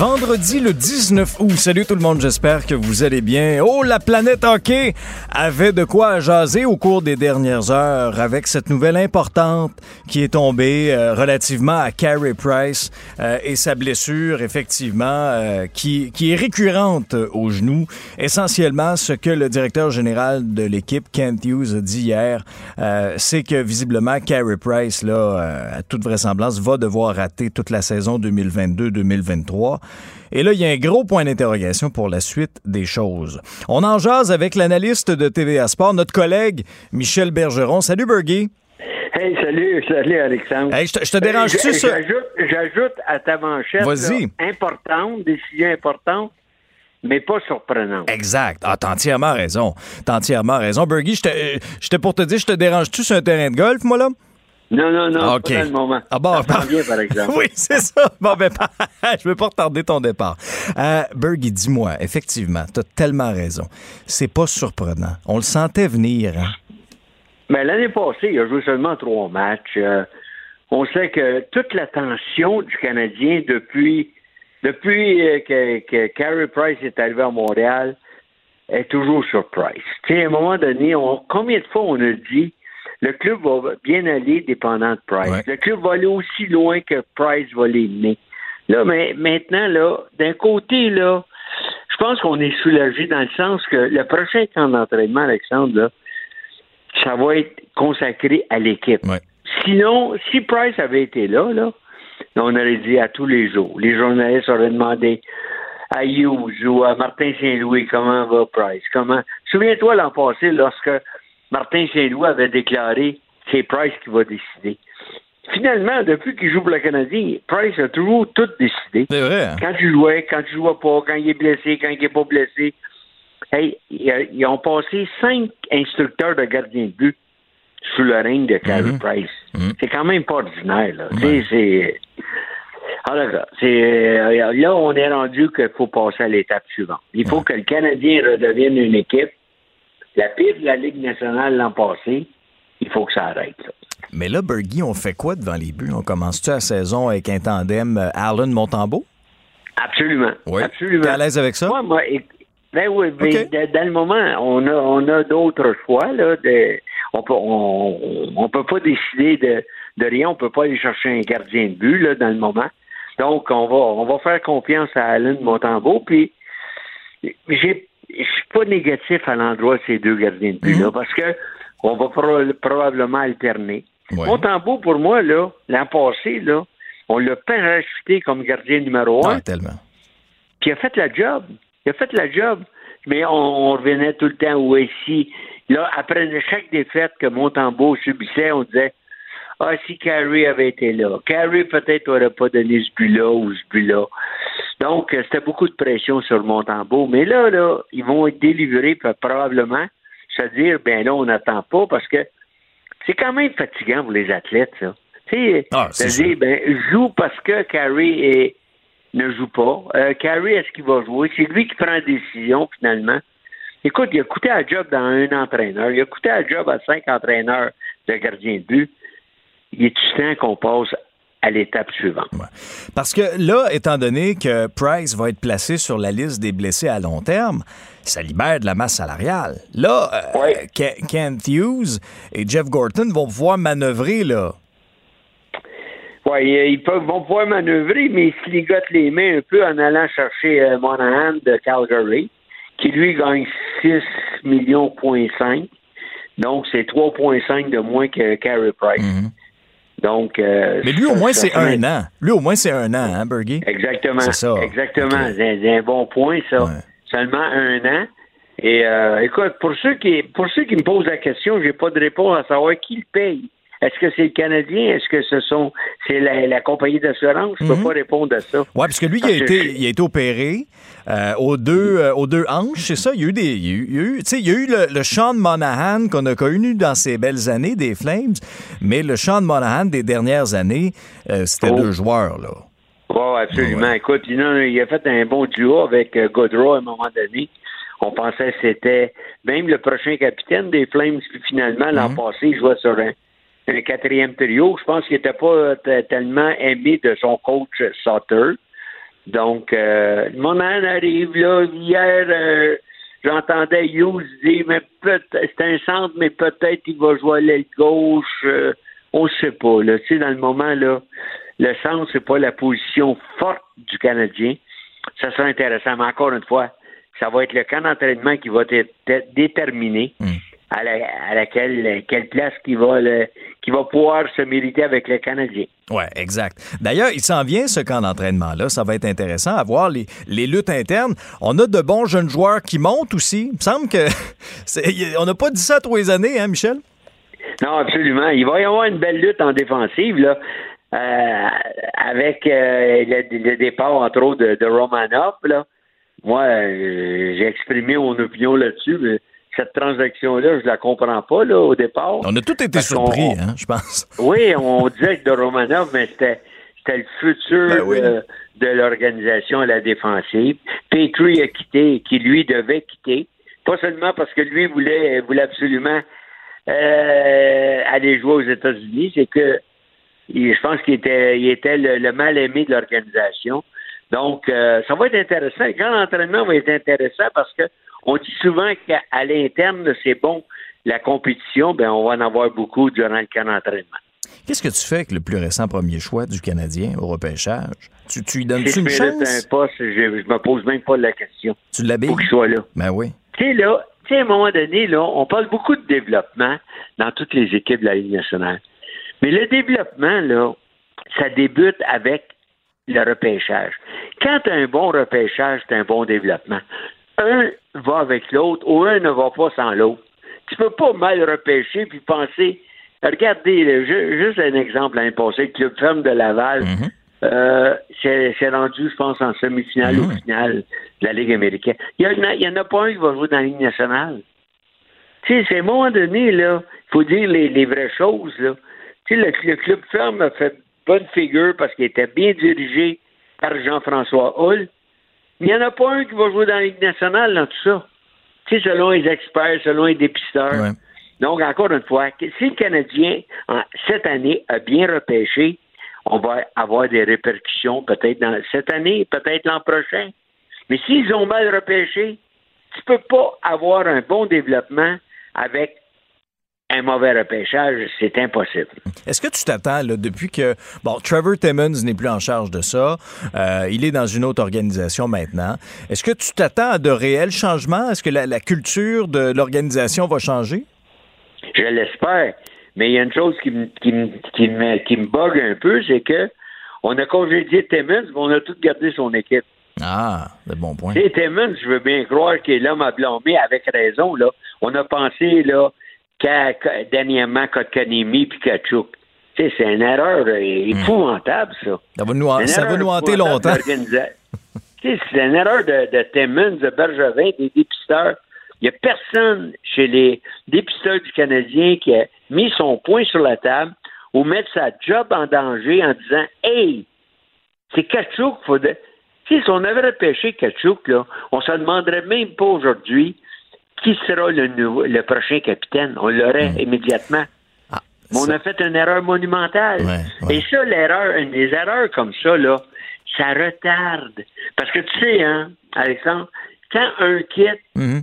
Vendredi le 19 août. Salut tout le monde, j'espère que vous allez bien. Oh, la planète hockey avait de quoi jaser au cours des dernières heures avec cette nouvelle importante qui est tombée euh, relativement à Carey Price euh, et sa blessure, effectivement, euh, qui, qui est récurrente au genou. Essentiellement, ce que le directeur général de l'équipe, Kent Hughes, a dit hier, c'est que visiblement, Carey Price, là, à toute vraisemblance, va devoir rater toute la saison 2022-2023. Et là, il y a un gros point d'interrogation pour la suite des choses. On en jase avec l'analyste de TVA Sport, notre collègue Michel Bergeron. Salut, Bergie. Hey, salut, salut Alexandre. Hey, je te, dérange-tu ça? J'ajoute à ta manchette importante, décision importante, mais pas surprenante. Exact. Ah, t'as entièrement raison. T'as entièrement raison. Bergie, j'étais pour te dire, je te dérange-tu sur un terrain de golf, moi, là? Non, non, non, OK. pas le moment. Ah bon, ça bien, par exemple. oui, c'est ça. Bon, ben, je veux pas retarder ton départ. Euh, Bergie, dis-moi, effectivement, tu as tellement raison. C'est pas surprenant. On le sentait venir. Hein? Mais l'année passée, il a joué seulement trois matchs. Euh, on sait que toute l'attention du Canadien depuis, depuis euh, que, que Carey Price est arrivé à Montréal est toujours sur Price. Tu sais, à un moment donné, on, combien de fois on a dit le club va bien aller dépendant de Price. Le club va aller aussi loin que Price va l'aimer. Là, mais maintenant, là, d'un côté, là, je pense qu'on est soulagé dans le sens que le prochain camp d'entraînement, Alexandre, là, ça va être consacré à l'équipe. Sinon, si Price avait été là, là, on aurait dit à tous les jours. Les journalistes auraient demandé à Hughes ou à Martin Saint-Louis comment va Price? Comment? Souviens-toi l'an passé, lorsque Martin Saint-Louis avait déclaré que c'est Price qui va décider. Finalement, depuis qu'il joue pour le Canadien, Price a toujours tout décidé. C'est vrai. Hein? Quand il jouait, quand il jouait pas, quand il est blessé, quand il est pas blessé. Hey, ils ont passé cinq instructeurs de gardien de but sous le règne de Carey mm-hmm. Price. Mm-hmm. C'est quand même pas ordinaire. Là. C'est. Alors, c'est, là, on est rendu qu'il faut passer à l'étape suivante. Il faut que le Canadien redevienne une équipe la pire de la Ligue nationale l'an passé, il faut que ça arrête. Mais là, Bergie, on fait quoi devant les buts? On commence-tu la saison avec un tandem euh, Allen-Montembeau? Absolument. Oui. Absolument. T'es à l'aise avec ça? Moi, moi, ben oui, dans le moment, on a, on a d'autres choix. Là, on peut, on, peut pas décider de, de rien. On peut pas aller chercher un gardien de but là, dans le moment. Donc, on va, on va faire confiance à Allen Montembeau. Puis, j'ai je suis pas négatif à l'endroit de ces deux gardiens de but-là, mhm. parce que on va probablement alterner. Ouais. Montembeau, pour moi, là, l'an passé, là, on l'a parachuté comme gardien numéro un. Ah, tellement. Puis il a fait la job. Il a fait la job. Mais on, revenait tout le temps où ici. Là, après chaque défaite que Montembeau subissait, on disait Ah, si Carey avait été là. Carey peut-être n'aurait pas donné ce but-là ou ce but-là. Donc, euh, c'était beaucoup de pression sur Montembeau. Mais là, là, ils vont être délivrés probablement se dire, ben là, on n'attend pas parce que c'est quand même fatigant pour les athlètes, ça. Tu sais, ah, dire, ben, joue parce que Carey ne joue pas. Euh, Carey, est-ce qu'il va jouer? C'est lui qui prend la décision, finalement. Écoute, il a coûté un job dans un entraîneur. Il a coûté un job à cinq entraîneurs de gardien de but. Il est temps qu'on passe à l'étape suivante. Parce que là, étant donné que Price va être placé sur la liste des blessés à long terme, ça libère de la masse salariale. Là, euh, Kent Hughes et Jeff Gorton vont pouvoir manœuvrer, là. Oui, ils peuvent, vont pouvoir manœuvrer, mais ils se ligotent les mains un peu en allant chercher euh, Monahan de Calgary, qui lui gagne 6 millions, Donc, c'est 3,5 de moins que Carey Price. Mm-hmm. Donc, euh, Mais lui, au moins, c'est un an. Lui, au moins, c'est un an, hein, Bergie? Exactement. C'est ça. Exactement. C'est un bon point, ça. Seulement un an. Et euh, écoute, pour ceux qui pour ceux qui me posent la question, j'ai pas de réponse à savoir qui le paye. Est-ce que c'est le Canadien? Est-ce que ce sont c'est la, compagnie d'assurance? Je ne peux Mhm. pas répondre à ça. Oui, parce que lui, il a, été, je- il a été opéré euh, aux, deux, euh, aux deux hanches, c'est ça? Il y a eu, des, il y a eu, il y a eu- tu sais, il y a eu le, le Sean Monahan qu'on a connu dans ces belles années des Flames, mais le Sean Monahan des dernières années, euh, c'était Oh. deux joueurs, là. Oui, absolument. Ouais. Écoute, il a, il a fait un bon duo avec Gaudreau à un moment donné. On pensait que c'était même le prochain capitaine des Flames, puis finalement, l'an passé, il jouait sur un, un quatrième trio. Je pense qu'il n'était pas euh, tellement aimé de son coach Sutter. Donc, euh, Monahan arrive là. Hier, euh, j'entendais Hughes dire, mais c'est un centre, mais peut-être il va jouer à l'aile gauche. on ne sait pas. Tu sais, dans le moment, là, le centre, c'est pas la position forte du Canadien. Ça sera intéressant. Mais encore une fois, ça va être le camp d'entraînement qui va être déterminé Mm. À, la, à laquelle quelle place qui va le, qui va pouvoir se mériter avec le Canadien. Oui, exact. D'ailleurs, il s'en vient, ce camp d'entraînement-là. Ça va être intéressant à voir les, les luttes internes. On a de bons jeunes joueurs qui montent aussi. Il me semble que. on n'a pas dit ça tous les années, hein, Michel? Non, absolument. Il va y avoir une belle lutte en défensive, là, euh, avec euh, le, le départ, entre autres, de, de Romanov, là. Moi, euh, j'ai exprimé mon opinion là-dessus, mais cette transaction-là, je la comprends pas, là, au départ. On a tous été surpris, hein, je pense. Oui, on disait que de Romanov, mais c'était c'était le futur Ben oui. euh, de l'organisation à la défensive. Petrie a quitté, qui lui devait quitter, pas seulement parce que lui voulait, voulait absolument euh, aller jouer aux États-Unis, c'est que je pense qu'il était, il était le, le mal aimé de l'organisation. Donc, euh, ça va être intéressant. Le grand entraînement va être intéressant parce que on dit souvent qu'à l'interne, c'est bon. La compétition, ben, on va en avoir beaucoup durant le camp d'entraînement. Qu'est-ce que tu fais avec le plus récent premier choix du Canadien au repêchage? Tu, tu lui Si donnes-tu je une chance? un poste, je, je me pose même pas la question. Tu l'habilles? Faut qu'il soit là. Ben oui. Tu sais, là, tu sais, à un moment donné, là, on parle beaucoup de développement dans toutes les équipes de la Ligue nationale. Mais le développement, là, ça débute avec le repêchage. Quand tu as un bon repêchage, tu un bon développement. Un va avec l'autre ou un ne va pas sans l'autre. Tu peux pas mal repêcher puis penser. Regardez, là, juste un exemple l'année passée, le Club Ferme de Laval. Euh, c'est rendu, je pense, en semi-finale ou Mhm. finale de la Ligue américaine. Il n'y en, a pas un qui va jouer dans la Ligue nationale. Tu sais, c'est à un moment donné, là, il faut dire les, les vraies choses, là. Tu sais, le, le Club Ferme a fait bonne figure parce qu'il était bien dirigé par Jean-François Hull. Il n'y en a pas un qui va jouer dans la Ligue nationale dans tout ça. Tu sais, selon les experts, selon les dépisteurs. Ouais. Donc, encore une fois, si le Canadien, en- cette année, a bien repêché, on va avoir des répercussions peut-être dans cette année, peut-être l'an prochain. Mais s'ils ont mal repêché, tu peux pas avoir un bon développement avec un mauvais repêchage. C'est impossible. Est-ce que tu t'attends, là, depuis que. Bon, Trevor Timmons n'est plus en charge de ça. euh, il est dans une autre organisation maintenant. Est-ce que tu t'attends à de réels changements? Est-ce que la, la culture de l'organisation va changer? Je l'espère. Mais il y a une chose qui me, qui me, qui me, qui me bug un peu, c'est que on a congédié Timmons, mais on a tout gardé son équipe. Ah, de bon point. Timmons, je veux bien croire qu'il est l'homme à blâmer avec raison. Là. On a pensé là, qu'à dernièrement Kotkanemi puis Kachuk. C'est une erreur euh, épouvantable, ça. Ça va nous, ça va nous hanter longtemps. c'est une erreur de, de Timmons, de Bergevin, des dépisteurs. Il n'y a personne chez les dépisteurs du Canadien qui a mis son point sur la table ou mettre sa job en danger en disant Hey, c'est Kachuk, faut de... Si on avait repêché Kachuk, là, on se demanderait même pas aujourd'hui qui sera le, nouveau, le prochain capitaine? On l'aurait immédiatement. Ah, Mais on a fait une erreur monumentale. Ouais, ouais. Et ça, l'erreur, des erreurs comme ça, là, ça retarde. Parce que tu sais, hein, Alexandre, quand un quitte, Mhm.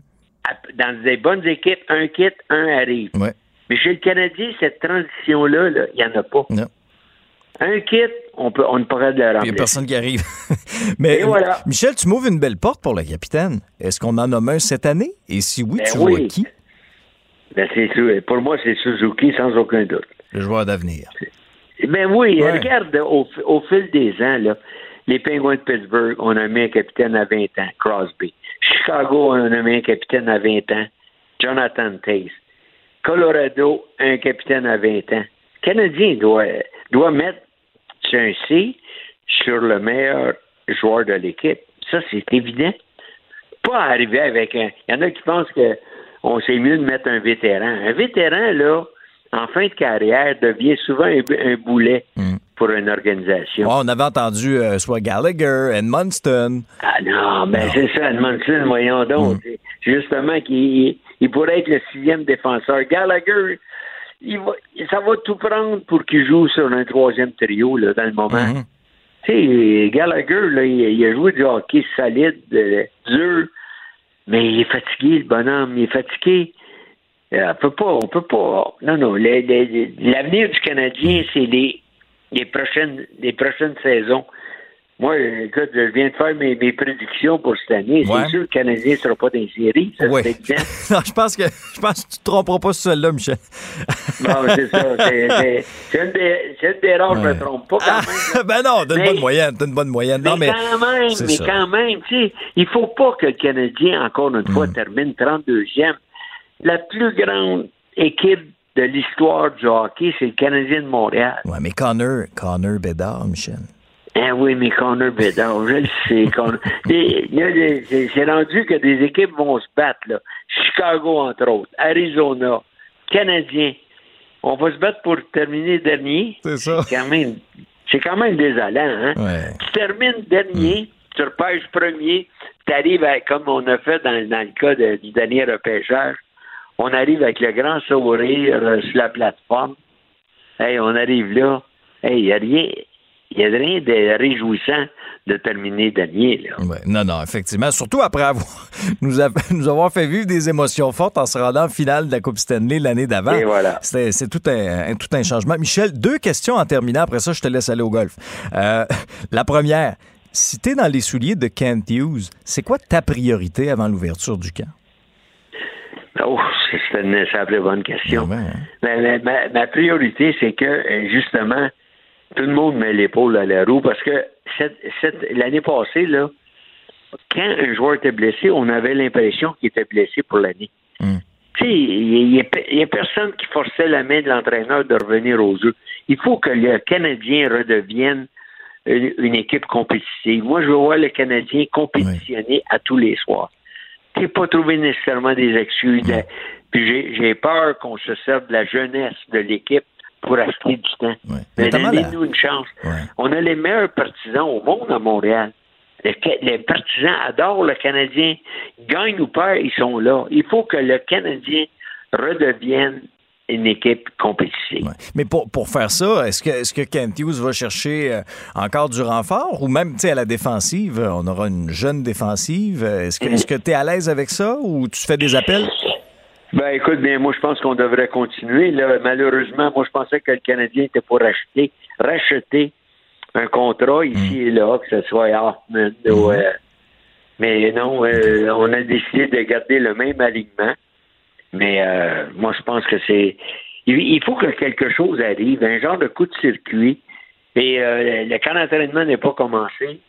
dans des bonnes équipes, un quitte, un arrive. Ouais. Mais chez le Canadien, cette transition-là, là, il n'y en a pas. Non. Un quitte, on, peut, on ne pourrait le Il n'y a personne qui arrive. Mais voilà. Michel, tu m'ouvres une belle porte pour le capitaine. Est-ce qu'on en nomme un cette année? Et si oui, Ben tu oui. vois qui? Ben, c'est. Pour moi, c'est Suzuki, sans aucun doute. Le joueur d'avenir. Ben oui, Ouais. regarde, au, au fil des ans, là, les Penguins de Pittsburgh, on a mis un capitaine à 20 ans, Crosby. Chicago, on a mis un capitaine à 20 ans, Jonathan Taze. Colorado, un capitaine à 20 ans, Canadien doit, doit mettre un C sur le meilleur joueur de l'équipe. Ça, c'est évident. Pas arriver avec un. Il y en a qui pensent que on sait mieux de mettre un vétéran. Un vétéran, là, en fin de carrière, devient souvent un, boulet hmm. pour une organisation. on avait entendu euh, soit Gallagher, Edmundston. Ah non, ben c'est ça, Edmundston, voyons donc. Hmm. Justement, qu'il il pourrait être le sixième défenseur. Gallagher, il va, ça va tout prendre pour qu'il joue sur un troisième trio là, dans le moment. Hmm. Tu sais, Gallagher, là, il, a joué du hockey solide, euh, dur, mais il est fatigué, le bonhomme, il est fatigué. Euh, on peut pas, on peut pas. Non, non. L'avenir du Canadien, c'est les, les prochaines, les prochaines saisons. Moi, écoute, je viens de faire mes, mes prédictions pour cette année. C'est sûr que le Canadien ne sera pas dans les séries. Ça, oui. non, je pense que je pense que tu ne te tromperas pas sur celle-là, Michel. non, c'est ça. C'est une des, une des rares, je ne me trompe pas quand même. ben non, t'as une bonne moyenne. Une bonne moyenne. Mais, non, mais quand même, mais quand même, tu sais, il faut pas que le Canadien, encore une fois, hmm. termine 32e. La plus grande équipe de l'histoire du hockey, c'est le Canadien de Montréal. Oui, mais Connor, Connor Bédard, Michel. Ah oui, mais Connor Bedard, je le sais. C'est rendu que des équipes vont se battre, là. Chicago, entre autres, Arizona, Canadien. On va se battre pour terminer dernier. C'est ça. C'est quand même, c'est quand même désolant, hein? Tu termines dernier, mm. tu repêches premier, tu arrives comme on a fait dans, le cas du dernier repêchage, on arrive avec le grand sourire euh, sur la plateforme. Hey, on arrive là. Hey, il n'y a rien il n'y a rien de réjouissant de terminer dernier. non, non, effectivement. Surtout après avoir nous, avoir fait vivre des émotions fortes en se rendant en finale de la Coupe Stanley l'année d'avant. Voilà. C'est tout un, tout un changement. Michel, deux questions en terminant. Après ça, je te laisse aller au golf. Euh, la première, si tu es dans les souliers de Kent Hughes, c'est quoi ta priorité avant l'ouverture du camp? Oh, c'est une simple bonne question. Hein? ma, priorité, c'est que, euh, justement, tout le monde met l'épaule à la roue parce que cette, l'année passée, là, quand un joueur était blessé, on avait l'impression qu'il était blessé pour l'année. Hmm. Tu sais, il n'y a, personne qui forçait la main de l'entraîneur de revenir aux jeux. Il faut que le Canadien redevienne une, équipe compétitive. Moi, je vois le Canadien compétitionner à tous les soirs. Tu pas trouvé nécessairement des excuses. Hmm. Puis j'ai peur qu'on se serve de la jeunesse de l'équipe pour acheter du temps. Mais donnez-nous une chance. On a les meilleurs partisans au monde à Montréal. Les, partisans adorent le Canadien. Gagne ou perd, ils sont là. Il faut que le Canadien redevienne une équipe compétitive. Mais pour, pour faire ça, est-ce que, est-ce que Kent Hughes va chercher euh, encore du renfort? Ou même à la défensive, on aura une jeune défensive? Est-ce que tu es à l'aise avec ça ou tu fais des appels? Ben écoute, bien moi je pense qu'on devrait continuer. Là, malheureusement, moi je pensais que le Canadien était pour racheter, racheter un contrat ici mm. et là, que ce soit Hoffman mm. euh, mais non, euh, on a décidé de garder le même alignement. Mais euh, moi je pense que c'est il faut que quelque chose arrive, un genre de coup de circuit. Et le camp d'entraînement n'est pas commencé.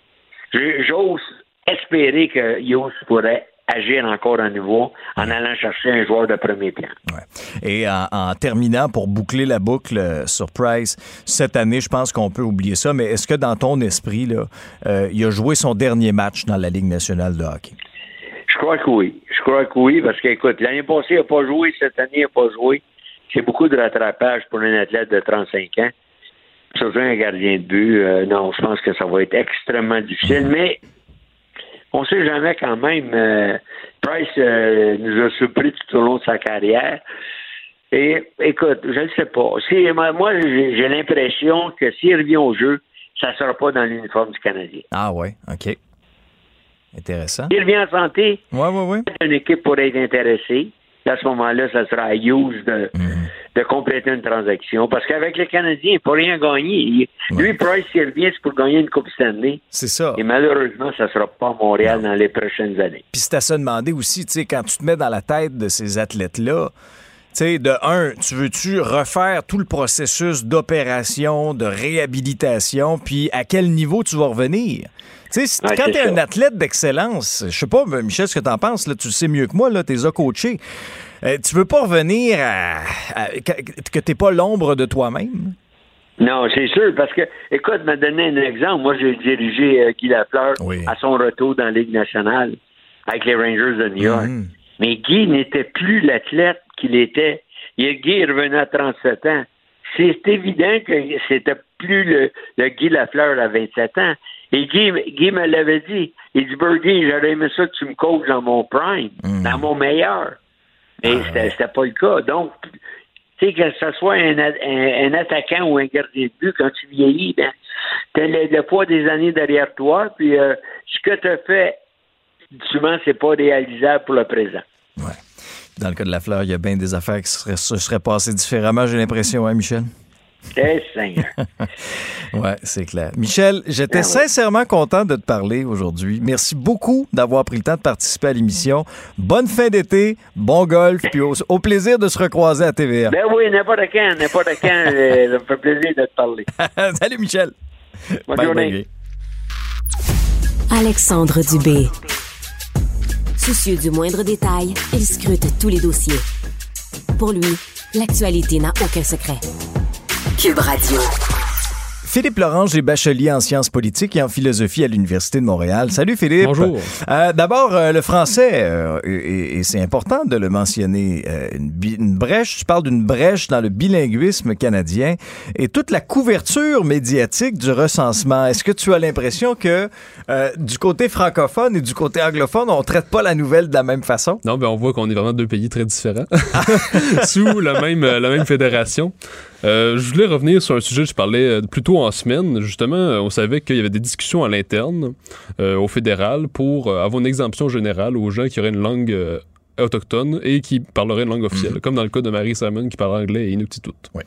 J'ose espérer que Yos pourrait agir encore à nouveau en allant chercher un joueur de premier plan. Et en, terminant, pour boucler la boucle euh, sur Price, cette année, je pense qu'on peut oublier ça, mais est-ce que dans ton esprit, là, euh, il a joué son dernier match dans la Ligue nationale de hockey? Je crois que oui. Je crois que oui, parce qu'écoute, l'année passée, il n'a pas joué, cette année, il n'a pas joué. C'est beaucoup de rattrapage pour un athlète de 35 ans. Surtout un gardien de but. Euh, non, je pense que ça va être extrêmement difficile, mais on sait jamais quand même. Euh, Price euh, nous a surpris tout au long de sa carrière. Et écoute, je ne sais pas. Si, moi, j'ai l'impression que s'il revient au jeu, ça ne sera pas dans l'uniforme du Canadien. Ah ouais, OK. Intéressant. S'il revient en santé, ouais, ouais, ouais. une équipe pourrait être intéressée à ce moment-là, ça sera à Hughes de, mhm. de compléter une transaction. Parce qu'avec les Canadiens, il peut rien gagner. Lui, Price, s'il revient, c'est pour gagner une Coupe Stanley. C'est ça. Et malheureusement, ça ne sera pas à Montréal dans les prochaines années. Puis c'est à se demander aussi, tu sais, quand tu te mets dans la tête de ces athlètes-là, tu sais, de un, tu veux-tu refaire tout le processus d'opération, de réhabilitation, puis à quel niveau tu vas revenir? Tu sais, quand tu es un athlète d'excellence, je sais pas, Michel, ce que tu en penses, là, tu le sais mieux que moi, tu es coaché. Euh, tu veux pas revenir à, à- que t'es pas l'ombre de toi-même? Non, c'est sûr, parce que, écoute, m'a donné un exemple. Moi, j'ai dirigé euh, Guy Lafleur Oui. à son retour dans la Ligue nationale avec les Rangers de New York. Mhm. Mais Guy n'était plus l'athlète qu'il était. Il, Guy est revenu à 37 ans. C'est évident que c'était plus le, le Guy Lafleur à 27 ans. Et Guy, Guy me l'avait dit. Il dit, Birdie, j'aurais aimé ça que tu me coaches dans mon prime, Mhm. dans mon meilleur. Mais Ah, c'était c'était pas le cas. Donc, tu sais, que ce soit un, un- un attaquant ou un gardien de but, quand tu vieillis, ben, t'as le, le poids des années derrière toi, puis euh, ce que tu as fait, souvent, c'est pas réalisable pour le présent. Ouais. Dans le cas de la fleur, il y a bien des affaires qui seraient, se seraient passées différemment, j'ai l'impression, hein, Michel? Eh, Seigneur. Oui, c'est clair. Michel, j'étais Ah oui. sincèrement content de te parler aujourd'hui. Merci beaucoup d'avoir pris le temps de participer à l'émission. Bonne fin d'été, bon golf, puis au, au plaisir de se recroiser à TVA. ben oui, n'importe quand, n'importe quand, euh, ça me fait plaisir de te parler. Salut, Michel. Bonne Bye, journée. bye. Alexandre Dubé. Soucieux du moindre détail, il scrute tous les dossiers. Pour lui, l'actualité n'a aucun secret. Cube Radio. Philippe Lorange est bachelier en sciences politiques et en philosophie à l'Université de Montréal. Salut Philippe. Bonjour. Euh, D'abord, euh, le français, euh, et, et c'est important de le mentionner, euh, une, brèche, je parle d'une brèche dans le bilinguisme canadien et toute la couverture médiatique du recensement. Est-ce que tu as l'impression que euh, du côté francophone et du côté anglophone, on traite pas la nouvelle de la même façon? Non, ben on voit qu'on est vraiment deux pays très différents sous la même, la même fédération. Euh, je voulais revenir sur un sujet que je parlais euh, plus tôt en semaine. Justement, euh, on savait qu'il y avait des discussions à l'interne, euh, au fédéral, pour avoir une exemption générale aux gens qui auraient une langue euh, autochtone et qui parleraient une langue officielle, comme dans le cas de Marie Simon qui parle anglais et inuktitut. Ouais.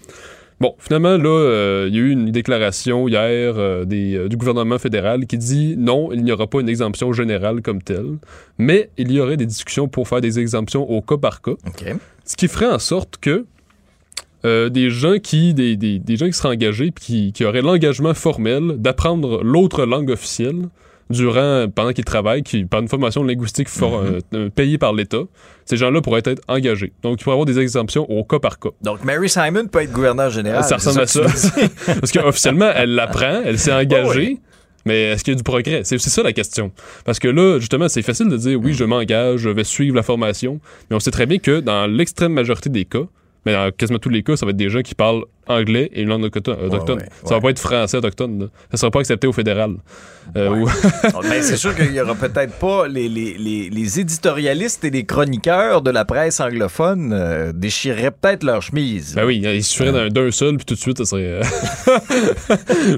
Bon, finalement, là, il y a eu une déclaration hier des, du gouvernement fédéral qui dit non, il n'y aura pas une exemption générale comme telle, mais il y aurait des discussions pour faire des exemptions au cas par cas, OK. ce qui ferait en sorte que euh, des gens qui des, des, des gens qui seraient engagés puis qui, qui auraient l'engagement formel d'apprendre l'autre langue officielle durant pendant qu'ils travaillent, qui par une formation linguistique for- euh, euh, payée par l'État, ces gens-là pourraient être engagés. Donc il pourrait y avoir des exemptions au cas par cas. Donc, Mary Simon peut être gouverneur général. ça ressemble à ça. Parce qu'officiellement, elle l'apprend, elle s'est engagée. Oh Mais est-ce qu'il y a du progrès? C'est c'est ça la question. Parce que là, justement, c'est facile de dire oui, je m'engage, je vais suivre la formation. Mais on sait très bien que dans l'extrême majorité des cas, mais dans quasiment tous les cas, ça va être des gens qui parlent anglais et une langue autochtone. autochtone. ouais, Ça va ouais. pas être français autochtone. Là. Ça sera pas accepté au fédéral. Euh, ou- Ben, c'est sûr qu'il y aura peut-être pas les, les, les, les éditorialistes et les chroniqueurs de la presse anglophone euh, déchireraient peut-être leur chemise. ben oui, il suffirait d'un- d'un seul, puis tout de suite, ça serait... euh,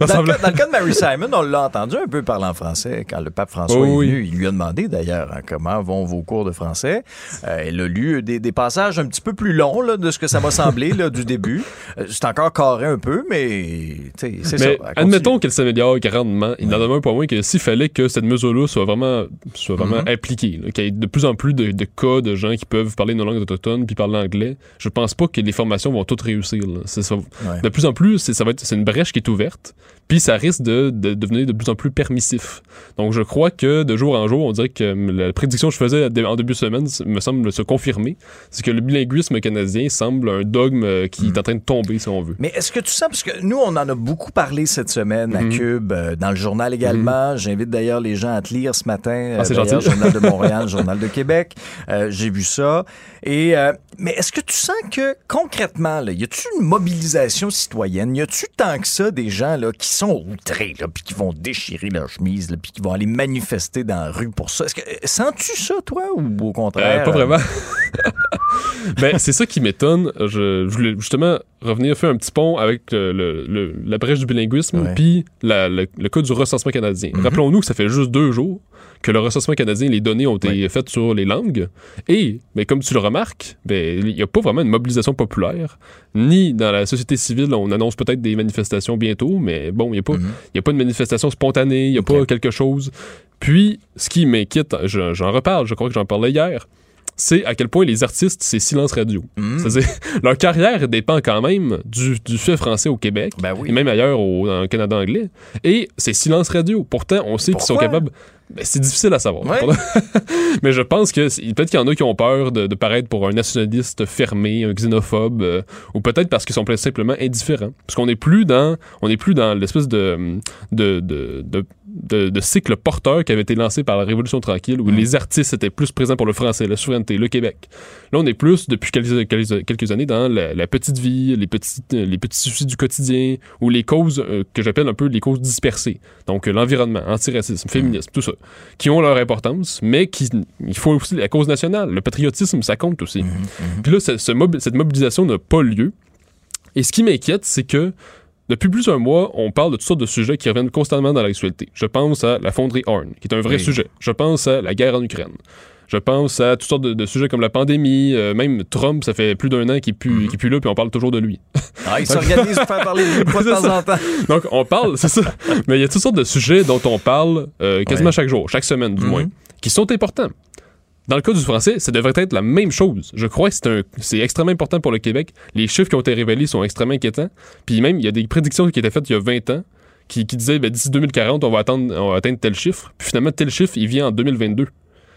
Dans le, cas, dans le cas de Mary Simon, on l'a entendu un peu parler en français quand le pape François Oui, est oui. venu. Il lui a demandé d'ailleurs hein, comment vont vos cours de français. Euh, elle a lu des, des passages un petit peu plus longs là, de ce que ça m'a semblé là, du début. Euh, c'est encore carré un peu, mais c'est ça. Admettons qu'elle s'améliore grandement. Il n'en demeure pas moins que s'il fallait que cette mesure-là soit vraiment, soit vraiment Mhm. appliquée, qu'il y ait de plus en plus de, de cas de gens qui peuvent parler nos langues autochtones puis parler anglais, je pense pas que les formations vont toutes réussir. ça- Ouais. De plus en plus, c'est, ça va être, c'est une brèche qui est ouverte, puis ça risque de, de devenir de plus en plus permissif. Donc je crois que de jour en jour, on dirait que la prédiction que je faisais en début de semaine me semble se confirmer. C'est que le bilinguisme canadien semble un dogme euh, qui est en train de tomber, si on veut. Mais est-ce que tu sens, parce que nous, on en a beaucoup parlé cette semaine à Mhm. Cube, euh, dans le journal également. J'invite d'ailleurs les gens à te lire ce matin. euh, Ah, c'est d'ailleurs, gentil. Journal de Montréal, Journal de Québec. Euh, J'ai vu ça. Et, euh, mais est-ce que tu sens que concrètement, là, y a-tu une mobilisation citoyenne? Y a-tu tant que ça des gens là, qui sont outrés, là, puis qui vont déchirer leur chemise, là, puis qui vont aller manifester dans la rue pour ça? Est-ce que euh, sens-tu ça, toi, ou au contraire? Euh, pas vraiment. ben, c'est ça qui m'étonne. Je, je voulais justement revenir faire un petit pont avec le- le- le- la brèche du bilinguisme puis le, le cas du recensement canadien. Mhm. Rappelons-nous que ça fait juste deux jours que le recensement canadien, les données ont été faites sur les langues. Et, ben, comme tu le remarques, ben, il n'y a pas vraiment une mobilisation populaire, ni dans la société civile. On annonce peut-être des manifestations bientôt, mais bon, il n'y a, pas- y a pas de manifestation spontanée, il n'y a pas quelque chose. Puis, ce qui m'inquiète, je- j'en reparle, je crois que j'en parlais hier, c'est à quel point les artistes, c'est silence radio. Mhm. C'est-à-dire, leur carrière dépend quand même du, du fait français au Québec, Ben oui. et même ailleurs au, dans le Canada anglais. Et c'est silence radio. Pourtant, on sait qu'ils sont capables. Ben, c'est difficile à savoir. Ouais. Mais je pense que peut-être qu'il y en a qui ont peur de, de paraître pour un nationaliste fermé, un xénophobe, euh, ou peut-être parce qu'ils sont peut-être simplement indifférents. Parce qu'on n'est plus dans, on n'est plus dans l'espèce de de, de, de, de- de cycle porteur qui avait été lancé par la Révolution tranquille, où les artistes étaient plus présents pour le français, la souveraineté, le Québec. Là, on est plus depuis quelques, quelques, quelques années dans la, la petite vie, les petits, les petits soucis du quotidien, ou les causes euh, que j'appelle un peu les causes dispersées. Donc euh, l'environnement, antiracisme, féminisme, tout ça, qui ont leur importance, mais qui il faut aussi la cause nationale, le patriotisme, ça compte aussi. Puis là, ce- ce mob- cette mobilisation n'a pas lieu. Et ce qui m'inquiète, c'est que depuis plusieurs mois, on parle de toutes sortes de sujets qui reviennent constamment dans l'actualité. Je pense à la fonderie Horn, qui est un vrai Oui. sujet. Je pense à la guerre en Ukraine. Je pense à toutes sortes de, de sujets comme la pandémie, euh, même Trump, ça fait plus d'un an qu'il plus, est plus là, puis on parle toujours de lui. Ah, il s'organise pour faire parler de lui de temps ça. en temps. Donc, on parle, c'est ça. Mais il y a toutes sortes de sujets dont on parle euh, quasiment Ouais. chaque jour, chaque semaine du Mhm. moins, qui sont importants. Dans le cas du français, ça devrait être la même chose. Je crois que c'est un- c'est extrêmement important pour le Québec. Les chiffres qui ont été révélés sont extrêmement inquiétants. Puis même, il y a des prédictions qui étaient faites il y a 20 ans qui, qui disaient ben, d'ici 2040, on va, atteindre, on va atteindre tel chiffre. Puis finalement, tel chiffre, il vient en 2022.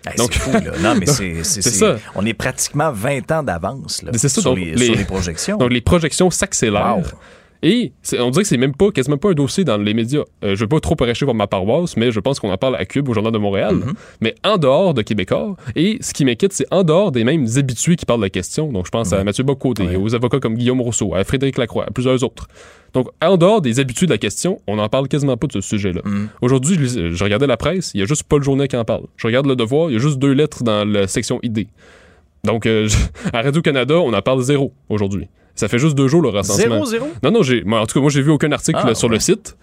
Ah, Donc- c'est fou, là. Non, mais c'est, c'est, C'est c'est- ça. On est pratiquement 20 ans d'avance là, c'est ça, sur, donc les, les- sur les projections. Donc les projections s'accélèrent. Wow. Et on dirait que c'est même pas, quasiment pas un dossier dans les médias. Euh, je veux pas trop prêcher pour ma paroisse, mais je pense qu'on en parle à Cube, au Journal de Montréal. Mm-hmm. Mais en dehors de Québécois, et ce qui m'inquiète, c'est en dehors des mêmes habitués qui parlent de la question. Donc je pense à Mathieu Bocoté, Ouais. aux avocats comme Guillaume Rousseau, à Frédéric Lacroix, à plusieurs autres. Donc en dehors des habitués de la question, on n'en parle quasiment pas de ce sujet-là. Mm. Aujourd'hui, je, regardais la presse, il y a juste Paul Journet qui en parle. Je regarde Le Devoir, il y a juste deux lettres dans la section idées. Donc euh, je- à Radio-Canada, on en parle zéro aujourd'hui. Ça fait juste deux jours le recensement. 0-0? Non, non, j'ai, moi, en tout cas, moi, j'ai vu aucun article Ah, sur ouais. le site.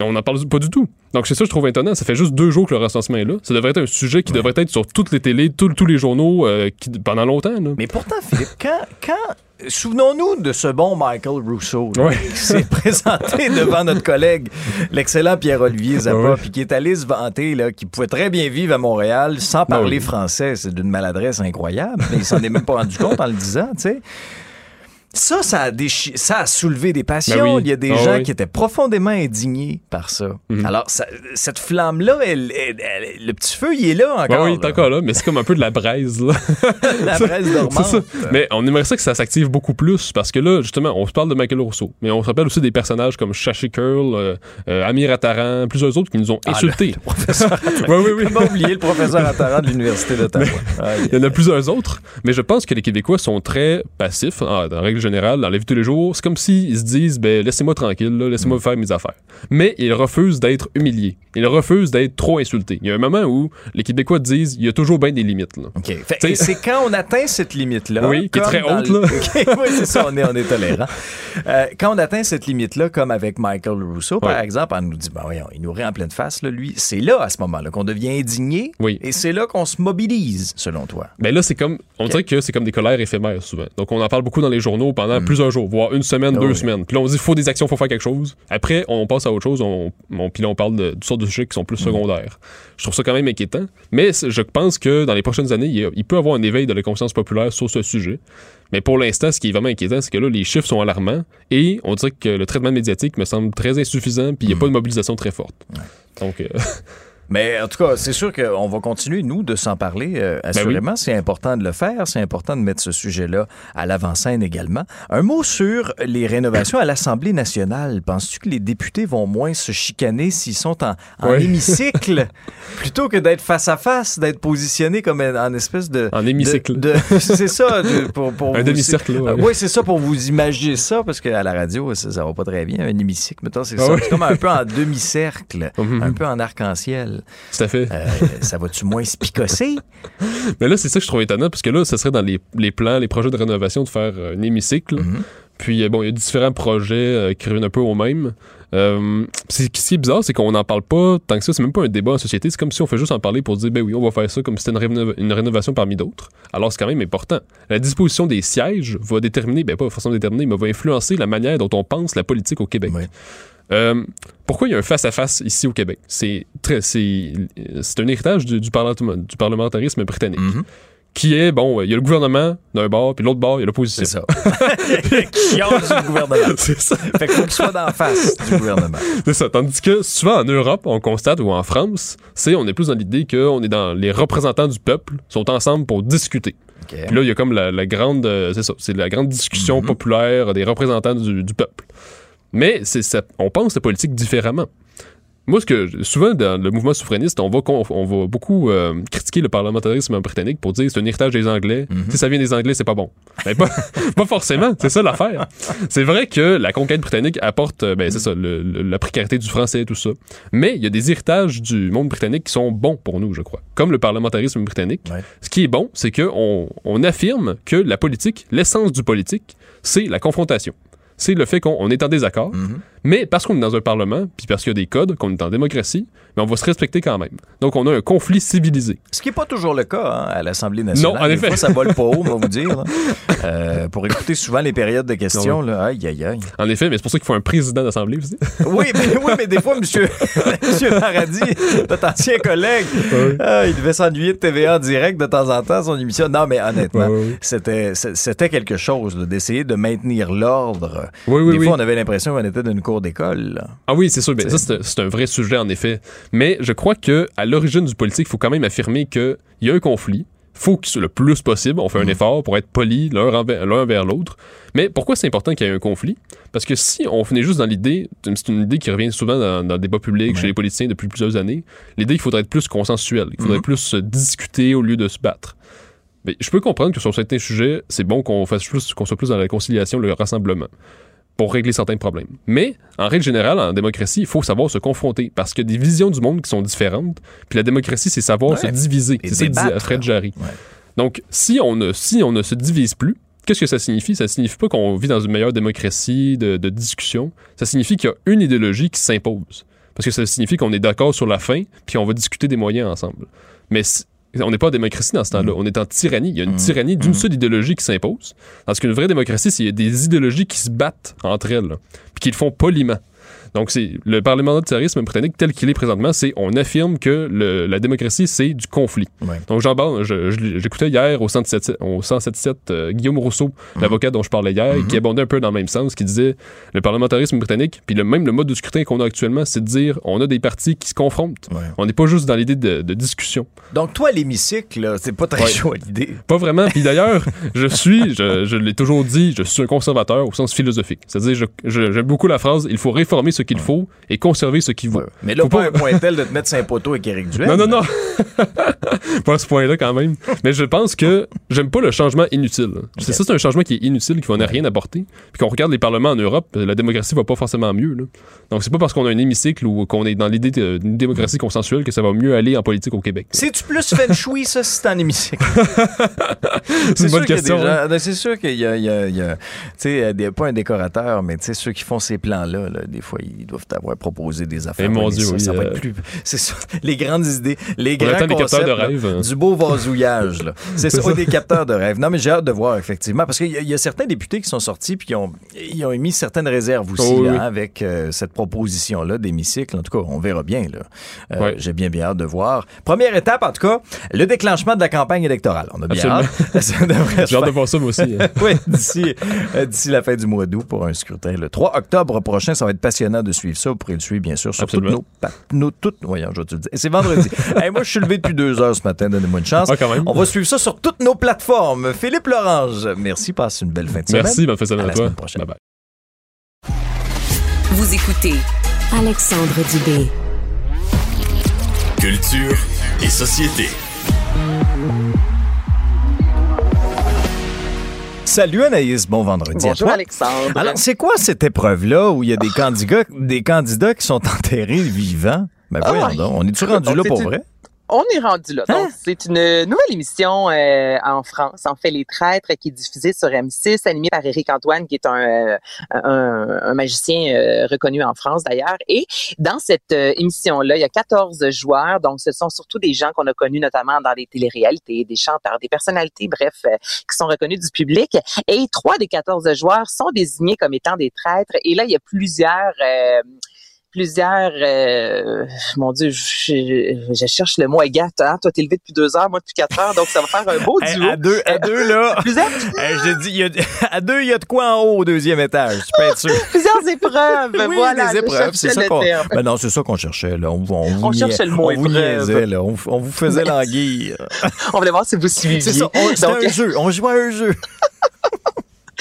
On n'en parle pas du tout. Donc, c'est ça que je trouve étonnant. Ça fait juste deux jours que le recensement est là. Ça devrait être un sujet qui devrait être sur toutes les télés, tous tous les journaux euh, qui- pendant longtemps. là. Mais pourtant, Philippe, quand, quand souvenons-nous de ce bon Michael Rousseau là, Ouais. qui s'est présenté devant notre collègue, l'excellent Pierre-Olivier Zappa, puis qui est allé se vanter qu'il pouvait très bien vivre à Montréal sans parler oui. français. C'est d'une maladresse incroyable, mais il s'en est même pas rendu compte en le disant, tu sais. Ça, ça a, déchi- ça a soulevé des passions. Ben oui. Il y a des Ah gens oui. qui étaient profondément indignés par ça. Mhm. Alors, ça- cette flamme-là, elle- elle- elle- le petit feu, il est là encore. oui, il est encore là, mais c'est comme un peu de la braise. Là. La braise C'est ça. dormante. Mais on aimerait ça que ça s'active beaucoup plus parce que là, justement, on se parle de Michael Rousseau, mais on se rappelle aussi des personnages comme Shashi Curl, euh, euh, Amir Attaran, plusieurs autres qui nous ont Ah, insultés. le professeur oui, oui, oui. Comment oublier le professeur Attaran de l'Université d'Ottawa? Aïe. Il y en a plusieurs autres, mais je pense que les Québécois sont très passifs, en, en règle générale, dans la vie de tous les jours. C'est comme s'ils se disent, ben, laissez-moi tranquille, laissez-moi faire mes affaires. Mais ils refusent d'être humiliés. Ils refusent d'être trop insultés. Il y a un moment où les Québécois disent, il y a toujours bien des limites, là. Fait- c'est quand on atteint cette limite-là. Oui, qui est très haute, là. OK, oui, c'est ça, on est, on est tolérant. Euh, quand on atteint cette limite-là, comme avec Michael Rousseau, par Ouais. exemple, on nous dit, ben voyons, il nous rit en pleine face, là, lui. C'est là, à ce moment-là, qu'on devient indigné. Oui. Et c'est là qu'on se mobilise, selon toi. Ben là, c'est comme, on dirait que c'est comme des colères éphémères souvent. Donc on en parle beaucoup dans les journaux pendant plusieurs jours, voire une semaine, Ah deux oui. semaines. Puis là, on dit, faut des actions, faut faire quelque chose. Après, on passe à autre chose, on, on- puis là, on parle de toutes sortes de sujets qui sont plus secondaires. Je trouve ça quand même inquiétant. Mais je pense que dans les prochaines années, il, il peut y avoir un éveil de la conscience populaire sur ce sujet. Mais pour l'instant, ce qui est vraiment inquiétant, c'est que là, les chiffres sont alarmants et on dirait que le traitement médiatique me semble très insuffisant, puis il n'y a pas de mobilisation très forte. Donc, euh, Mais en tout cas, c'est sûr qu'on va continuer, nous, de s'en parler. euh, assurément, c'est important de le faire. C'est important de mettre ce sujet-là à l'avant-scène également. Un mot sur les rénovations à l'Assemblée nationale. Penses-tu que les députés vont moins se chicaner s'ils sont en, hémicycle? Plutôt que d'être face à face, d'être positionnés comme en espèce de... En hémicycle. de- de- c'est ça. de- pour, pour Un demi-cercle, ouais. Oui, c'est ça, pour vous imaginer ça, parce qu'à la radio, ça, ça va pas très bien. Un hémicycle, mettons, c'est Ah ça. ouais. C'est comme un peu en demi-cercle, Mhm. un peu en arc-en-ciel. Tout à fait. Euh, ça va-tu moins se picosser? Mais là, c'est ça que je trouve étonnant, parce que là, ce serait dans les, les plans, les projets de rénovation de faire euh, un hémicycle. Mhm. Puis, euh, bon, il y a différents projets qui reviennent un peu au même. Euh, ce qui est bizarre, c'est qu'on n'en parle pas tant que ça. C'est même pas un débat en société. C'est comme si on fait juste en parler pour dire, ben oui, on va faire ça comme si c'était une rénovation parmi d'autres. Alors, c'est quand même important. La disposition des sièges va déterminer, ben pas forcément déterminer, mais va influencer la manière dont on pense la politique au Québec. Ouais. Euh, pourquoi il y a un face-à-face ici au Québec? C'est très, c'est, c'est un héritage du, du, parlement- du parlementarisme britannique. Mhm. qui est, bon, il y a le gouvernement d'un bord, puis l'autre bord, il y a l'opposition. C'est ça. qui du gouvernement. C'est ça. Fait qu'il faut qu'il soit d'en face du gouvernement. C'est ça. Tandis que souvent en Europe, on constate, ou en France, c'est on est plus dans l'idée qu'on est dans les représentants du peuple sont ensemble pour discuter. Puis là, il y a comme la, la grande, euh, c'est ça, c'est la grande discussion Mhm. populaire des représentants du, du peuple. Mais ça, on pense la politique différemment. Moi, ce que souvent dans le mouvement souverainiste, on va, con- on va beaucoup euh, critiquer le parlementarisme britannique pour dire c'est un héritage des Anglais. Mhm. Si ça vient des Anglais, c'est pas bon. Mais pas, pas forcément. C'est ça l'affaire. C'est vrai que la conquête britannique apporte, euh, ben c'est ça, le- le- la précarité du français et tout ça. Mais il y a des héritages du monde britannique qui sont bons pour nous, je crois. Comme le parlementarisme britannique. Ouais. Ce qui est bon, c'est qu'on on affirme que la politique, l'essence du politique, c'est la confrontation. C'est le fait qu'on on est en désaccord, Mhm. Mais parce qu'on est dans un parlement, puis parce qu'il y a des codes, qu'on est en démocratie, mais on va se respecter quand même. Donc on a un conflit civilisé. Ce qui n'est pas toujours le cas hein, à l'Assemblée nationale. Non, en Des effet. fois, ça vole pas haut, on va vous dire. Euh, pour écouter souvent les périodes de questions, là, aïe, aïe, aïe. En effet, mais c'est pour ça qu'il faut un président d'assemblée aussi. Oui, mais, oui, mais des fois, monsieur, monsieur Paradis, notre ancien collègue, ah, il devait s'ennuyer de TVA en direct de temps en temps, son émission. Non, mais honnêtement, c'était quelque chose d'essayer de maintenir l'ordre. Oui, oui, des oui. fois, on avait l'impression qu'on était dans une d'école. là. Ah oui, c'est sûr. Ben, C'est- ça, c'est- c'est un vrai sujet, en effet. Mais je crois que à l'origine du politique, il faut quand même affirmer qu'il y a un conflit. faut que le plus possible, on fait un effort pour être poli l'un envers, l'un vers l'autre. Mais pourquoi c'est important qu'il y ait un conflit? Parce que si on venait juste dans l'idée, c'est une idée qui revient souvent dans, dans le débat public, chez les politiciens depuis plusieurs années, l'idée qu'il faudrait être plus consensuel, il faudrait plus se discuter au lieu de se battre. Mais je peux comprendre que sur certains sujets, c'est bon qu'on fasse plus, qu'on soit plus dans la conciliation, le rassemblement pour régler certains problèmes. Mais, en règle générale, en démocratie, il faut savoir se confronter parce qu'il y a des visions du monde qui sont différentes. Puis la démocratie, c'est savoir Ouais. se diviser. C'est ça que débattre. Fred Jarry. Ouais. Donc, si on, ne, si on ne se divise plus, qu'est-ce que ça signifie? Ça signifie pas qu'on vit dans une meilleure démocratie de, de discussion. Ça signifie qu'il y a une idéologie qui s'impose. Parce que ça signifie qu'on est d'accord sur la fin, puis on va discuter des moyens ensemble. Mais si- on n'est pas en démocratie dans ce temps-là. On est en tyrannie. Il y a une tyrannie d'une seule idéologie qui s'impose. Parce qu'une vraie démocratie, c'est il y a des idéologies qui se battent entre elles, là, puis qui le font poliment. Donc, c'est le parlementarisme britannique tel qu'il est présentement, c'est on affirme que le- la démocratie, c'est du conflit. Ouais. Donc, j'en parle, j'écoutais hier au 177, au 177 euh, Guillaume Rousseau, l'avocat dont je parlais hier, qui abondait un peu dans le même sens, qui disait le parlementarisme britannique, puis le, même le mode de scrutin qu'on a actuellement, c'est de dire on a des partis qui se confrontent. Ouais. On n'est pas juste dans l'idée de, de discussion. Donc, toi, l'hémicycle, c'est pas très Ouais. chaud à l'idée. Pas vraiment. Puis d'ailleurs, je suis, je, je l'ai toujours dit, je suis un conservateur au sens philosophique. C'est-à-dire, j'aime beaucoup la phrase il faut réformer ce qu'il faut et conserver ce qui vaut. Ouais. Mais là, Faut pas un point tel de te mettre un poteau avec Éric Duhem. Non, non, non. pas à ce point-là, quand même. Mais je pense que j'aime pas le changement inutile. C'est ça, c'est un changement qui est inutile, qui va n'a rien apporter. Puis qu'on regarde les parlements en Europe, la démocratie va pas forcément mieux. là. Donc, c'est pas parce qu'on a un hémicycle ou qu'on est dans l'idée de- d'une démocratie consensuelle que ça va mieux aller en politique au Québec. C'est-tu plus feng ça, si c'est en hémicycle? C'est une sûr bonne qu'il y a des question. hein. ben, C'est sûr qu'il y a, il y a- il y a- tu sais, des- pas un décorateur, mais tu sais, ceux qui font ces plans-là, là, des fois, ils doivent avoir proposé des affaires. Eh, mon Dieu, ça, oui, ça va euh, être plus. C'est ça. Les grandes idées, les On grands attend des capteurs concepts, de là, rêve. hein. du beau vasouillage. là. C'est ça, oui, des capteurs de rêve. Non, mais j'ai hâte de voir, effectivement, parce qu'il y, a- il y a certains députés qui sont sortis puis qui ont, ils ont émis certaines réserves aussi Oh, oui, là, avec euh, cette proposition-là d'hémicycle. En tout cas, on verra bien. Là. Euh, Ouais. J'ai bien, bien hâte de voir. Première étape, en tout cas, le déclenchement de la campagne électorale. On a bien Absolument. hâte. Ça J'ai hâte de voir ça, moi aussi. hein. oui, d'ici, euh, d'ici la fin du mois d'août pour un scrutin. Le 3 octobre prochain, ça va être passionnant de suivre ça. Vous pourrez le suivre, bien sûr, sur toutes nos, pa- nos toutes, voyons, je vais te le dire. Et C'est vendredi. Hey, moi, je suis levé depuis deux heures ce matin. Donnez-moi une chance. Ah, quand même. On va suivre ça sur toutes nos plateformes. Philippe Lorange, merci. Passe une belle fin de semaine. Merci, bonne fin de semaine À à la toi. semaine prochaine. Bye bye. Vous écoutez Alexandre Dubé. Culture et société. Salut Anaïs, bon vendredi à Bonjour toi. Alexandre. Alors, c'est quoi cette épreuve-là où il y a des candidats, des candidats qui sont enterrés vivants? Ben voyons Ah. donc, on est-tu rendu là pour vrai? On est rendu là. Hein? Donc, c'est une nouvelle émission euh, en France, en fait, Les Traîtres, qui est diffusée sur M6, animée par Éric Antoine, qui est un, euh, un, un magicien euh, reconnu en France d'ailleurs. Et dans cette euh, émission-là, il y a 14 joueurs. Donc, ce sont surtout des gens qu'on a connus notamment dans les téléréalités, des chanteurs, des personnalités, bref, euh, qui sont reconnus du public. Et trois des 14 joueurs sont désignés comme étant des traîtres. Et là, il y a plusieurs... plusieurs, euh, mon Dieu, je, je cherche le mot Agathe. Hein? Toi, t'es levé depuis deux heures, moi depuis quatre heures, donc ça va faire un beau duo. à deux, à deux là. Plusieurs, je dis, y a- à deux, il y a de quoi en haut au deuxième étage. Tu peux être sûr. plusieurs épreuves. Oui, voilà, des épreuves, c'est ça qu'on. Ben non, c'est ça qu'on cherchait là. On, on, On cherchait le mot on vous niaisait, là. On, on vous faisait languir. On voulait voir si vous suiviez. C'est ça. on- Donc, un jeu. On jouait à un jeu.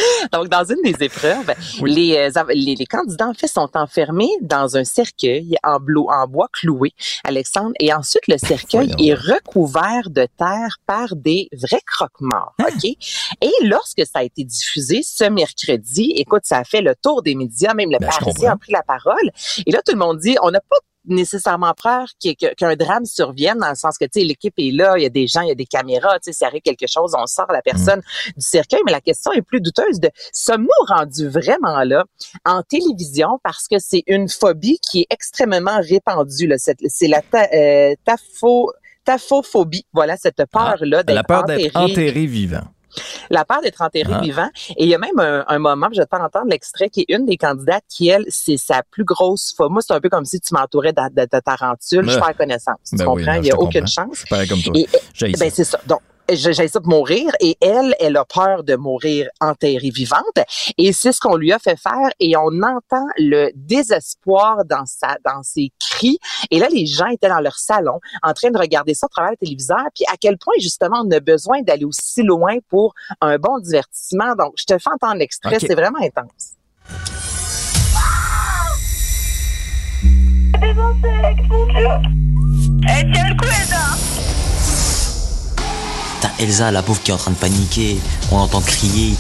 Donc, dans une des épreuves, les, euh, les, les candidats, en fait, sont enfermés dans un cercueil en, blo- en bois cloué, Alexandre, et ensuite, le cercueil est recouvert de terre par des vrais croque-morts, OK? Et lorsque ça a été diffusé ce mercredi, écoute, ça a fait le tour des médias, même le Ben, Parisien a pris la parole, et là, tout le monde dit, on n'a pas nécessairement peur qu'un drame survienne dans le sens que tu sais l'équipe est là, il y a des gens, il y a des caméras, tu sais s'il arrive quelque chose, on sort la personne du cercueil, mais la question est plus douteuse de sommes-nous rendus vraiment là en télévision parce que c'est une phobie qui est extrêmement répandue là, Cette- c'est la ta, euh, tafo taphophobie, voilà cette peur là d'être La peur d'être enterré vivant. La peur d'être enterré Ah. vivant. Et il y a même un, un moment, je vais te faire entendre l'extrait, qui est une des candidates qui, elle, c'est sa plus grosse fois. Moi, c'est un peu comme si tu m'entourais de, de, de tarentules. Je Ben. perds connaissance. Tu Ben oui, comprends? non, il n'y a aucune comprends. chance. Je suis pareil comme toi. Et, J'ai ben, c'est ça. Donc, j'ai ça de mourir. Et elle, elle a peur de mourir enterrée vivante. Et c'est ce qu'on lui a fait faire. Et on entend le désespoir dans sa dans ses cris. Et là les gens étaient dans leur salon en train de regarder ça à travers le téléviseur. Puis à quel point justement on a besoin d'aller aussi loin pour un bon divertissement. Donc je te fais entendre l'extrait. C'est vraiment intense. T'as Elsa, la pauvre, qui est en train de paniquer. On l'entend crier.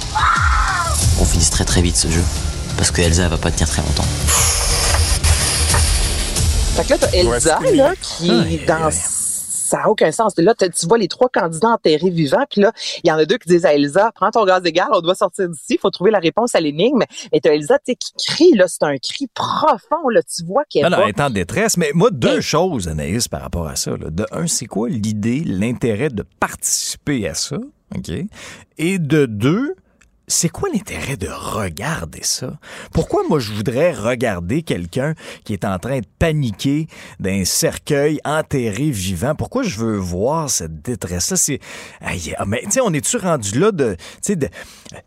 On finisse très très vite ce jeu. Parce que Elsa, elle va pas tenir très longtemps. Fait que là, t'as Elsa, là, qui est dans... Ça n'a aucun sens. Là, tu vois les trois candidats enterrés vivants, puis là, il y en a deux qui disent à Elsa, prends ton gaz égal, on doit sortir d'ici, il faut trouver la réponse à l'énigme. Et Elsa, tu sais, qui crie, là, c'est un cri profond, là, tu vois qu'elle Non, est non, est en détresse. Mais moi, deux choses, Anaïs, par rapport à ça. là. De un, c'est quoi l'idée, l'intérêt de participer à ça? OK? Et de deux, c'est quoi l'intérêt de regarder ça? Pourquoi moi je voudrais regarder quelqu'un qui est en train de paniquer d'un cercueil enterré vivant? Pourquoi je veux voir cette détresse-là? C'est. Aïe, ah, mais tu sais, on est-tu rendu là de. Tu sais, de-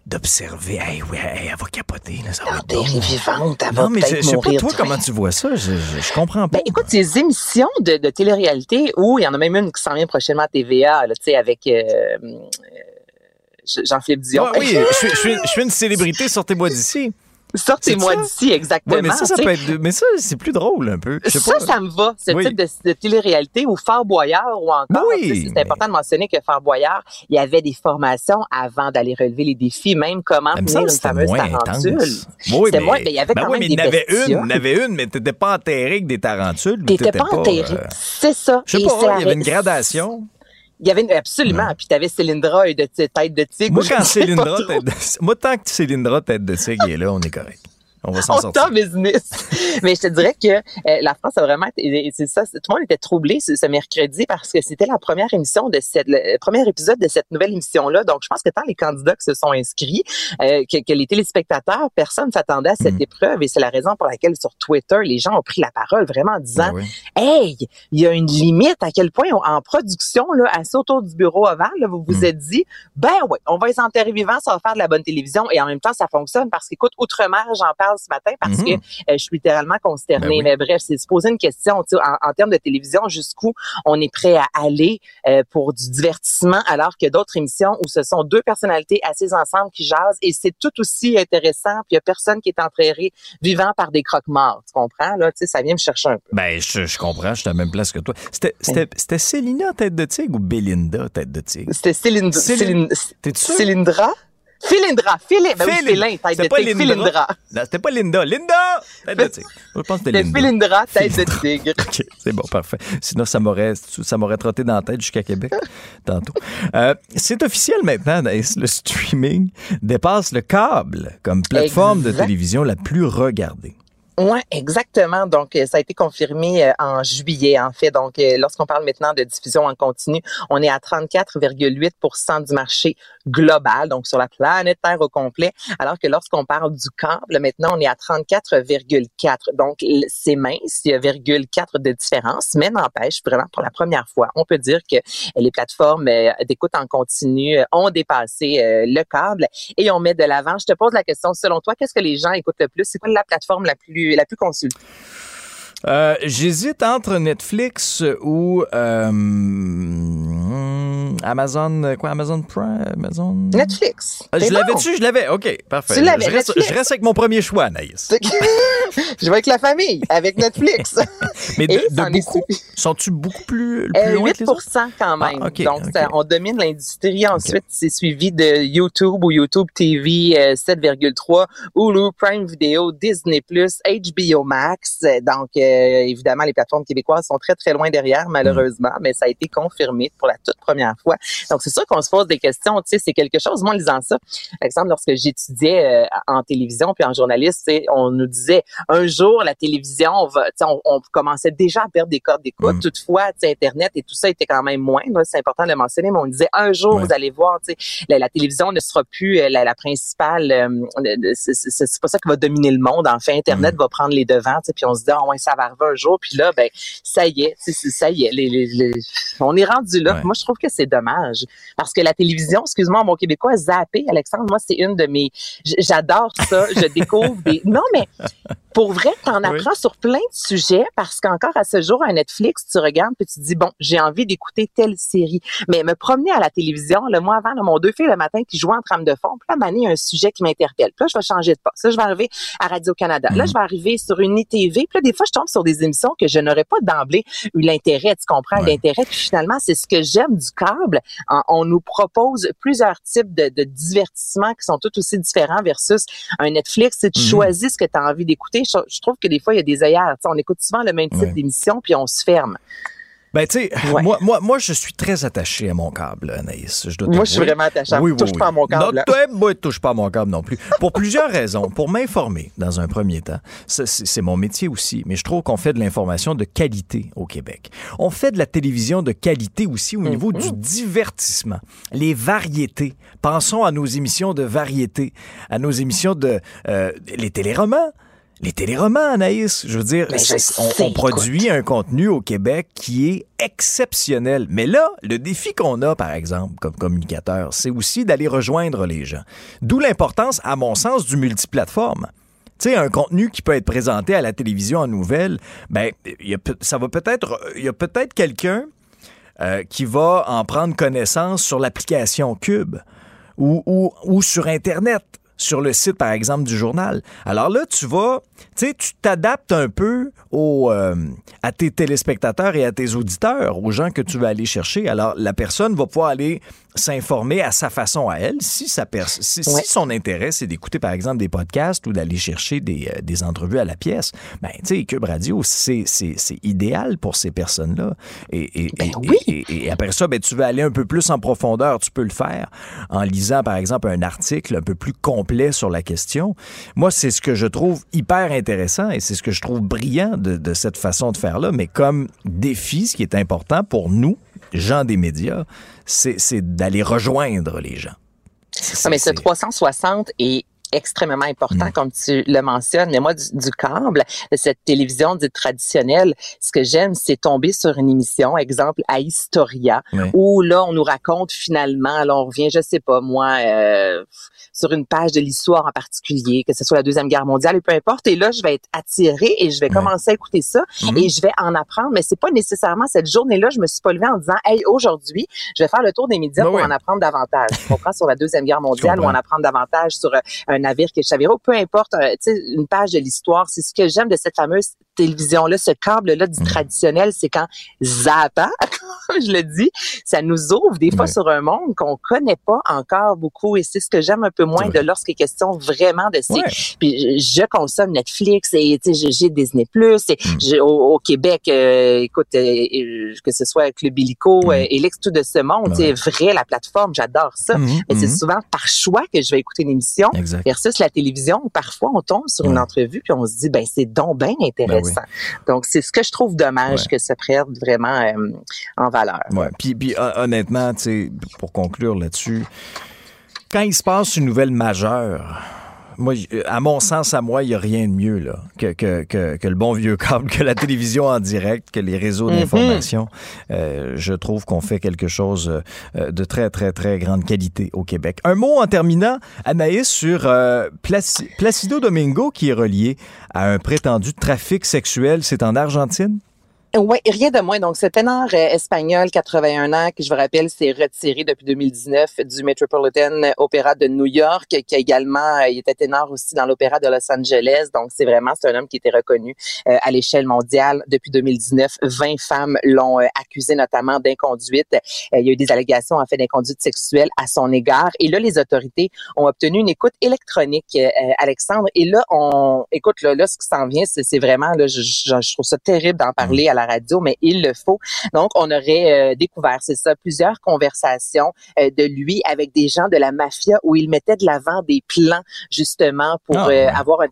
d'observer? Hey, ouais, hey, elle va capoter, là, ça va être vivante, elle va Non, mais je, sais pas, toi, comment tu vois ça? Je, je, je comprends pas. Ben, écoute, ces émissions de, de télé-réalité où il y en a même une qui s'en vient prochainement à TVA, tu sais, avec euh, Jean-Philippe Dion. Ah oui, je, suis- je suis- je suis une célébrité, sortez-moi d'ici. Sortez-moi d'ici, exactement. Ouais, mais ça, ça peut être. Mais ça, c'est plus drôle un peu. Ça, pas. ça me va, ce Oui. type de, de télé-réalité ou Fort Boyard ou encore, Ben oui, c'est mais- important de mentionner que Fort Boyard, il y avait des formations avant d'aller relever les défis, même comment tenir semble une fameuse moins tarentule. Oui, mais, moins- ben, il y avait ben quand oui, même mais des il y en avait une, il y en avait une, mais t'étais pas enterré avec des tarentules. T'étais pas enterré. euh, C'est ça. Je sais pas, il y avait une gradation. Il y avait une- absolument. Puis t'avais Cylindra et de tête de tigre. Moi, quand Cylindra, tête de... moi, tant que Cylindra, tête de tigre est là, on est correct. On va s'en sortir. business. Mais je te dirais que euh, la France a vraiment c'est ça, tout le monde était troublé ce, ce mercredi parce que c'était la première émission de cette, le premier épisode de cette nouvelle émission-là. Donc, je pense que tant les candidats qui se sont inscrits, euh, que, que les téléspectateurs, personne s'attendait à cette Mhm. épreuve et c'est la raison pour laquelle sur Twitter, les gens ont pris la parole vraiment en disant, Ben oui. hey, il y a une limite à quel point on- en production, là, assis autour du bureau ovale, là, vous vous Mm. êtes dit, ben ouais, on va les enterrer vivants, ça va faire de la bonne télévision et en même temps, ça fonctionne parce qu'écoute, Outre-mer, j'en parle ce matin parce Mhm. que euh, je suis littéralement consternée. Ben oui. Mais bref, c'est se poser une question, en, en termes de télévision, jusqu'où on est prêt à aller euh, pour du divertissement alors que d'autres émissions où ce sont deux personnalités assises ensemble qui jasent et c'est tout aussi intéressant puis il y a personne qui est enterré vivant par des croque-morts, tu comprends? Là, tu sais, ça vient me chercher un peu. Ben, je, je comprends, je suis à la même place que toi. C'était, c'était, Célina, tête de tigre, ou Belinda, tête de tigre? C'était Cylindra. Céline- T'es-tu sûr? Philindra. Philin, ben oui, Philin. Tête C'était de pas tigre. Lindra. Philindra. Non, c'était pas Linda. Linda! Tête de tigre. Je pense que c'était C'était Linda. Philindra, tête de tigre. OK, c'est bon, parfait. Sinon, ça m'aurait, ça m'aurait trotté dans la tête jusqu'à Québec tantôt. Euh, c'est officiel maintenant, le streaming dépasse le câble comme plateforme de télévision la plus regardée. Oui, exactement. Donc, euh, ça a été confirmé euh, en juillet, en fait. Donc, euh, lorsqu'on parle maintenant de diffusion en continu, on est à 34,8% du marché global, donc sur la planète Terre au complet, alors que lorsqu'on parle du câble, maintenant, on est à 34,4. Donc, c'est mince, il y a 0,4 de différence, mais n'empêche, vraiment, pour la première fois, on peut dire que les plateformes d'écoute en continu ont dépassé le câble et on met de l'avant. Je te pose la question, selon toi, qu'est-ce que les gens écoutent le plus? C'est quoi la plateforme la plus la plus consultée? Euh, J'hésite entre Netflix ou euh, Amazon, quoi, Amazon Prime, Amazon? Netflix. Ah, je l'avais dessus, je l'avais. OK, parfait. Tu l'avais, je, reste, je reste avec mon premier choix, Anaïs. je vais avec la famille, avec Netflix. Mais de, de beaucoup, sont-tu beaucoup plus, plus Euh, loin 8 que les autres? quand même. Ah, Donc, ça- on domine l'industrie. Ensuite, c'est suivi de YouTube ou YouTube TV euh, 7,3, Hulu, Prime Video, Disney+, HBO Max. Euh, Donc, euh, évidemment, les plateformes québécoises sont très, très loin derrière, malheureusement, mais ça a été confirmé pour la toute première fois. Donc, c'est sûr qu'on se pose des questions. Tu sais, c'est quelque chose. Moi, en lisant ça, par exemple, lorsque j'étudiais euh, en télévision puis en journaliste, on nous disait un jour la télévision, on va, on, on commençait déjà à perdre des codes d'écoute. Mm. Toutefois, Internet et tout ça était quand même moins. C'est important de le mentionner, mais on disait un jour, Ouais. vous allez voir, tu sais, la, la télévision ne sera plus euh, la, la principale. euh, c'est- pas ça qui va dominer le monde. En fait, Internet va prendre les devants. tu sais, Puis on se dit, ah ouais, ça va arriver un jour. Puis là, ben, ça y est, ça y est. les- les- les- on est rendu là. Ouais. Moi, je trouve que c'est dommage parce que la télévision, excuse-moi, mon québécois, zappé, Alexandre, moi, c'est une de mes. J'adore ça. Je découvre des. Non, mais pour vrai, t'en Oui. apprends sur plein de sujets parce qu'encore à ce jour, un Netflix, tu regardes puis tu te dis bon, j'ai envie d'écouter telle série. Mais me promener à la télévision, le mois avant, là, mon deux filles le matin qui jouent en trame de fond, puis là, il y a un sujet qui m'interpelle. Puis là, je vais changer de poste. Là, je vais arriver à Radio-Canada. Là, Mhm. je vais arriver sur une ITV. Puis là, des fois, je tombe sur des émissions que je n'aurais pas d'emblée eu l'intérêt, tu comprends, Ouais. l'intérêt. Puis finalement, c'est ce que j'aime du câble. On nous propose plusieurs types de, de divertissements qui sont tous aussi différents versus un Netflix. Si tu Mhm. choisis ce que tu as envie d'écouter, je, je trouve que des fois, il y a des œillères. Tu sais, on écoute souvent le même type Ouais. d'émission, puis on se ferme. Ben, tu sais, Ouais. moi, moi, moi, je suis très attaché à mon câble, Anaïs. Je dois Moi, je suis vraiment attaché. Oui, oui, Touche oui. pas à mon câble. Non, toi, moi, touche pas à mon câble non plus. Pour plusieurs raisons. Pour m'informer, dans un premier temps. C'est mon métier aussi, mais je trouve qu'on fait de l'information de qualité au Québec. On fait de la télévision de qualité aussi au niveau du divertissement. Les variétés. Pensons à nos émissions de variété, à nos émissions de... euh, les téléromans. Les téléromans, Anaïs, je veux dire, Ben, je on, sais, on produit un contenu au Québec qui est exceptionnel. Mais là, le défi qu'on a, par exemple, comme communicateur, c'est aussi d'aller rejoindre les gens. D'où l'importance, à mon sens, du multiplateforme. Tu sais, un contenu qui peut être présenté à la télévision en nouvelles, ben, y a ça va peut-être, il y a peut-être quelqu'un euh, qui va en prendre connaissance sur l'application Cube ou, ou, ou sur Internet, sur le site, par exemple, du journal. Alors là, tu vas, tu sais, tu t'adaptes un peu au, euh, à tes téléspectateurs et à tes auditeurs, aux gens que tu vas aller chercher. Alors, la personne va pouvoir aller s'informer à sa façon à elle, si, sa pers- si, si son intérêt, c'est d'écouter, par exemple, des podcasts ou d'aller chercher des, euh, des entrevues à la pièce. Ben, tu sais, Cube Radio, c'est c'est- c'est idéal pour ces personnes-là. Et, et, Ben et- oui. et- et après ça, ben, tu veux aller un peu plus en profondeur, tu peux le faire en lisant, par exemple, un article un peu plus complet sur la question. Moi, c'est ce que je trouve hyper intéressant et c'est ce que je trouve brillant de, de cette façon de faire-là. Mais comme défi, ce qui est important pour nous, gens des médias, c'est d'aller rejoindre les gens. Ah, mais ce C'est- 360 est extrêmement important, Mm. comme tu le mentionnes. Mais moi, du, du câble, de cette télévision dite traditionnelle, ce que j'aime, c'est tomber sur une émission, exemple à Historia, où là, on nous raconte finalement, là, on revient, je sais pas, moi, euh, sur une page de l'histoire en particulier, que ce soit la Deuxième Guerre mondiale, et peu importe. Et là, je vais être attirée et je vais Ouais. commencer à écouter ça Mhm. et je vais en apprendre. Mais c'est pas nécessairement cette journée-là, je me suis pas levée en disant, hey, aujourd'hui, je vais faire le tour des médias Ben pour ouais. en apprendre davantage. Tu comprends? Sur la Deuxième Guerre mondiale ou en apprendre davantage sur euh, un navire qui est Chaviro, peu importe, euh, tu sais, une page de l'histoire. C'est ce que j'aime de cette fameuse télévision-là, ce câble-là Mm. du traditionnel, c'est quand zappant, je le dis, ça nous ouvre des fois sur un monde qu'on connaît pas encore beaucoup et c'est ce que j'aime un peu moins de lorsqu'il est question vraiment de ces. Puis je consomme Netflix et j'ai Disney Plus et mm. au, Québec, euh, écoute, euh, que ce soit Club Illico, mm. euh, Elix, tout de ce monde, c'est vrai la plateforme, j'adore ça. Mm-hmm. Mais c'est mm-hmm. souvent par choix que je vais écouter une émission versus la télévision où parfois on tombe sur une entrevue puis on se dit ben c'est donc bien ben intéressant. Donc c'est ce que je trouve dommage que ça prenne vraiment en valeur. Ouais. Puis, puis honnêtement, pour conclure là-dessus, quand il se passe une nouvelle majeure, moi, à mon sens, à moi, il n'y a rien de mieux là, que, que, que, le bon vieux câble, que la télévision en direct, que les réseaux mhm. d'information. Euh, je trouve qu'on fait quelque chose euh, de très, très, très grande qualité au Québec. Un mot en terminant, Anaïs, sur euh, Placido Domingo qui est relié à un prétendu trafic sexuel. C'est en Argentine? Oui, rien de moins. Donc, ce ténor euh, espagnol, 81 ans, qui je vous rappelle, s'est retiré depuis 2019 du Metropolitan Opera de New York, qui a également, euh, il était ténor aussi dans l'Opéra de Los Angeles. Donc, c'est vraiment, c'est un homme qui était reconnu euh, à l'échelle mondiale depuis 2019. 20 femmes l'ont accusé notamment d'inconduite. il y a eu des allégations en fait d'inconduite sexuelle à son égard. Et là, les autorités ont obtenu une écoute électronique, Alexandre. Et là, on, écoute, là, là ce qui s'en vient, c'est vraiment, là, je, je, trouve ça terrible d'en parler à la radio, mais il le faut. Donc, on aurait euh, découvert, c'est ça, plusieurs conversations euh, de lui avec des gens de la mafia où il mettait de l'avant des plans justement pour ah, euh, avoir un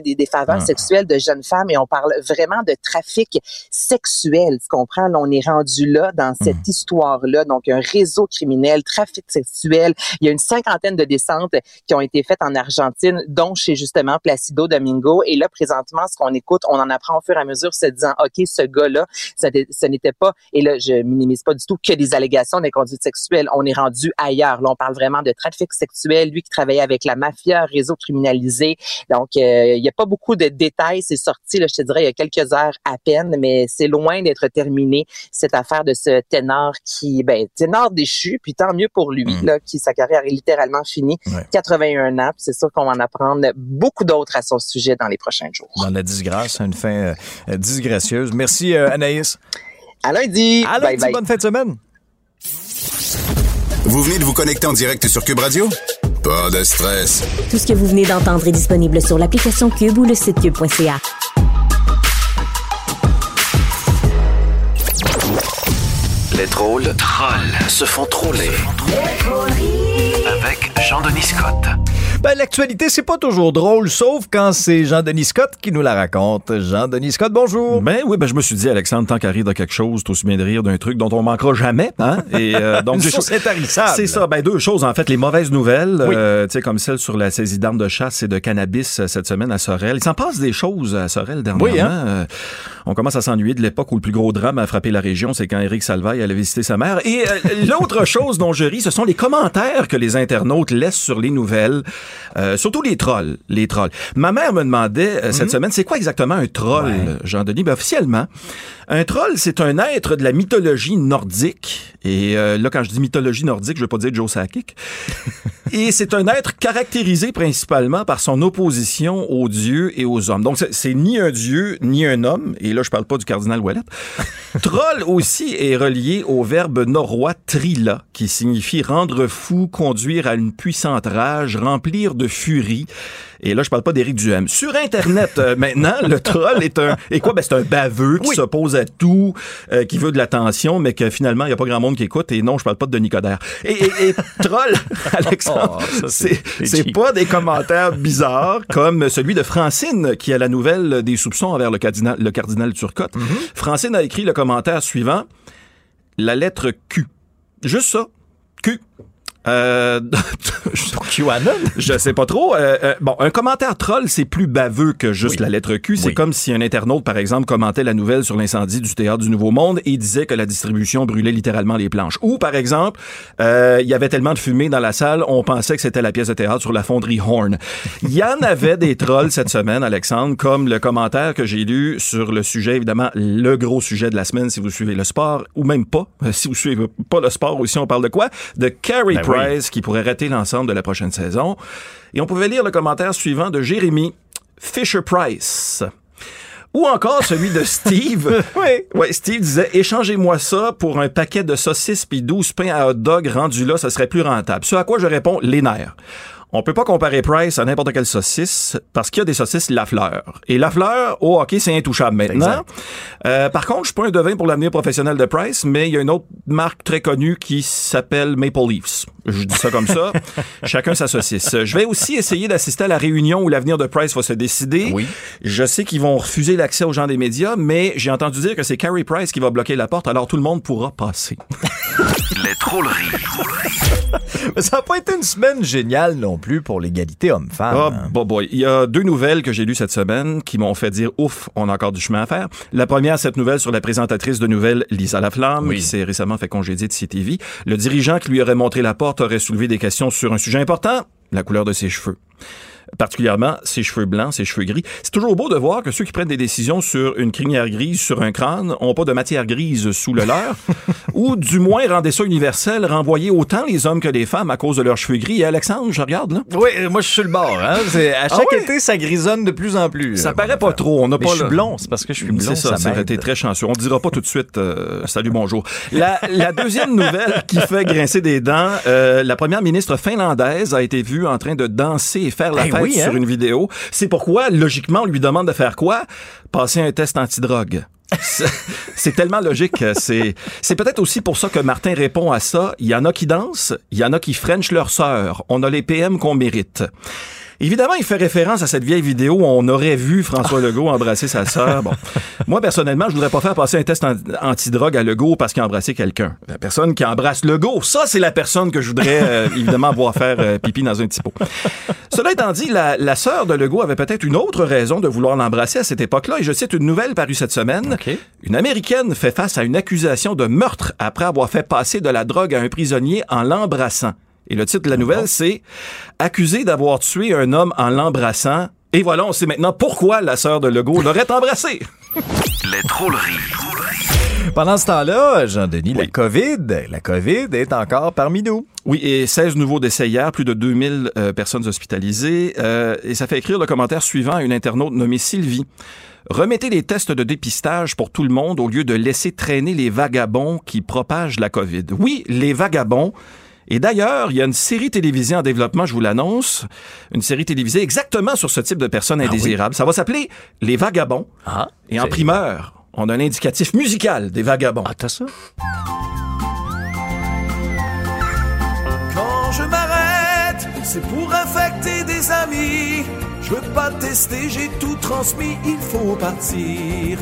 des, des, faveurs ah. sexuelles de jeunes femmes et on parle vraiment de trafic sexuel. Tu comprends? on est rendu là dans cette hmm. histoire-là. Donc, un réseau criminel, trafic sexuel. Il y a une cinquantaine de descentes qui ont été faites en Argentine, dont chez justement Placido Domingo. Et là, présentement, ce qu'on écoute, on en apprend au fur et à mesure, se disant, OK, ce gars là ce n'était pas, et là, je minimise pas du tout, que des allégations d'inconduite sexuelle. On est rendu ailleurs. Là, on parle vraiment de trafic sexuel, lui qui travaillait avec la mafia, réseau criminalisé. Donc, euh, il n'y a pas beaucoup de détails. C'est sorti, là, je te dirais, il y a quelques heures à peine, mais c'est loin d'être terminé, cette affaire de ce ténor qui, ben, ténor déchu, puis tant mieux pour lui, mm. là, qui, sa carrière est littéralement finie. 81 ans, c'est sûr qu'on va en apprendre beaucoup d'autres à son sujet dans les prochains jours. Dans la disgrâce, une fin euh, disgracieuse. Merci euh, Anaïs. À lundi. À lundi, bonne fin de semaine. Vous venez de vous connecter en direct sur Cube Radio? Pas de stress. Tout ce que vous venez d'entendre est disponible sur l'application Cube ou le site cube.ca. Les drôles trolls se font troller. Avec Jean-Denis Scott. Ben, l'actualité, c'est pas toujours drôle, sauf quand c'est Jean-Denis Scott qui nous la raconte. Jean-Denis Scott, bonjour. Ben oui, ben je me suis dit, Alexandre, tant qu'à rire de quelque chose, t'as aussi bien de rire d'un truc dont on manquera jamais, hein? Et euh, donc, c'est ça. Ben deux choses, en fait, les mauvaises nouvelles, euh, tu sais, comme celle sur la saisie d'armes de chasse et de cannabis euh, cette semaine à Sorel. Il s'en passe des choses à Sorel dernièrement. Oui, hein? on commence à s'ennuyer de l'époque où le plus gros drame a frappé la région, c'est quand Éric Salvaille allait visiter sa mère. Et l'autre chose dont je ris, ce sont les commentaires que les internautes laissent sur les nouvelles, surtout les trolls, les trolls. Ma mère me demandait euh, cette mhm. semaine, c'est quoi exactement un troll, Jean-Denis? Ben, officiellement, un troll, c'est un être de la mythologie nordique. Et euh, là, quand je dis mythologie nordique, je veux pas dire Joe Sakic. et c'est un être caractérisé principalement par son opposition aux dieux et aux hommes. Donc, c'est ni un dieu, ni un homme. Et là, je parle pas du cardinal Wallet. troll aussi est relié au verbe norrois trila, qui signifie rendre fou, conduire à une puissante rage, remplir de furie. Et là, je parle pas d'Éric Duhem. Sur Internet, euh, maintenant, le troll est un... Et quoi? Ben, c'est un baveux qui s'oppose à tout, euh, qui veut de l'attention, mais que finalement, il n'y a pas grand monde qui écoute. Et non, je parle pas de Nicodère. Et, et, troll, Alexandre, oh, c'est pas des commentaires bizarres comme celui de Francine, qui a la nouvelle des soupçons envers le cardinal, le cardinal Turcotte. Mm-hmm. Francine a écrit le commentaire suivant. La lettre Q. Juste ça. Q. Euh, je sais pas trop. Euh, euh, bon, un commentaire troll, c'est plus baveux que juste la lettre Q. C'est comme si un internaute, par exemple, commentait la nouvelle sur l'incendie du théâtre du Nouveau Monde et disait que la distribution brûlait littéralement les planches. Ou, par exemple, euh, il y avait tellement de fumée dans la salle, on pensait que c'était la pièce de théâtre sur la fonderie Horn. Il y en avait des trolls cette semaine, Alexandre, comme le commentaire que j'ai lu sur le sujet, évidemment, le gros sujet de la semaine, si vous suivez le sport, ou même pas, si vous suivez pas le sport aussi, on parle de quoi? De Carey ben Price, qui pourrait rater l'ensemble de la prochaine saison. Et on pouvait lire le commentaire suivant de Jérémy Fisher-Price. Ou encore celui de Steve. oui. Ouais, Steve disait échangez-moi ça pour un paquet de saucisses puis 12 pains à hot dog rendu là, ça serait plus rentable. Ce à quoi je réponds les nerfs. On peut pas comparer Price à n'importe quelle saucisse parce qu'il y a des saucisses Lafleur. Et Lafleur, au hockey, c'est intouchable maintenant. Euh, par contre, je suis pas un devin pour l'avenir professionnel de Price, mais il y a une autre marque très connue qui s'appelle Maple Leafs. Je dis ça comme ça. Chacun sa saucisse. Je vais aussi essayer d'assister à la réunion où l'avenir de Price va se décider. Oui. Je sais qu'ils vont refuser l'accès aux gens des médias, mais j'ai entendu dire que c'est Carey Price qui va bloquer la porte, alors tout le monde pourra passer. Les drôleries. Mais ça n'a pas été une semaine géniale non plus pour l'égalité homme-femme. Ah, hein. bon boy. Il y a deux nouvelles que j'ai lues cette semaine qui m'ont fait dire ouf, on a encore du chemin à faire. La première, cette nouvelle sur la présentatrice de nouvelles Lisa Laflamme, Oui. qui s'est récemment fait congédier de CTV. Le dirigeant qui lui aurait montré la porte aurait soulevé des questions sur un sujet important, la couleur de ses cheveux. Particulièrement ses cheveux blancs, ses cheveux gris. C'est toujours beau de voir que ceux qui prennent des décisions sur une crinière grise sur un crâne ont pas de matière grise sous le leur, ou du moins rendez ça universel, renvoyer autant les hommes que les femmes à cause de leurs cheveux gris. Et Alexandre, je regarde là. Oui, euh, moi je suis sur le bord. Hein. À chaque ouais? été, ça grisonne de plus en plus. Ça paraît pas trop. On n'a pas je suis le- blond, c'est parce que je suis blond. C'est ça, ça été très chanceux. On ne dira pas tout de suite euh, salut, bonjour. La, la deuxième nouvelle qui fait grincer des dents, euh, la première ministre finlandaise a été vue en train de danser et faire la Eh oui, hein? sur une vidéo. C'est pourquoi, logiquement, on lui demande de faire quoi? Passer un test antidrogue. C'est- C'est tellement logique. C'est c'est peut-être aussi pour ça que Martin répond à ça. Il y en a qui dansent, il y en a qui frenchent leur sœur. On a les PM qu'on mérite. Évidemment, il fait référence à cette vieille vidéo où on aurait vu François Legault embrasser sa sœur. Bon. Moi, personnellement, je voudrais pas faire passer un test an- antidrogue à Legault parce qu'il a embrassé quelqu'un. La personne qui embrasse Legault, ça, c'est la personne que je voudrais euh, évidemment voir faire euh, pipi dans un petit pot. Cela étant dit, la, la sœur de Legault avait peut-être une autre raison de vouloir l'embrasser à cette époque-là. Et je cite une nouvelle parue cette semaine. OK. Une Américaine fait face à une accusation de meurtre après avoir fait passer de la drogue à un prisonnier en l'embrassant. Et le titre de la nouvelle, c'est Accusé d'avoir tué un homme en l'embrassant. Et voilà, on sait maintenant pourquoi la sœur de Legault l'aurait embrassé. Les drôleries. Pendant ce temps-là, Jean-Denis, la COVID, la COVID est encore parmi nous. Oui, et 16 nouveaux décès hier, plus de 2000 euh, personnes hospitalisées. Euh, et ça fait écrire le commentaire suivant à une internaute nommée Sylvie. Remettez les tests de dépistage pour tout le monde au lieu de laisser traîner les vagabonds qui propagent la COVID. Oui, les vagabonds. Et d'ailleurs, il y a une série télévisée en développement, je vous l'annonce, une série télévisée exactement sur ce type de personnes indésirables. Ça va s'appeler Les Vagabonds. Ah, Et en primeur, on a un indicatif musical des vagabonds. Ah, t'as ça? Quand je m'arrête, c'est pour infecter des amis. Je veux pas tester, j'ai tout transmis, il faut partir.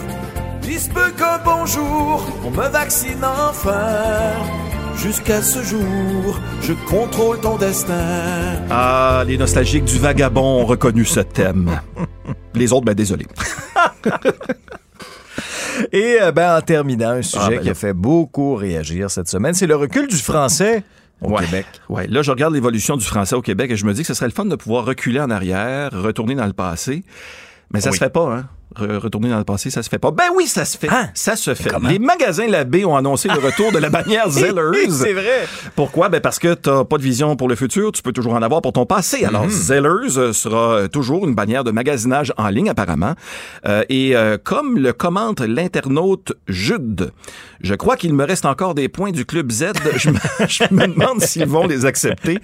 Il se peut qu'un bonjour, on me vaccine enfin. Jusqu'à ce jour, je contrôle ton destin. Ah, les nostalgiques du vagabond ont reconnu ce thème. Les autres, ben désolé. Et euh, ben, en terminant, un sujet Ah, ben qui a fait beaucoup réagir cette semaine, c'est le recul du français au Ouais. Québec. Ouais, là, je regarde l'évolution du français au Québec et je me dis que ce serait le fun de pouvoir reculer en arrière, retourner dans le passé. Mais ça Oui. se fait pas, hein? Re- retourner dans le passé, ça se fait pas. Ben oui, ça se fait. Hein? Ça se fait. comment? Les magasins Labbé ont annoncé le retour de la bannière Zellers. C'est vrai. Pourquoi? Ben parce que t'as pas de vision pour le futur, tu peux toujours en avoir pour ton passé. Alors, Zellers euh, sera euh, toujours une bannière de magasinage en ligne, apparemment. Euh, et euh, comme le commente l'internaute Jude, je crois qu'il me reste encore des points du Club Z. je, me, je me demande s'ils vont les accepter.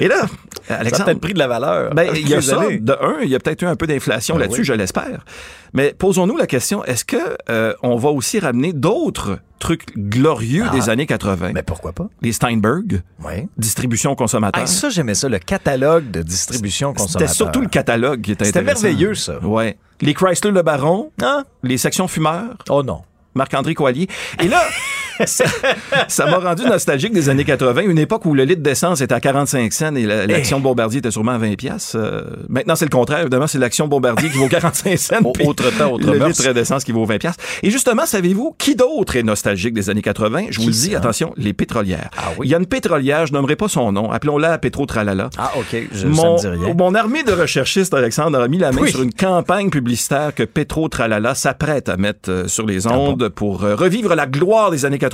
Et là, Ça a Alexandre... peut-être pris de la valeur. Ben, il y a ça. De un, il y a peut-être eu un peu d'inflation Ben là-dessus, oui. je l'espère. Mais posons-nous la question, est-ce que euh, on va aussi ramener d'autres trucs glorieux des années 80? Mais pourquoi pas? Les Steinberg, Oui. distribution consommateur? Ah, ça, j'aimais ça, le catalogue de distribution C'était consommateur. surtout le catalogue qui était C'était intéressant. merveilleux, ça. Ouais. Les Chrysler Le Baron, Ah? les sections fumeurs, Oh non. Marc-André Coallier. Et là, ça m'a rendu nostalgique des années 80, une époque où le litre d'essence était à 45 cents et la- l'action Bombardier était sûrement à 20 pièces. maintenant, c'est le contraire. Évidemment, c'est l'action Bombardier qui vaut 45 cents. Autre temps, autre Le mœurs. litre d'essence qui vaut 20 pièces. Et justement, savez-vous qui d'autre est nostalgique des années 80? Je vous le dis, attention, les pétrolières. Ah oui? Il y a une pétrolière, je nommerai pas son nom. Appelons-la Pétro Tralala. Ah, OK. Je, Mon, ça me dit rien. mon armée de recherchistes, Alexandre, a mis la main Oui. sur une campagne publicitaire que Petro Tralala s'apprête à mettre euh, sur les Ah ondes pour euh, revivre la gloire des années 80.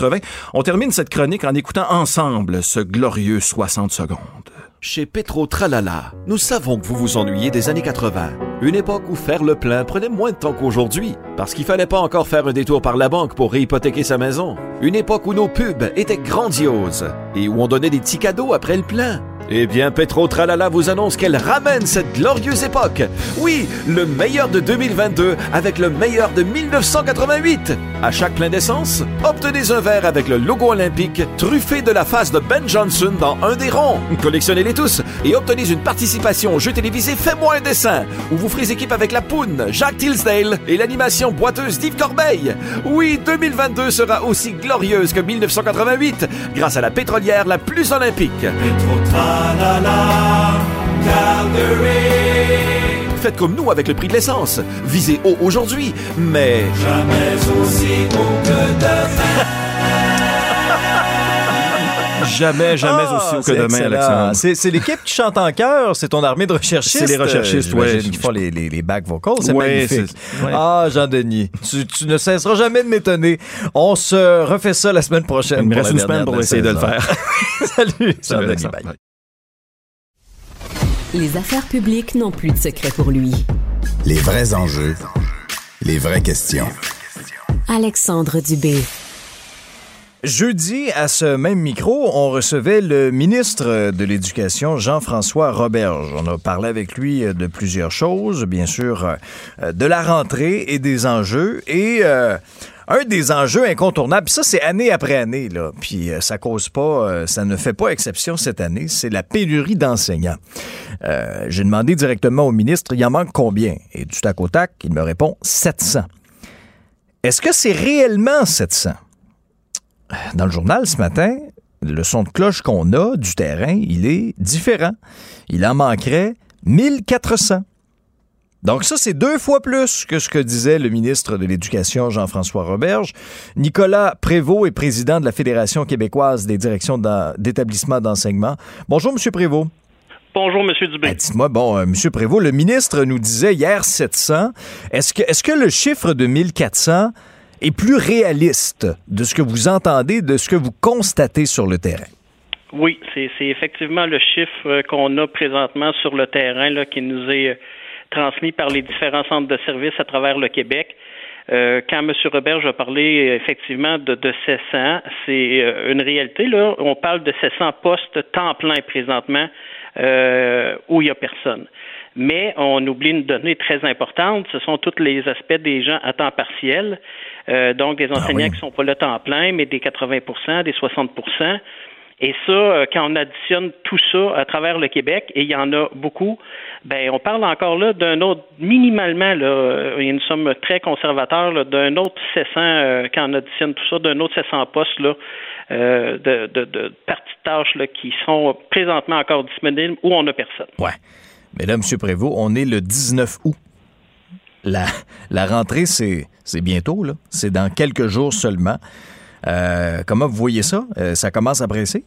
On termine cette chronique en écoutant ensemble ce glorieux 60 secondes. Chez Petro Tralala, nous savons que vous vous ennuyez des années 80. Une époque où faire le plein prenait moins de temps qu'aujourd'hui, parce qu'il fallait pas encore faire un détour par la banque pour réhypothéquer sa maison. Une époque où nos pubs étaient grandioses et où on donnait des petits cadeaux après le plein. Eh bien, Petro Tralala vous annonce qu'elle ramène cette glorieuse époque. Oui, le meilleur de 2022 avec le meilleur de 1988. À chaque plein d'essence, obtenez un verre avec le logo olympique truffé de la face de Ben Johnson dans un des ronds. Collectionnez-les tous et obtenez une participation au jeu télévisé Fais-moi un dessin où vous ferez équipe avec la Poune, Jacques Tilsdale et l'animation boiteuse d'Yves Corbeil. Oui, 2022 sera aussi glorieuse que 1988 grâce à la pétrolière la plus olympique. Faites comme nous avec le prix de l'essence. Visez haut aujourd'hui, mais jamais aussi haut que demain. Jamais, jamais Ah, aussi haut que demain, excellent. Alexandre. C'est, l'équipe qui chante en chœur, c'est ton armée de recherchistes. C'est les recherchistes, euh, ouais. qui font les, les, les back vocals, c'est Ouais, magnifique. ouais. Ah, Jean-Denis, tu, tu ne cesseras jamais de m'étonner. On se refait ça la semaine prochaine. Il me reste une semaine pour essayer de le faire. Salut, Salut, Jean-Denis. Les affaires publiques n'ont plus de secret pour lui. Les vrais enjeux, les vraies questions. Alexandre Dubé. Jeudi, à ce même micro, on recevait le ministre de l'Éducation, Jean-François Roberge. On a parlé avec lui de plusieurs choses, bien sûr, euh, de la rentrée et des enjeux. Et euh, un des enjeux incontournables, ça c'est année après année, là, puis euh, ça cause pas, euh, ça ne fait pas exception cette année, c'est la pénurie d'enseignants. Euh, J'ai demandé directement au ministre, il en manque combien? Et du tac au tac, il me répond 700. Est-ce que c'est réellement 700? dans le journal ce matin, le son de cloche qu'on a du terrain, il est différent. Il en manquerait 1400. Donc ça, c'est deux fois plus que ce que disait le ministre de l'Éducation, Jean-François Roberge. Nicolas Prévost est président de la Fédération québécoise des directions d'établissements d'enseignement. Bonjour, M. Prévost. Bonjour, M. Dubé. Ben, Dites-moi, bon, euh, M. Prévost, le ministre nous disait hier 700. Est-ce que, est-ce que le chiffre de 1400 est plus réaliste de ce que vous entendez, de ce que vous constatez sur le terrain? Oui, c'est effectivement le chiffre euh, qu'on a présentement sur le terrain là, qui nous est euh, transmis par les différents centres de services à travers le Québec. Euh, quand M. Robert a parlé effectivement de, de 700, c'est euh, une réalité. Là. On parle de 700 postes temps plein présentement euh, où il n'y a personne. Mais on oublie une donnée très importante, ce sont tous les aspects des gens à temps partiel, euh, donc des enseignants qui ne sont pas là temps plein, mais des 80% des 60 et ça, euh, quand on additionne tout ça à travers le Québec, et il y en a beaucoup, ben on parle encore là d'un autre, minimalement, là, euh, et nous sommes très conservateurs, d'un autre 700, euh, quand on additionne tout ça, d'un autre 700 postes là, euh, de, de, de parties de tâches là, qui sont présentement encore disponibles où on n'a personne. Ouais. Mais là, M. Prévost, on est le 19 août. La, la rentrée, c'est bientôt, là. C'est dans quelques jours seulement. Euh, comment vous voyez ça? Euh, ça commence à presser?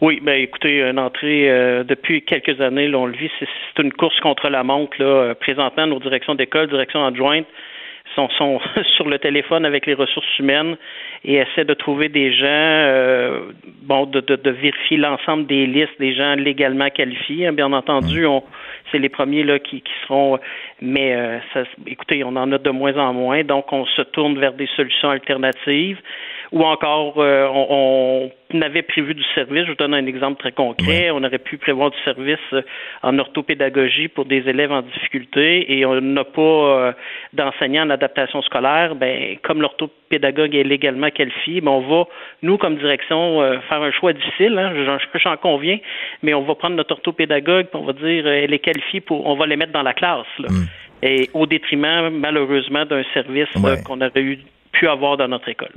Oui, ben écoutez, une entrée euh, depuis quelques années, là, on le vit, c'est, une course contre la montre. Présentement, nos directions d'école, directions adjointes sont, sont sur le téléphone avec les ressources humaines et essaient de trouver des gens, euh, bon, de, de, de vérifier l'ensemble des listes des gens légalement qualifiés. hein. Bien entendu, on, c'est les premiers là qui, qui seront, mais euh, ça, écoutez, on en a de moins en moins, donc on se tourne vers des solutions alternatives ou encore euh, on, on avait prévu du service. Je vous donne un exemple très concret. On aurait pu prévoir du service euh, en orthopédagogie pour des élèves en difficulté et on n'a pas euh, d'enseignants en adaptation scolaire. Ben, comme l'orthopédagogue est légalement qualifié, ben, on va, nous, comme direction, euh, faire un choix difficile. Hein, j'en, j'en conviens, mais on va prendre notre orthopédagogue puis on va dire elle est qualifiée pour, on va les mettre dans la classe. Là. Et au détriment, malheureusement, d'un service Ouais. qu'on aurait eu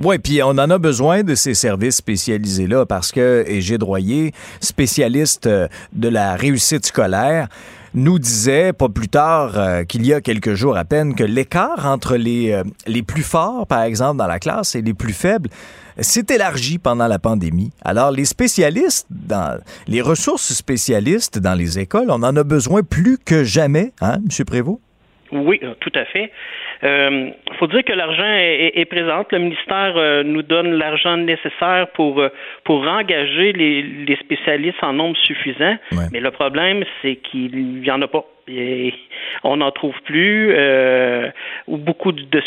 Oui, puis on en a besoin de ces services spécialisés-là parce que Égide Royer, spécialiste euh, de la réussite scolaire, nous disait pas plus tard euh, qu'il y a quelques jours à peine que l'écart entre les, euh, les plus forts, par exemple, dans la classe et les plus faibles s'est élargi pendant la pandémie. Alors, les spécialistes, dans les ressources spécialistes dans les écoles, on en a besoin plus que jamais, hein, M. Prévost? Oui, euh, tout à fait. Il euh, faut dire que l'argent est, présent. Le ministère euh, nous donne l'argent nécessaire pour pour engager les, spécialistes en nombre suffisant. Mais le problème, c'est qu'il y en a pas. on n'en trouve plus. ou beaucoup de,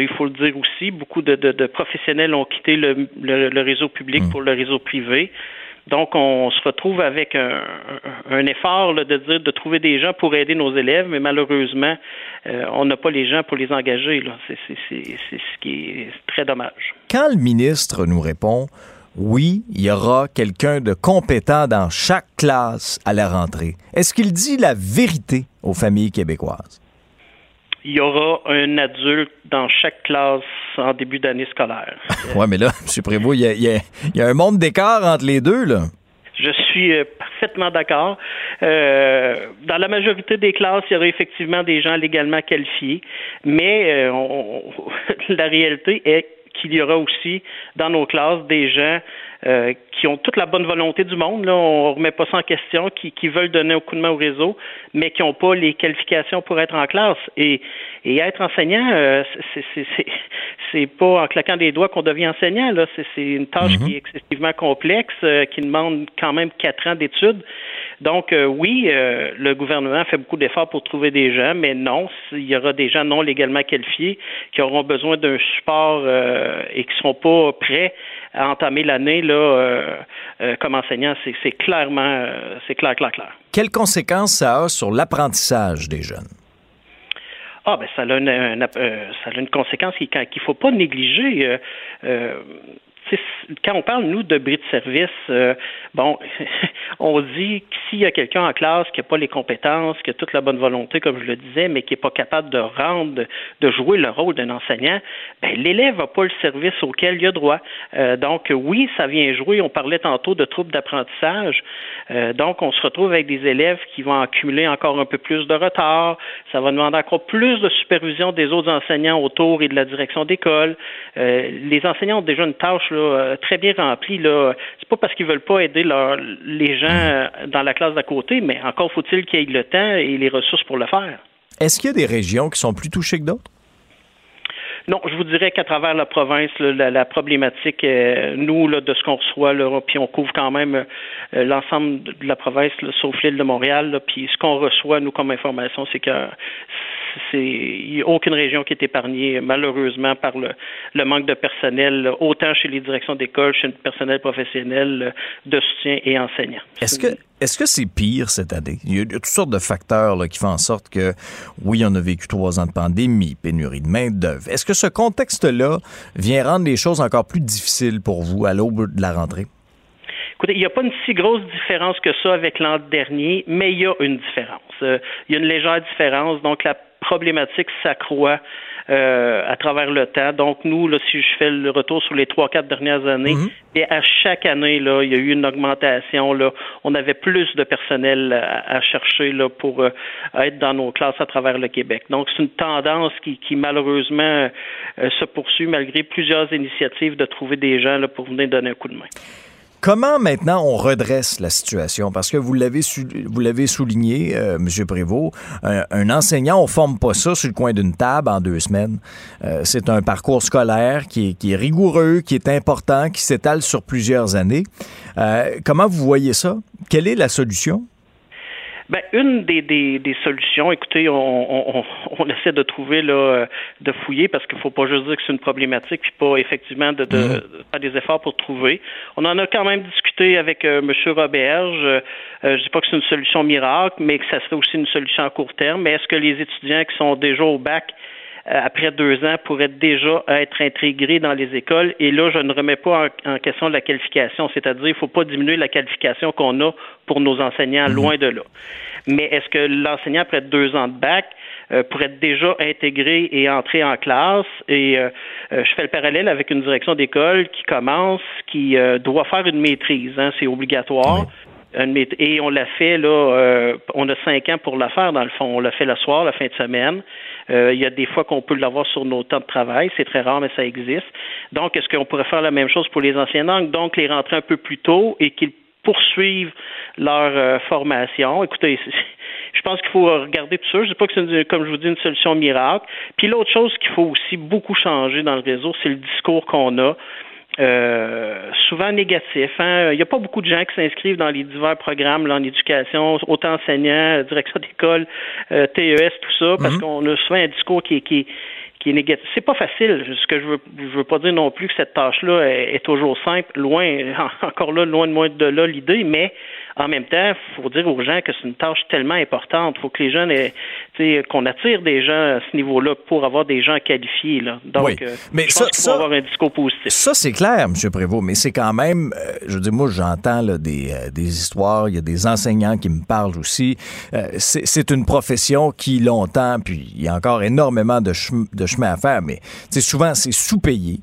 il faut le dire aussi, beaucoup de, professionnels ont quitté le, le, réseau public mm. pour le réseau privé. Donc, on se retrouve avec un, effort de dire de trouver des gens pour aider nos élèves, mais malheureusement, euh, on n'a pas les gens pour les engager. C'est ce qui est très dommage. Quand le ministre nous répond oui, il y aura quelqu'un de compétent dans chaque classe à la rentrée, est-ce qu'il dit la vérité aux familles québécoises? Il y aura un adulte dans chaque classe en début d'année scolaire. oui, mais là, M. Prévost, il y a, un monde d'écart entre les deux, là. Je suis euh, parfaitement d'accord. Euh, dans la majorité des classes, il y aura effectivement des gens légalement qualifiés, mais euh, la réalité est qu'il y aura aussi dans nos classes des gens euh, qui ont toute la bonne volonté du monde, là, on ne remet pas ça en question, qui, qui, veulent donner un coup de main au réseau, mais qui n'ont pas les qualifications pour être en classe. Et, et être enseignant, euh, c'est pas en claquant des doigts qu'on devient enseignant. C'est une tâche qui est mm-hmm. excessivement complexe, euh, qui demande quand même quatre ans d'études. Donc euh, oui, le gouvernement fait beaucoup d'efforts pour trouver des gens, mais non, il y aura des gens non légalement qualifiés qui auront besoin d'un support et qui ne seront pas prêts à entamer l'année là euh, euh, comme enseignant, c'est clairement euh, c'est clair, clair, clair. Quelles conséquences ça a sur l'apprentissage des jeunes? Ah ben ça a une, ça a une conséquence qu'il ne faut pas négliger quand on parle, nous, de bris de service, euh, bon, on dit que s'il y a quelqu'un en classe qui n'a pas les compétences, qui a toute la bonne volonté, comme je le disais, mais qui n'est pas capable de rendre, de jouer le rôle d'un enseignant, ben, l'élève n'a pas le service auquel il a droit. Euh, donc, oui, ça vient jouer. On parlait tantôt de troubles d'apprentissage. Euh, donc, on se retrouve avec des élèves qui vont accumuler encore un peu plus de retard. Ça va demander encore plus de supervision des autres enseignants autour et de la direction d'école. les enseignants ont déjà une tâche euh, très bien rempli. Là. C'est pas parce qu'ils veulent pas aider les gens euh, dans la classe d'à côté, mais encore faut-il qu'ils aient le temps et les ressources pour le faire. Est-ce qu'il y a des régions qui sont plus touchées que d'autres? Non, je vous dirais qu'à travers la province, la, problématique, euh, nous, là, de ce qu'on reçoit, là, puis on couvre quand même l'ensemble de la province, sauf l'île de Montréal, puis ce qu'on reçoit, nous, comme information, c'est que c'est il n'y a aucune région qui est épargnée malheureusement par le, manque de personnel, autant chez les directions d'école, chez le personnel professionnel de soutien et enseignants. Est-ce que est-ce que c'est pire cette année? Il y a toutes sortes de facteurs qui font en sorte que, oui, on a vécu trois ans de pandémie, pénurie de main-d'œuvre. Est-ce que ce contexte-là vient rendre les choses encore plus difficiles pour vous à l'aube de la rentrée? Écoutez, il n'y a pas une si grosse différence que ça avec l'an dernier, mais il y a une différence. Euh, il y a une légère différence. Donc, la problématique s'accroît euh, à travers le temps. Donc, nous, là, si je fais le retour sur les trois, quatre dernières années, mhm. et à chaque année, là, il y a eu une augmentation. Là, on avait plus de personnel à, chercher là, pour euh, être dans nos classes à travers le Québec. Donc, c'est une tendance qui, qui malheureusement euh, se poursuit malgré plusieurs initiatives de trouver des gens là, pour venir donner un coup de main. Comment maintenant on redresse la situation? Parce que vous l'avez vous l'avez souligné, euh, M. Prévost, un, enseignant, on forme pas ça sur le coin d'une table en deux semaines. Euh, c'est un parcours scolaire qui est, rigoureux, qui est important, qui s'étale sur plusieurs années. Euh, comment vous voyez ça? Quelle est la solution? Ben, une des, des, des solutions, écoutez, on, on, on, essaie de trouver là, de fouiller parce qu'il faut pas juste dire que c'est une problématique, puis pas effectivement de, de, mm-hmm. faire des efforts pour trouver. On en a quand même discuté avec euh, M. Roberge. Euh, je dis pas que c'est une solution miracle, mais que ça serait aussi une solution à court terme. Mais est-ce que les étudiants qui sont déjà au bac euh, après deux ans pourraient déjà être intégrés dans les écoles. Et là, je ne remets pas en, question la qualification, c'est-à-dire il ne faut pas diminuer la qualification qu'on a pour nos enseignants, mhm. loin de là. Mais est-ce que l'enseignant, après deux ans de bac, euh, pourrait être déjà intégré et entrer en classe? Et euh, je fais le parallèle avec une direction d'école qui commence, qui doit faire une maîtrise. Hein, c'est obligatoire. Et on l'a fait là, on a cinq ans pour la faire dans le fond. On l'a fait le soir, la fin de semaine. Euh, il y a des fois qu'on peut l'avoir sur nos temps de travail. C'est très rare, mais ça existe. Donc, est-ce qu'on pourrait faire la même chose pour les anciens langues? Donc, les rentrer un peu plus tôt et qu'ils poursuivent leur formation. Écoutez, je pense qu'il faut regarder tout ça. Je ne dis pas que c'est, comme je vous dis, une solution miracle. Puis l'autre chose qu'il faut aussi beaucoup changer dans le réseau, c'est le discours qu'on a. Euh, souvent négatif. Hein. Il n'y a pas beaucoup de gens qui s'inscrivent dans les divers programmes en éducation, autant enseignants, direction d'école, euh, TES, tout ça, parce mhm. qu'on a souvent un discours qui, qui, qui est négatif. C'est pas facile. Ce que je veux, je veux pas dire non plus que cette tâche-là est, est, toujours simple. Loin, encore là, loin de moins de là l'idée, mais en même temps, il faut dire aux gens que c'est une tâche tellement importante. Il faut que les jeunes aient, qu'on attire des gens à ce niveau-là pour avoir des gens qualifiés. Là. Donc, oui. Euh, mais ça, faut avoir un discours positif. Ça, c'est clair, M. Prévost, mais c'est quand même, euh, je veux dire, moi, j'entends des, euh, des histoires, il y a des enseignants qui me parlent aussi. c'est une profession qui, longtemps, puis il y a encore énormément de, de chemin à faire, mais souvent, c'est sous-payé.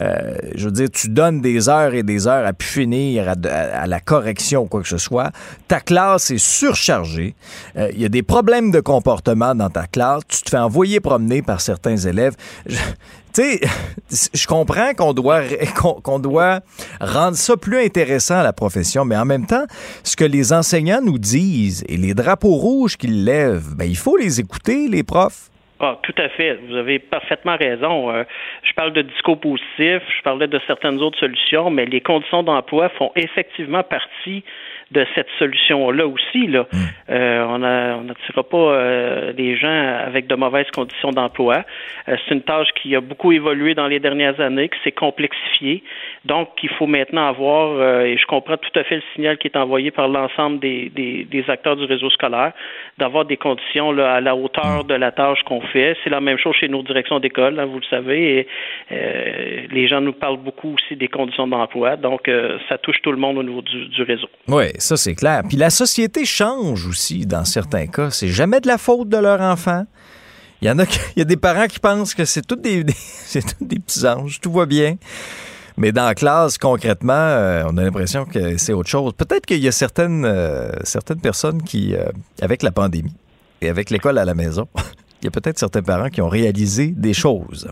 je veux dire, tu donnes des heures et des heures à pu finir à, à la correction ou quoi que ce soit ta classe est surchargée, euh, il y a des problèmes de comportement dans ta classe, tu te fais envoyer promener par certains élèves. tu sais, je comprends qu'on doit, qu'on doit rendre ça plus intéressant à la profession, mais en même temps, ce que les enseignants nous disent et les drapeaux rouges qu'ils lèvent, ben, il faut les écouter, les profs. Ah, tout à fait. Vous avez parfaitement raison. Euh, je parle de discours positif, je parlais de certaines autres solutions, mais les conditions d'emploi font effectivement partie de cette solution-là aussi. Là. Mm. Euh, on n'attirera pas euh, des gens avec de mauvaises conditions d'emploi. Euh, c'est une tâche qui a beaucoup évolué dans les dernières années, qui s'est complexifiée. Donc, il faut maintenant avoir, et je comprends tout à fait le signal qui est envoyé par l'ensemble des, des, acteurs du réseau scolaire, d'avoir des conditions à la hauteur de la tâche qu'on fait. C'est la même chose chez nos directions d'école, hein, vous le savez. Et, les gens nous parlent beaucoup aussi des conditions d'emploi. Donc, ça touche tout le monde au niveau du, réseau. Oui, ça c'est clair. Puis la société change aussi dans certains cas. C'est jamais de la faute de leur enfant. Il y en a, il y a des parents qui pensent que c'est tous des, des petits anges, tout va bien. Mais dans la classe, concrètement, euh, on a l'impression que c'est autre chose. Peut-être qu'il y a certaines, euh, certaines personnes qui, euh, avec la pandémie et avec l'école à la maison, il y a peut-être certains parents qui ont réalisé des choses.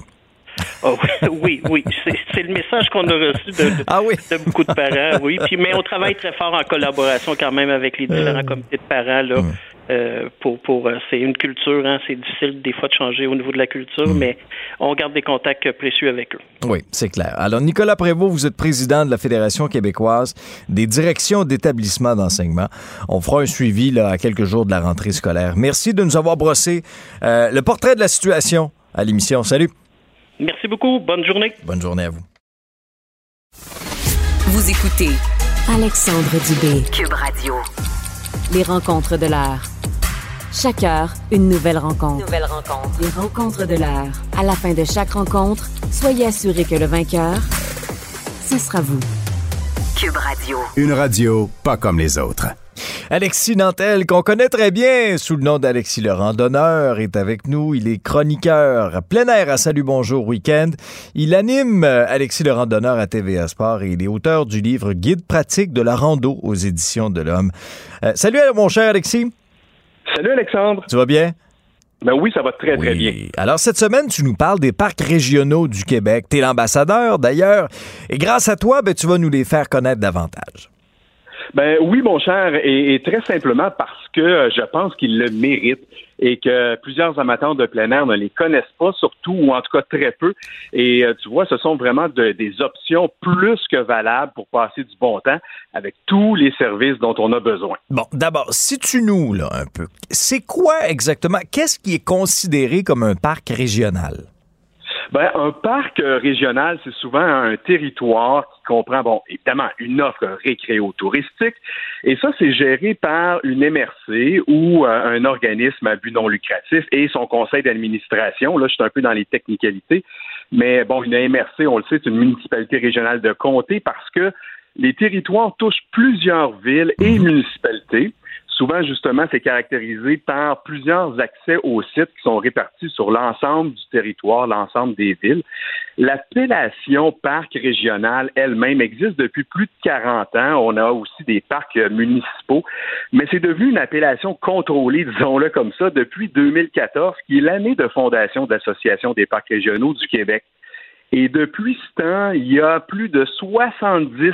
Oh, oui, oui, c'est le message qu'on a reçu de, ah de, beaucoup de parents, oui. Puis, mais on travaille très fort en collaboration quand même avec les différents euh. comités de parents là. Euh, pour, pour euh, c'est une culture, hein, c'est difficile des fois de changer au niveau de la culture, mm. mais on garde des contacts précieux avec eux. Oui, c'est clair. Alors, Nicolas Prévost, vous êtes président de la Fédération québécoise des directions d'établissements d'enseignement. On fera un suivi là, à quelques jours de la rentrée scolaire. Merci de nous avoir brossé le portrait de la situation à l'émission. Salut. Merci beaucoup. Bonne journée. Bonne journée à vous. Vous écoutez Alexandre Dubé, Cube Radio. Les rencontres de l'heure. Chaque heure, une nouvelle rencontre. Nouvelle rencontre. Les rencontres de l'heure. À la fin de chaque rencontre, soyez assurés que le vainqueur, ce sera vous. Cube Radio. Une radio pas comme les autres. Alexis Nantel, qu'on connaît très bien sous le nom d'Alexis Laurent d'honneur, est avec nous. Il est chroniqueur plein air à Salut Bonjour Week-end. Il anime euh, Alexis Laurent d'honneur à TVA Sport et il est auteur du livre Guide pratique de la rando aux éditions de l'Homme. Euh, salut mon cher Alexis. Salut Alexandre. Tu vas bien? Ben oui, ça va très, très bien. Alors, cette semaine, tu nous parles des parcs régionaux du Québec. Tu es l'ambassadeur, d'ailleurs. Et grâce à toi, ben, tu vas nous les faire connaître davantage. Ben oui, mon cher, et, très simplement parce que euh, je pense qu'ils le méritent et que plusieurs amateurs de plein air ne les connaissent pas, surtout ou en tout cas très peu. Et euh, tu vois, ce sont vraiment des options plus que valables pour passer du bon temps avec tous les services dont on a besoin. Bon, d'abord, si tu nous là un peu, c'est quoi exactement Qu'est-ce qui est considéré comme un parc régional? Ben, un parc euh, régional, c'est souvent un territoire qui comprend, bon, évidemment, une offre récréo-touristique, et ça, c'est géré par une MRC ou euh, un organisme à but non lucratif et son conseil d'administration. Là, je suis un peu dans les technicalités, mais bon, une MRC, on le sait, c'est une municipalité régionale de comté parce que les territoires touchent plusieurs villes et municipalités. Souvent, justement, c'est caractérisé par plusieurs accès aux sites qui sont répartis sur l'ensemble du territoire, l'ensemble des villes. L'appellation parc régional elle-même existe depuis plus de 40 ans. On a aussi des parcs municipaux, mais c'est devenu une appellation contrôlée, disons-le comme ça, depuis 2014, qui est l'année de fondation de l'Association des parcs régionaux du Québec. Et depuis ce temps, il y a plus de 70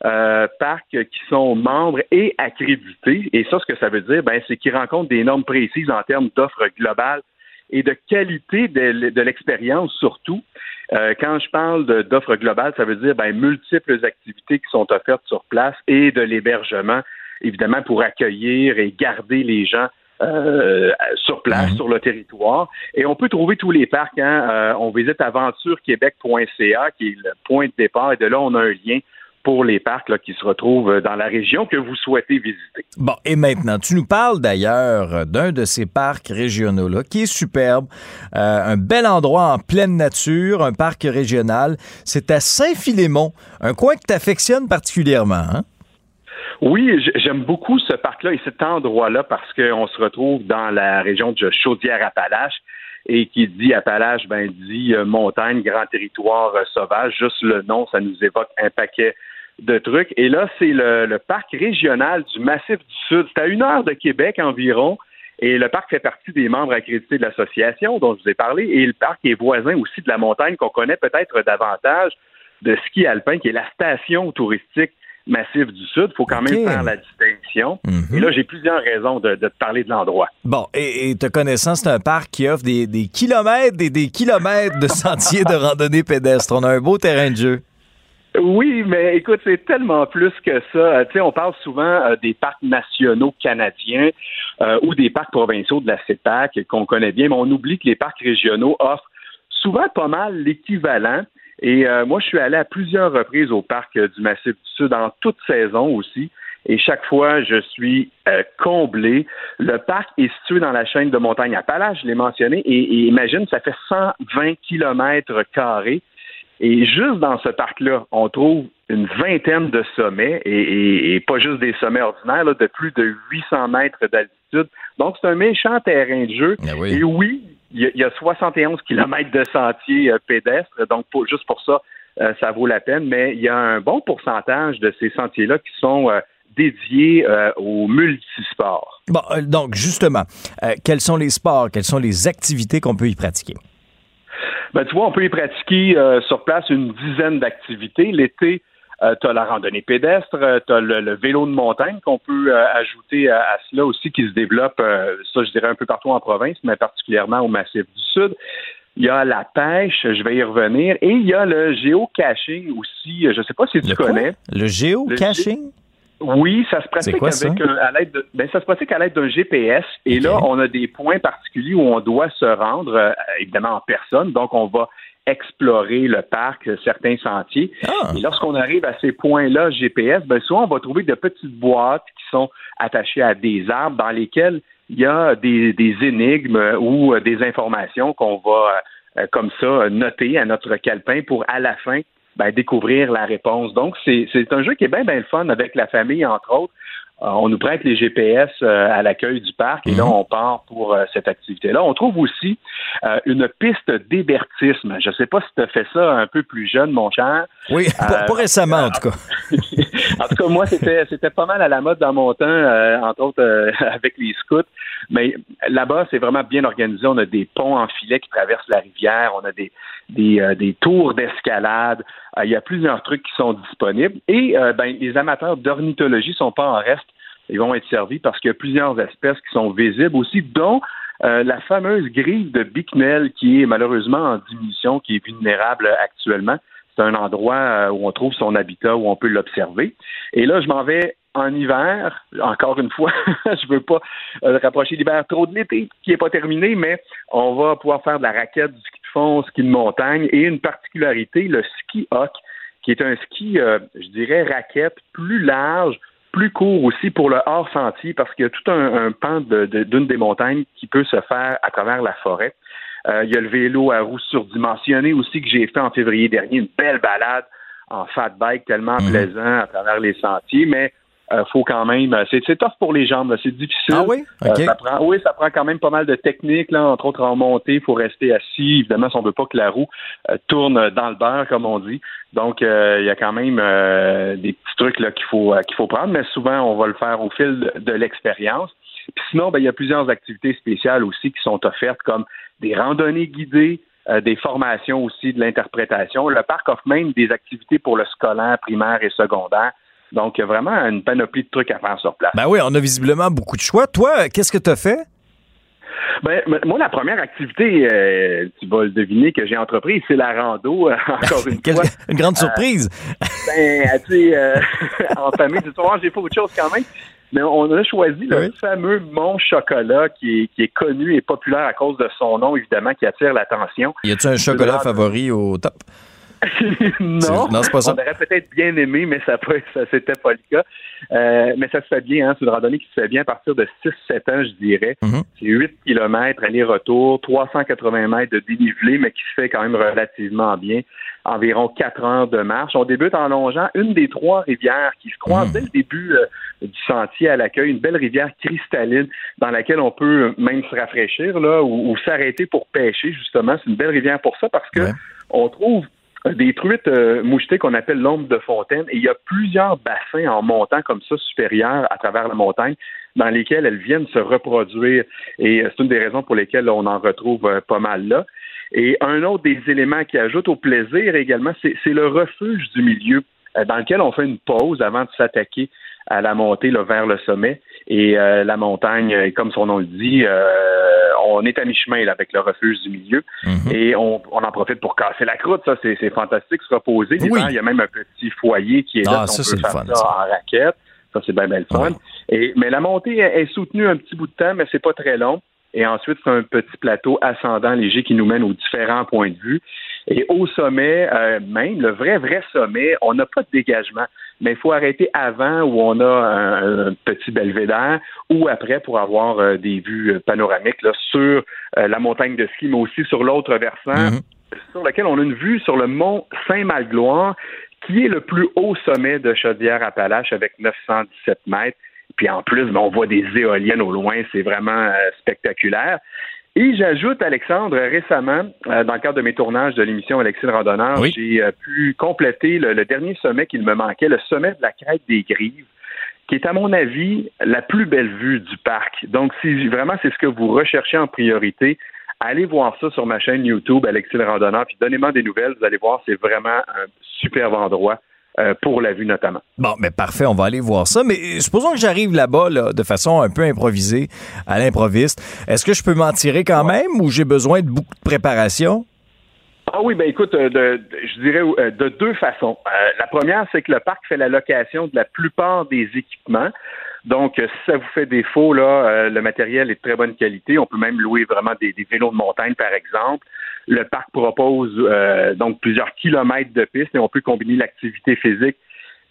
parcs qui sont membres et accrédités. Et ça, ce que ça veut dire, ben, c'est qu'ils rencontrent des normes précises en termes d'offres globales et de qualité de, l'expérience surtout. Euh, quand je parle d'offres globales, ça veut dire ben, multiples activités qui sont offertes sur place et de l'hébergement, évidemment, pour accueillir et garder les gens euh, sur place, mhm. sur le territoire. Et on peut trouver tous les parcs. Hein. Euh, on visite aventurequebec.ca, qui est le point de départ, et de là, on a un lien pour les parcs qui se retrouvent dans la région que vous souhaitez visiter. Bon, et maintenant, tu nous parles d'ailleurs d'un de ces parcs régionaux-là qui est superbe, euh, un bel endroit en pleine nature, un parc régional. C'est à Saint-Philémon, un coin que tu affectionnes particulièrement. Hein? Oui, j'aime beaucoup ce parc-là et cet endroit-là parce qu'on se retrouve dans la région de Chaudière-Appalaches et qui dit Appalaches, ben dit euh, montagne, grand territoire euh, sauvage. Juste le nom, ça nous évoque un paquet de trucs. Et là, c'est le, parc régional du Massif du Sud. C'est à une heure de Québec environ. Et le parc fait partie des membres accrédités de l'association dont je vous ai parlé. Et le parc est voisin aussi de la montagne qu'on connaît peut-être davantage de ski alpin, qui est la station touristique Massif du Sud. Il faut quand même faire la distinction. Mhm. Et là, j'ai plusieurs raisons de, te parler de l'endroit. Bon, et, te connaissant, c'est un parc qui offre des, des kilomètres et des kilomètres de sentiers de randonnée pédestre. On a un beau terrain de jeu. Oui, mais écoute, c'est tellement plus que ça. Euh, tu sais, on parle souvent euh, des parcs nationaux canadiens euh, ou des parcs provinciaux de la CEPAC qu'on connaît bien, mais on oublie que les parcs régionaux offrent souvent pas mal l'équivalent. Et moi, je suis allé à plusieurs reprises au parc du Massif du Sud en toute saison aussi. Et chaque fois, je suis comblé. Le parc est situé dans la chaîne de montagne Appalaches, je l'ai mentionné, et, et imagine, ça fait 120 kilomètres carrés. Et juste dans ce parc-là, on trouve une vingtaine de sommets, et, pas juste des sommets ordinaires, de plus de 800 mètres d'altitude. Donc, c'est un méchant terrain de jeu. Ah et oui, il y, a 71 kilomètres de sentiers euh, pédestres, donc juste pour ça, euh, ça vaut la peine, mais il y a un bon pourcentage de ces sentiers-là qui sont euh, dédiés aux multisports. Bon, donc justement, quels sont les sports, quelles sont les activités qu'on peut y pratiquer? Ben, tu vois, on peut y pratiquer euh, sur place une dizaine d'activités. L'été, euh, tu as la randonnée pédestre, euh, tu as le, vélo de montagne qu'on peut ajouter à, cela aussi, qui se développe, ça je dirais un peu partout en province, mais particulièrement au Massif du Sud. Il y a la pêche, je vais y revenir, et il y a le géocaching aussi. Je ne sais pas si tu connais. Le géocaching? Oui, ça se pratique avec à l'aide de, ben, ça se pratique à l'aide d'un GPS. Et là, on a des points particuliers où on doit se rendre, euh, évidemment en personne. Donc, on va explorer le parc, certains sentiers. Ah. Et lorsqu'on arrive à ces points-là GPS, ben souvent on va trouver de petites boîtes qui sont attachées à des arbres dans lesquelles il y a des, des énigmes ou euh, des informations qu'on va euh, comme ça noter à notre calepin pour à la fin ben, découvrir la réponse. Donc, c'est un jeu qui est bien, bien le fun avec la famille, entre autres. Euh, on nous prête les GPS euh, à l'accueil du parc et là, mhm. on part pour euh, cette activité-là. On trouve aussi une piste d'hébertisme. Je ne sais pas si tu as fait ça un peu plus jeune, mon cher. Oui, pas, récemment, en tout cas. en tout cas, moi, c'était pas mal à la mode dans mon temps, entre autres avec les scouts. Mais là-bas, c'est vraiment bien organisé. On a des ponts en filet qui traversent la rivière. On a des, des, des tours d'escalade. Il y a plusieurs trucs qui sont disponibles. Et ben, les amateurs d'ornithologie sont pas en reste ils vont être servis parce qu'il y a plusieurs espèces qui sont visibles aussi, dont euh, la fameuse grille de Bicknell qui est malheureusement en diminution, qui est vulnérable actuellement. C'est un endroit euh, où on trouve son habitat, où on peut l'observer. Et là, je m'en vais en hiver, encore une fois, je veux pas euh, rapprocher l'hiver trop de l'été, qui n'est pas terminé, mais on va pouvoir faire de la raquette, du fond, ski de montagne, et une particularité, le ski hoc, qui est un ski, je dirais, raquette plus large, plus court aussi pour le hors-sentier parce qu'il y a tout un, pan d'une des montagnes qui peut se faire à travers la forêt. Euh, il y a le vélo à roues surdimensionnées aussi que j'ai fait en février dernier, une belle balade en fat bike tellement mhm. plaisant à travers les sentiers, mais euh, faut quand même. Euh, c'est, tough pour les jambes, c'est difficile. Ah oui? ça prend, oui, ça prend quand même pas mal de techniques, là, entre autres en montée, il faut rester assis. Évidemment, si on veut pas que la roue tourne dans le beurre, comme on dit. Donc, il y a quand même des petits trucs là qu'il faut qu'il faut prendre, mais souvent on va le faire au fil de, l'expérience. Puis sinon, ben, il y a plusieurs activités spéciales aussi qui sont offertes, comme des randonnées guidées, des formations aussi de l'interprétation. Le parc offre même des activités pour le scolaire, primaire et secondaire Donc, il y a vraiment une panoplie de trucs à faire sur place. Ben oui, on a visiblement beaucoup de choix. Toi, qu'est-ce que tu as fait? Ben, moi, la première activité, euh, tu vas le deviner, que j'ai entreprise, c'est la rando, euh, encore une fois. Une grande surprise. ben, tu sais, en famille, tu vois, j'ai fait autre chose quand même. Mais on a choisi le fameux Mont Chocolat qui est, qui est connu et populaire à cause de son nom, évidemment, qui attire l'attention. Y a-tu un chocolat favori au top? non, non c'est pas ça. on aurait peut-être bien aimé, mais ça, ça c'était pas le cas. Euh, mais ça se fait bien, hein, c'est une randonnée qui se fait bien à partir de 6-7 ans, je dirais. Mm-hmm. C'est 8 km aller-retour, 380 mètres de dénivelé, mais qui se fait quand même relativement bien. Environ 4 heures de marche. On débute en longeant une des trois rivières qui se croisent Mm. dès le début euh, du sentier à l'accueil, une belle rivière cristalline dans laquelle on peut même se rafraîchir là, ou, ou s'arrêter pour pêcher, justement. C'est une belle rivière pour ça parce que on trouve des truites euh, mouchetées qu'on appelle l'ombre de fontaine et il y a plusieurs bassins en montant comme ça supérieurs à travers la montagne dans lesquels elles viennent se reproduire et euh, c'est une des raisons pour lesquelles on en retrouve euh, pas mal là. Et un autre des éléments qui ajoute au plaisir également, c'est le refuge du milieu euh, dans lequel on fait une pause avant de s'attaquer à la montée vers le sommet. Et euh, la montagne, euh, comme son nom le dit, euh, on est à mi-chemin là, avec le refuge du milieu. Et on, on en profite pour casser la croûte. Ça, c'est c'est fantastique, se reposer. L'hiver, Il y a même un petit foyer qui est là. Ah, ça, on peut le faire fun, ça ça. en raquette. Ça, c'est bien, bien le fun. Et, mais la montée est soutenue un petit bout de temps, mais c'est pas très long. Et ensuite, c'est un petit plateau ascendant léger qui nous mène aux différents points de vue. Et au sommet, euh, même, le vrai, vrai sommet, on n'a pas de dégagement. Mais il faut arrêter avant où on a un, un petit belvédère ou après pour avoir euh, des vues euh, panoramiques là, sur euh, la montagne de ski, mais aussi sur l'autre versant, sur lequel on a une vue sur le mont Saint-Malgloire, qui est le plus haut sommet de Chaudière-Appalaches avec 917 mètres. Puis en plus, ben, on voit des éoliennes au loin, c'est vraiment spectaculaire. Et j'ajoute, Alexandre, récemment, euh, dans le cadre de mes tournages de l'émission Alexis le Randonneur, j'ai euh, pu compléter le, le dernier sommet qu'il me manquait, le sommet de la crête des Grives, qui est, à mon avis, la plus belle vue du parc. Donc, si vraiment c'est ce que vous recherchez en priorité, allez voir ça sur ma chaîne YouTube, Alexis le Randonneur, puis donnez-moi des nouvelles. Vous allez voir, c'est vraiment un superbe endroit pour la vue notamment. Bon, mais parfait, on va aller voir ça. Mais euh, supposons que j'arrive là-bas là, de façon un peu improvisée, à l'improviste. Est-ce que je peux m'en tirer quand même ou j'ai besoin de beaucoup de préparation? Ah oui, ben écoute, euh, de, de- je dirais euh, de deux façons. Euh, la première, c'est que le parc fait la location de la plupart des équipements. Donc, euh, si ça vous fait défaut, là, euh, le matériel est de très bonne qualité. On peut même louer vraiment des, des vélos de montagne, par exemple. Le parc propose euh, donc plusieurs kilomètres de pistes et on peut combiner l'activité physique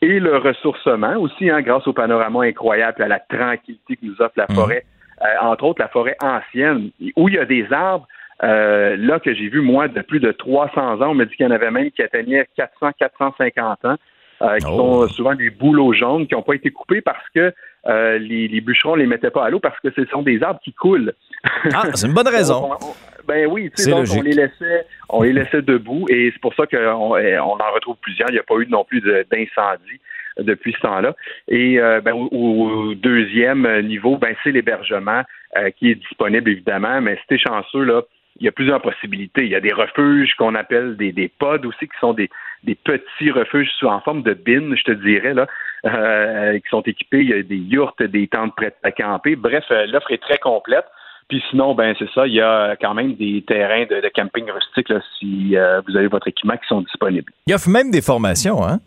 et le ressourcement aussi, hein, grâce au panorama incroyable et à la tranquillité que nous offre la forêt, euh, entre autres la forêt ancienne, où il y a des arbres euh, là que j'ai vu, moi, de plus de 300 ans. On m'a dit qu'il y en avait même qui atteignaient 400, 450 ans, euh, qui sont souvent des bouleaux jaunes qui n'ont pas été coupés parce que euh, les, les bûcherons les mettaient pas à l'eau parce que ce sont des arbres qui coulent. Ah, c'est une bonne raison. On- on- ben oui, tu sais, donc logique. on les laissait, on les laissait debout et c'est pour ça qu'on on en retrouve plusieurs. Il n'y a pas eu non plus d'incendie depuis ce temps-là. Et euh, ben, au, au deuxième niveau, ben, c'est l'hébergement euh, qui est disponible évidemment, mais si t'es chanceux là, il y a plusieurs possibilités. Il y a des refuges qu'on appelle des, des pods aussi, qui sont des, des petits refuges en forme de bin, je te dirais, là, euh, qui sont équipés. Il y a des yourtes, des tentes prêtes à camper. Bref, euh, l'offre est très complète. Puis sinon, ben c'est ça, il y a quand même des terrains de, camping rustique si euh, vous avez votre équipement qui sont disponibles. Il offre même des formations, hein?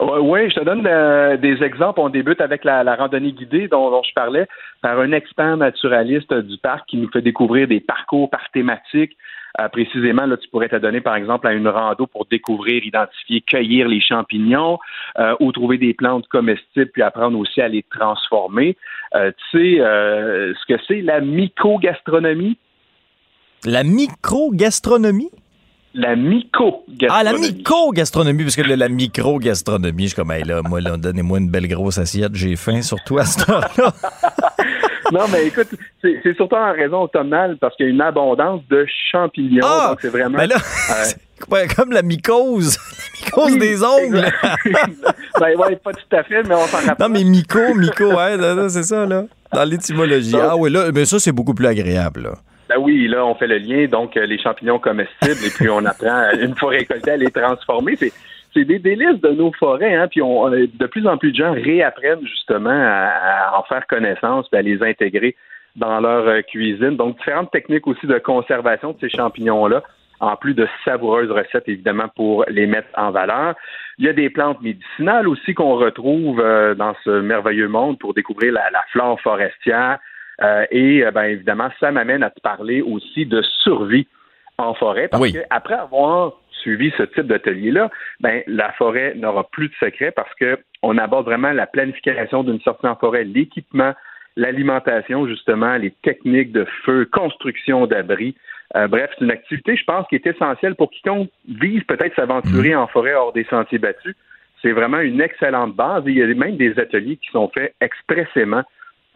Oui, je te donne euh, des exemples. On débute avec la, randonnée guidée dont, je parlais par un expert naturaliste du parc qui nous fait découvrir des parcours par thématique. Euh, précisément, là, tu pourrais te donner, par exemple, à une rando pour découvrir, identifier, cueillir les champignons euh, ou trouver des plantes comestibles, puis apprendre aussi à les transformer. Tu sais ce que c'est la myco-gastronomie? La micro-gastronomie? La myco-gastronomie. Ah, la micro-gastronomie, parce que là, la micro-gastronomie, je suis comme, hey, là, moi, là, donnez-moi une belle grosse assiette, j'ai faim, surtout à cette heure-là. non, mais écoute, c'est surtout en raison automnale parce qu'il y a une abondance de champignons. Ah! donc c'est vraiment. Ben là, euh, comme la mycose. La mycose Oui, des ongles. ben ouais, pas tout à fait, mais on s'en rapproche. non, mais myco, myco, c'est ça, là. Dans l'étymologie. Ah oui, là, mais ça, c'est beaucoup plus agréable, là. Ben oui, là, on fait le lien, donc euh, les champignons comestibles, et puis on apprend, euh, une fois récoltés, à les transformer. C'est c'est des délices de nos forêts, hein, puis on, de plus en plus de gens réapprennent justement à, en faire connaissance, et à les intégrer dans leur euh, cuisine. Donc, différentes techniques aussi de conservation de ces champignons-là, en plus de savoureuses recettes, évidemment, pour les mettre en valeur. Il y a des plantes médicinales aussi qu'on retrouve dans ce merveilleux monde pour découvrir la, flore forestière. Euh, et ben, évidemment, ça m'amène à te parler aussi de survie en forêt, parce qu'après avoir suivi ce type d'atelier-là, ben, la forêt n'aura plus de secret parce qu'on aborde vraiment la planification d'une sortie en forêt, l'équipement, l'alimentation, justement, les techniques de feu, construction d'abris. Euh, bref, c'est une activité, je pense, qui est essentielle pour quiconque vise peut-être s'aventurer mmh. en forêt hors des sentiers battus. C'est vraiment une excellente base. il y a même des ateliers qui sont faits expressément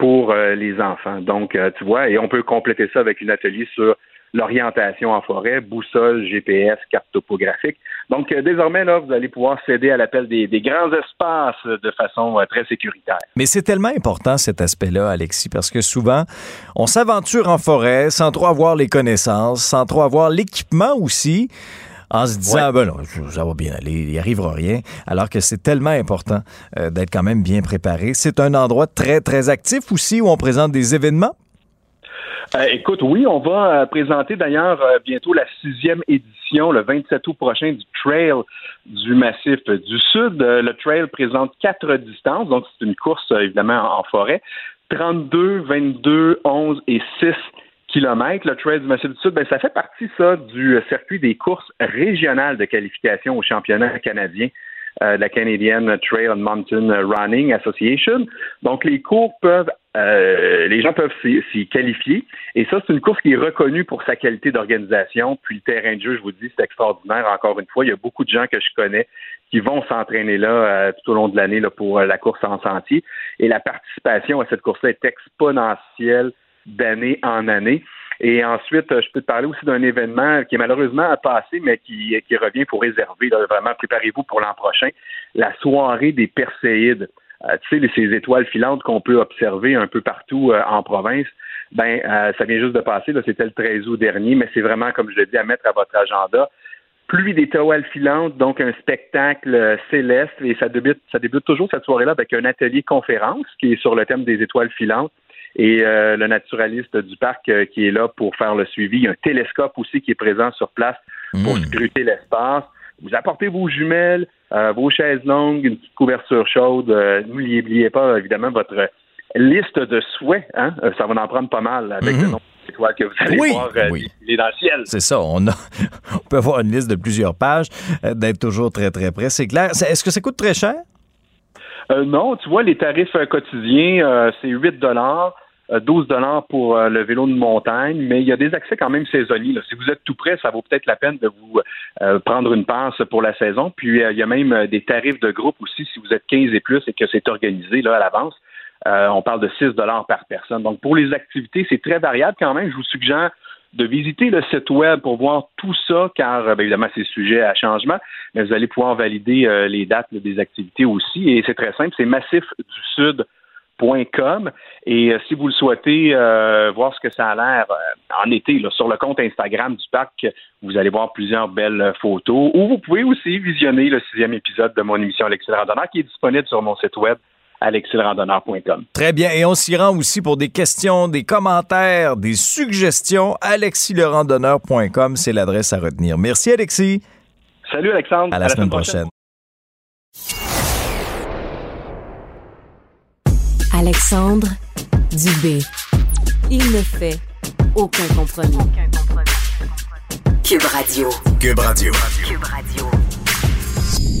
pour euh, les enfants. Donc, euh, tu vois, et on peut compléter ça avec un atelier sur l'orientation en forêt, boussole, GPS, carte topographique. Donc, euh, désormais, là, vous allez pouvoir céder à l'appel des, grands espaces de façon très sécuritaire. Mais c'est tellement important cet aspect-là, Alexis, parce que souvent, on s'aventure en forêt sans trop avoir les connaissances, sans trop avoir l'équipement aussi en se disant, ben non, ça va bien aller, il n'y arrivera rien, alors que c'est tellement important euh, d'être quand même bien préparé. C'est un endroit très, très actif aussi où on présente des événements? Euh, écoute, oui, on va euh, présenter d'ailleurs euh, bientôt la sixième édition, le 27 août prochain, du Trail du Massif du Sud. le Trail présente quatre distances, donc c'est une course évidemment en, forêt. 32, 22, 11 et 6 kilomètres. Le Trail du Massif du Sud, ben, ça fait partie, ça, du circuit des courses régionales de qualification au championnat canadien de la Canadian Trail and Mountain Running Association. Donc, les cours peuvent euh, les gens peuvent s'y qualifier. Et ça, c'est une course qui est reconnue pour sa qualité d'organisation. Puis le terrain de jeu, je vous dis, c'est extraordinaire. Encore une fois, il y a beaucoup de gens que je connais qui vont s'entraîner là euh, tout au long de l'année pour euh, la course en sentier. Et la participation à cette course-là est exponentielle d'année en année. Et ensuite, je peux te parler aussi d'un événement qui est malheureusement passé, mais qui, qui revient pour réserver. vraiment, préparez-vous pour l'an prochain, la soirée des Perséides. Euh, tu sais, ces étoiles filantes qu'on peut observer un peu partout euh, en province, ben euh, ça vient juste de passer, là, c'était le 13 août dernier, mais c'est vraiment, comme je l'ai dit, à mettre à votre agenda. Pluie d'étoiles filantes, donc un spectacle céleste, et ça débute, ça débute toujours cette soirée-là avec un atelier conférence qui est sur le thème des étoiles filantes et le naturaliste du parc qui est là pour faire le suivi. Il y a un télescope aussi qui est présent sur place pour mmh. scruter l'espace. Vous apportez vos jumelles, euh, vos chaises longues, une petite couverture chaude. Euh, n'oubliez pas, évidemment, votre liste de souhaits. Hein? Euh, ça va en prendre pas mal avec le mhm. nombre d'étoiles que vous allez voir oui. dans le ciel. C'est ça. On, on peut avoir une liste de plusieurs pages, d'être toujours très, très près. C'est clair. Est-ce que ça coûte très cher? non, tu vois, les tarifs quotidiens, c'est 8 12 euh, dollars pour euh, le vélo de montagne, mais il y a des accès quand même saisonniers. Si vous êtes tout près, ça vaut peut-être la peine de vous euh, prendre une passe pour la saison. Puis il y a même des tarifs de groupe aussi si vous êtes 15 et plus et que c'est organisé à l'avance. on parle de 6 dollars par personne. Donc pour les activités, c'est très variable quand même. Je vous suggère de visiter le site web pour voir tout ça, car bien évidemment c'est sujet à changement, mais vous allez pouvoir valider les dates des activités aussi. Et c'est très simple, c'est Massif du Sud et euh, si vous le souhaitez euh, voir ce que ça a l'air euh, en été, sur le compte Instagram du parc, vous allez voir plusieurs belles photos. Ou vous pouvez aussi visionner le sixième épisode de mon émission Alexis le Randonneur qui est disponible sur mon site web alexislerandonneur.com. Très bien. Et on s'y rend aussi pour des questions, des commentaires, des suggestions. alexislerandonneur.com, c'est l'adresse à retenir. Merci, Alexis. Salut, Alexandre. À la, semaine, prochaine. Alexandre Dubé. Il ne fait aucun compromis. Cube Radio. Cube Radio. Cube Radio.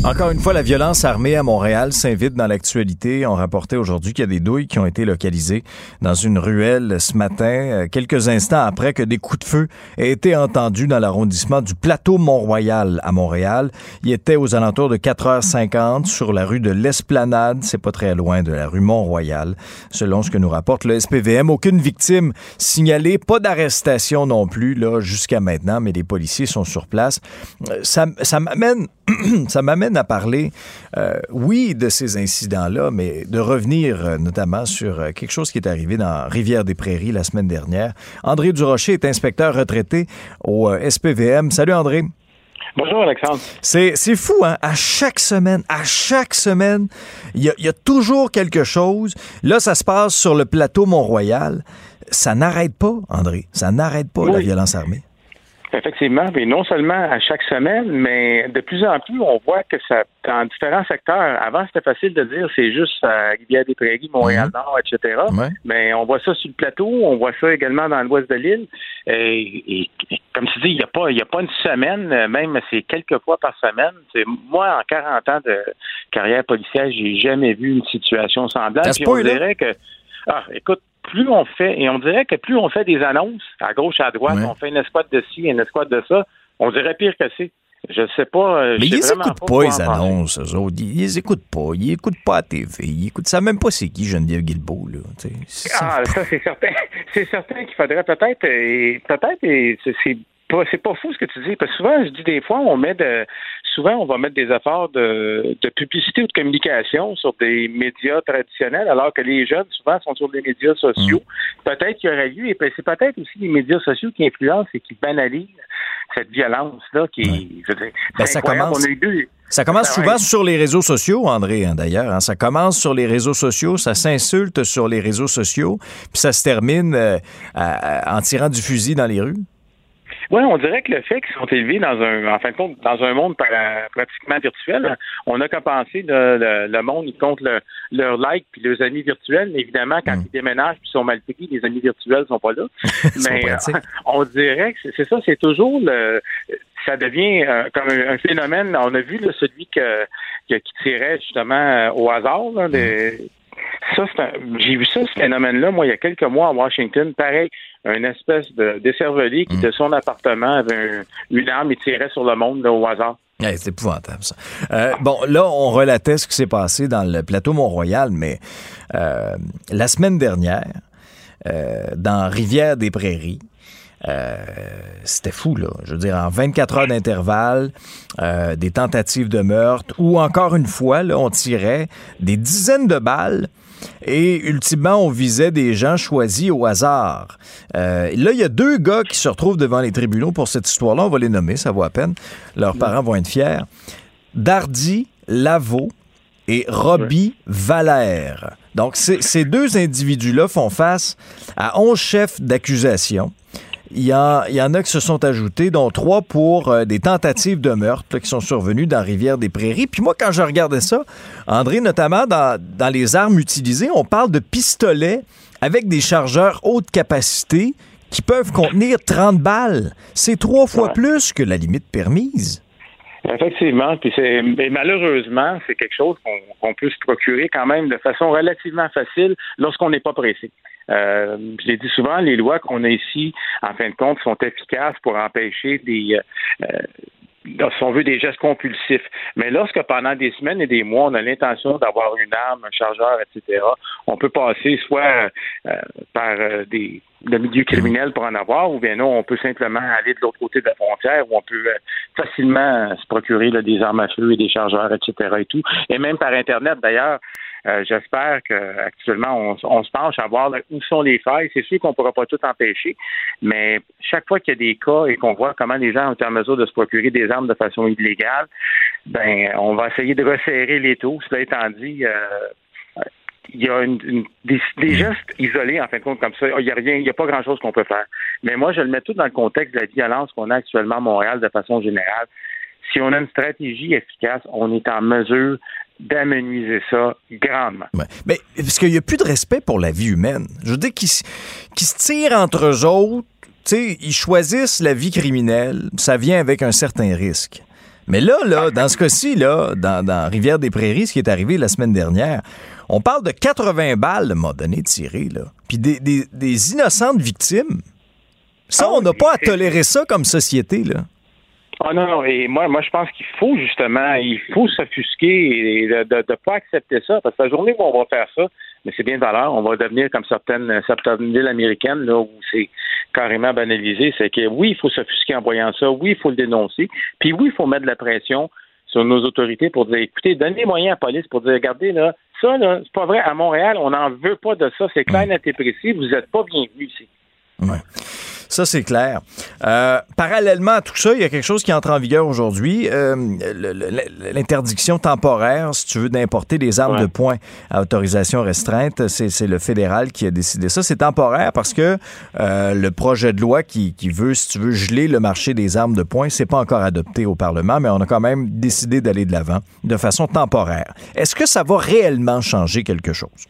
Encore une fois, la violence armée à Montréal s'invite dans l'actualité. On rapportait aujourd'hui qu'il y a des douilles qui ont été localisées dans une ruelle ce matin, euh, quelques instants après que des coups de feu aient été entendus dans l'arrondissement du plateau Mont-Royal à Montréal. Il était aux alentours de 4h50 sur la rue de l'Esplanade. C'est pas très loin de la rue Mont-Royal, selon ce que nous rapporte le SPVM. Aucune victime signalée, pas d'arrestation non plus là jusqu'à maintenant, mais les policiers sont sur place. Euh, ça, ça m'amène ça m'amène à parler, euh, oui, de ces incidents-là, mais de revenir euh, notamment sur euh, quelque chose qui est arrivé dans Rivière-des-Prairies la semaine dernière. André Durocher est inspecteur retraité au SPVM. Salut André. Bonjour, Alexandre. C'est, c'est fou, hein? À chaque semaine, à chaque semaine, il y a, y a, toujours quelque chose. Là, ça se passe sur le plateau Mont-Royal. Ça n'arrête pas, André. Ça n'arrête pas, oui. la violence armée. Effectivement, mais non seulement à chaque semaine, mais de plus en plus, on voit que ça, dans différents secteurs, avant c'était facile de dire c'est juste à Rivière-des-Prairies, Montréal-Nord, Mhm. etc. Ouais. Mais on voit ça sur le plateau, on voit ça également dans l'ouest de l'île. Et, comme tu dis, il n'y a pas, il a pas une semaine, même c'est quelques fois par semaine. Moi, en 40 ans de carrière policière, j'ai jamais vu une situation semblable. Puis on dirait que, ah, écoute, plus on fait, et on dirait que plus on fait des annonces à gauche, à droite, Ouais. on fait une escouade de ci, une escouade de ça, on dirait pire que c'est. Je sais pas. euh, Mais ils écoutent pas, les annonces, eux autres. Ils les écoutent pas. Ils écoutent pas à TV. Ils écoutent ça même pas c'est qui Geneviève Guilbeault, là. Ah, ça, c'est certain. C'est certain qu'il faudrait peut-être, et peut-être, et c'est- c'est pas, c'est pas fou ce que tu dis, parce que souvent, je dis des fois, on met de, souvent, on va mettre des efforts de, de publicité ou de communication sur des médias traditionnels, alors que les jeunes, souvent, sont sur des médias sociaux. Peut-être qu'il y aurait lieu, et c'est peut-être aussi les médias sociaux qui influencent et qui banalisent cette violence-là, qui, je veux dire, Ben, ça commence- On a eu deux- Ça commence souvent sur les réseaux sociaux, André, hein, d'ailleurs. hein. Ça commence sur les réseaux sociaux, ça s'insulte sur les réseaux sociaux, puis ça se termine euh, à- à- en tirant du fusil dans les rues. Oui, on dirait que le fait qu'ils sont élevés dans un, en fin de compte, dans un monde para- pratiquement virtuel, on n'a qu'à penser le, le, le monde, ils comptent le- leurs likes puis leurs amis virtuels, mais évidemment, quand ils déménagent puis sont mal pris, les amis virtuels sont pas là. mais euh, on dirait que c'est- c'est ça, c'est toujours le, ça devient euh, comme un, un phénomène. On a vu là, celui que, que- qui tirait justement euh, au hasard. Là, des- ça, c'est un- j'ai vu ça, ce phénomène-là, moi, il y a quelques mois à Washington. Pareil, un espèce de décervelé qui, de son appartement, avait un- une arme et tirait sur le monde là, au hasard. C'est épouvantable, ça. Euh, bon, là, on relatait ce qui s'est passé dans le plateau Mont-Royal, mais euh, la semaine dernière, euh, dans Rivière-des-Prairies, euh, c'était fou, là. Je veux dire, en 24 heures d'intervalle, euh, des tentatives de meurtre, ou encore une fois, là, on tirait des dizaines de balles et ultimement, on visait des gens choisis au hasard. Euh, là, il y a deux gars qui se retrouvent devant les tribunaux pour cette histoire-là. On va les nommer, ça vaut à peine. Leurs parents vont être fiers. Dardy Lavaux et Robbie Valère. Donc, ces ces deux individus-là font face à 11 chefs d'accusation. Il y, en, il y en a qui se sont ajoutés, dont trois pour euh, des tentatives de meurtre là, qui sont survenues dans Rivière-des-Prairies. Puis moi, quand je regardais ça, André, notamment dans, dans les armes utilisées, on parle de pistolets avec des chargeurs haute capacité qui peuvent contenir 30 balles. C'est trois fois Ouais. plus que la limite permise. Effectivement, puis c'est mais malheureusement, c'est quelque chose qu'on peut se procurer quand même de façon relativement facile lorsqu'on n'est pas pressé. Euh, je l'ai dit souvent, les lois qu'on a ici, en fin de compte, sont efficaces pour empêcher des, euh, si on veut, des gestes compulsifs. Mais lorsque pendant des semaines et des mois, on a l'intention d'avoir une arme, un chargeur, etc., on peut passer soit euh, par euh, des, le milieu criminel pour en avoir, ou bien non, on peut simplement aller de l'autre côté de la frontière, où on peut euh, facilement se procurer des armes à feu et des chargeurs, etc. et tout. Et même par Internet, d'ailleurs, euh, J'espère qu'actuellement, on, on se penche à voir où sont les failles. C'est sûr qu'on ne pourra pas tout empêcher, mais chaque fois qu'il y a des cas et qu'on voit comment les gens ont été en mesure de se procurer des armes de façon illégale, ben, on va essayer de resserrer les taux. Cela étant dit, euh, il y a des, gestes isolés, en fin de compte, comme ça. Il n'y a pas grand-chose qu'on peut faire. Mais moi, je le mets tout dans le contexte de la violence qu'on a actuellement à Montréal de façon générale. Si on a une stratégie efficace, on est en mesure d'amenuiser ça grandement. Ouais. Mais parce qu'il n'y a plus de respect pour la vie humaine. Je veux dire qu'ils se tirent entre eux autres, tu sais, ils choisissent la vie criminelle, ça vient avec un certain risque. Mais là, là, dans ce cas-ci, là, dans, dans Rivière-des-Prairies, ce qui est arrivé la semaine dernière, on parle de 80 balles, un moment donné, tirées, là. Puis des, des- des innocentes victimes. Ça, on n'a pas à tolérer ça comme société, là. Ah non, non, et moi, moi je pense qu'il faut justement, il faut s'offusquer et de ne pas accepter ça, parce que la journée où on va faire ça, mais c'est bien valeur, on va devenir comme certaines, certaines villes américaines, là, où c'est carrément banalisé, c'est que oui, il faut s'offusquer en voyant ça, oui, il faut le dénoncer, puis oui, il faut mettre de la pression sur nos autorités pour dire, écoutez, donnez moyens à la police pour dire, regardez, là, ça, là, c'est pas vrai, à Montréal, on n'en veut pas de ça, c'est clair, net et précis, vous n'êtes pas bienvenus ici. Ça, c'est clair. Euh, parallèlement à tout ça, il y a quelque chose qui entre en vigueur aujourd'hui. Euh, l'interdiction temporaire, si tu veux, d'importer des armes de poing à autorisation restreinte. C'est le fédéral qui a décidé ça. C'est temporaire parce que euh, le projet de loi qui, qui, veut, si tu veux, geler le marché des armes de poing, c'est pas encore adopté au Parlement, mais on a quand même décidé d'aller de l'avant de façon temporaire. Est-ce que ça va réellement changer quelque chose?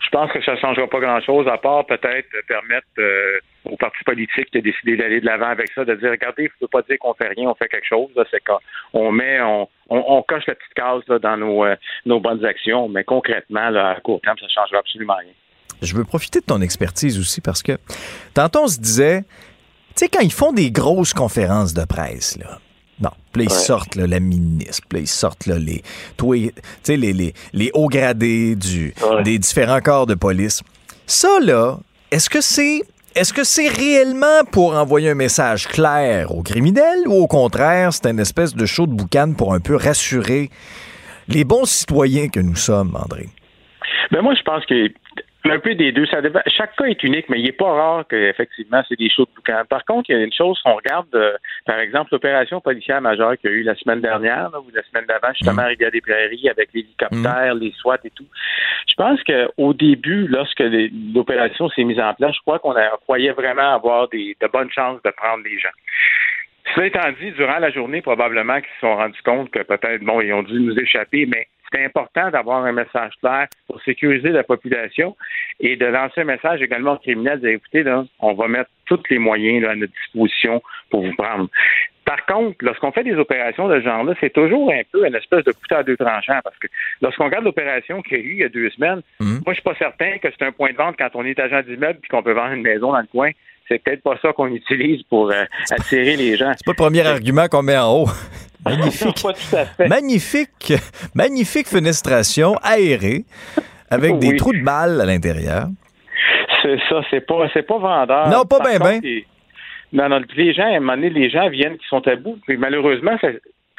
Je pense que ça ne changera pas grand-chose, à part peut-être permettre euh, aux partis politiques de décider d'aller de l'avant avec ça, de dire regardez, il ne faut pas dire qu'on fait rien, on fait quelque chose. C'est qu'on met, on, on, coche la petite case dans nos, euh, nos bonnes actions, mais concrètement, à court terme, ça ne changera absolument rien. Je veux profiter de ton expertise aussi parce que tantôt on se disait, tu sais, quand ils font des grosses conférences de presse, là, Bon, puis là, ils sortent la ministre, puis là, ils sortent les, les, les, les hauts gradés du, des différents corps de police. Ça, là, est-ce que c'est est-ce que c'est réellement pour envoyer un message clair aux criminels ou au contraire, c'est une espèce de show de boucan pour un peu rassurer les bons citoyens que nous sommes, André? Ben moi, je pense que un peu des deux. Ça Chaque cas est unique, mais il n'est pas rare qu'effectivement, c'est des choses de boucan. Par contre, il y a une chose qu'on regarde, euh, par exemple, l'opération policière majeure qu'il y a eu la semaine dernière, ou la semaine d'avant, justement, mmh. à des Prairies, avec l'hélicoptère, mmh. les SWAT et tout. Je pense qu'au début, lorsque l'opération s'est mise en place, je crois qu'on croyait vraiment avoir des, de bonnes chances de prendre les gens. Cela étant dit, durant la journée, probablement qu'ils se sont rendus compte que peut-être, bon, ils ont dû nous échapper, mais c'est important d'avoir un message clair pour sécuriser la population et de lancer un message également aux criminels de écoutez, là, on va mettre tous les moyens à notre disposition pour vous prendre. Par contre, lorsqu'on fait des opérations de ce genre-là, c'est toujours un peu une espèce de couteau à deux tranchants parce que lorsqu'on regarde l'opération qu'il y a eu il y a deux semaines, mhm. moi, je suis pas certain que c'est un point de vente quand on est agent d'immeuble puis qu'on peut vendre une maison dans le coin. C'est peut-être pas ça qu'on utilise pour euh, attirer les gens. C'est pas le premier argument qu'on met en haut. Magnifique. magnifique, magnifique fenestration aérée avec des trous de balles à l'intérieur. C'est ça, c'est pas, c'est pas vendeur. Non, pas bien, bien. Non, non, les gens, à un moment donné, les gens viennent qui sont à bout. Mais malheureusement,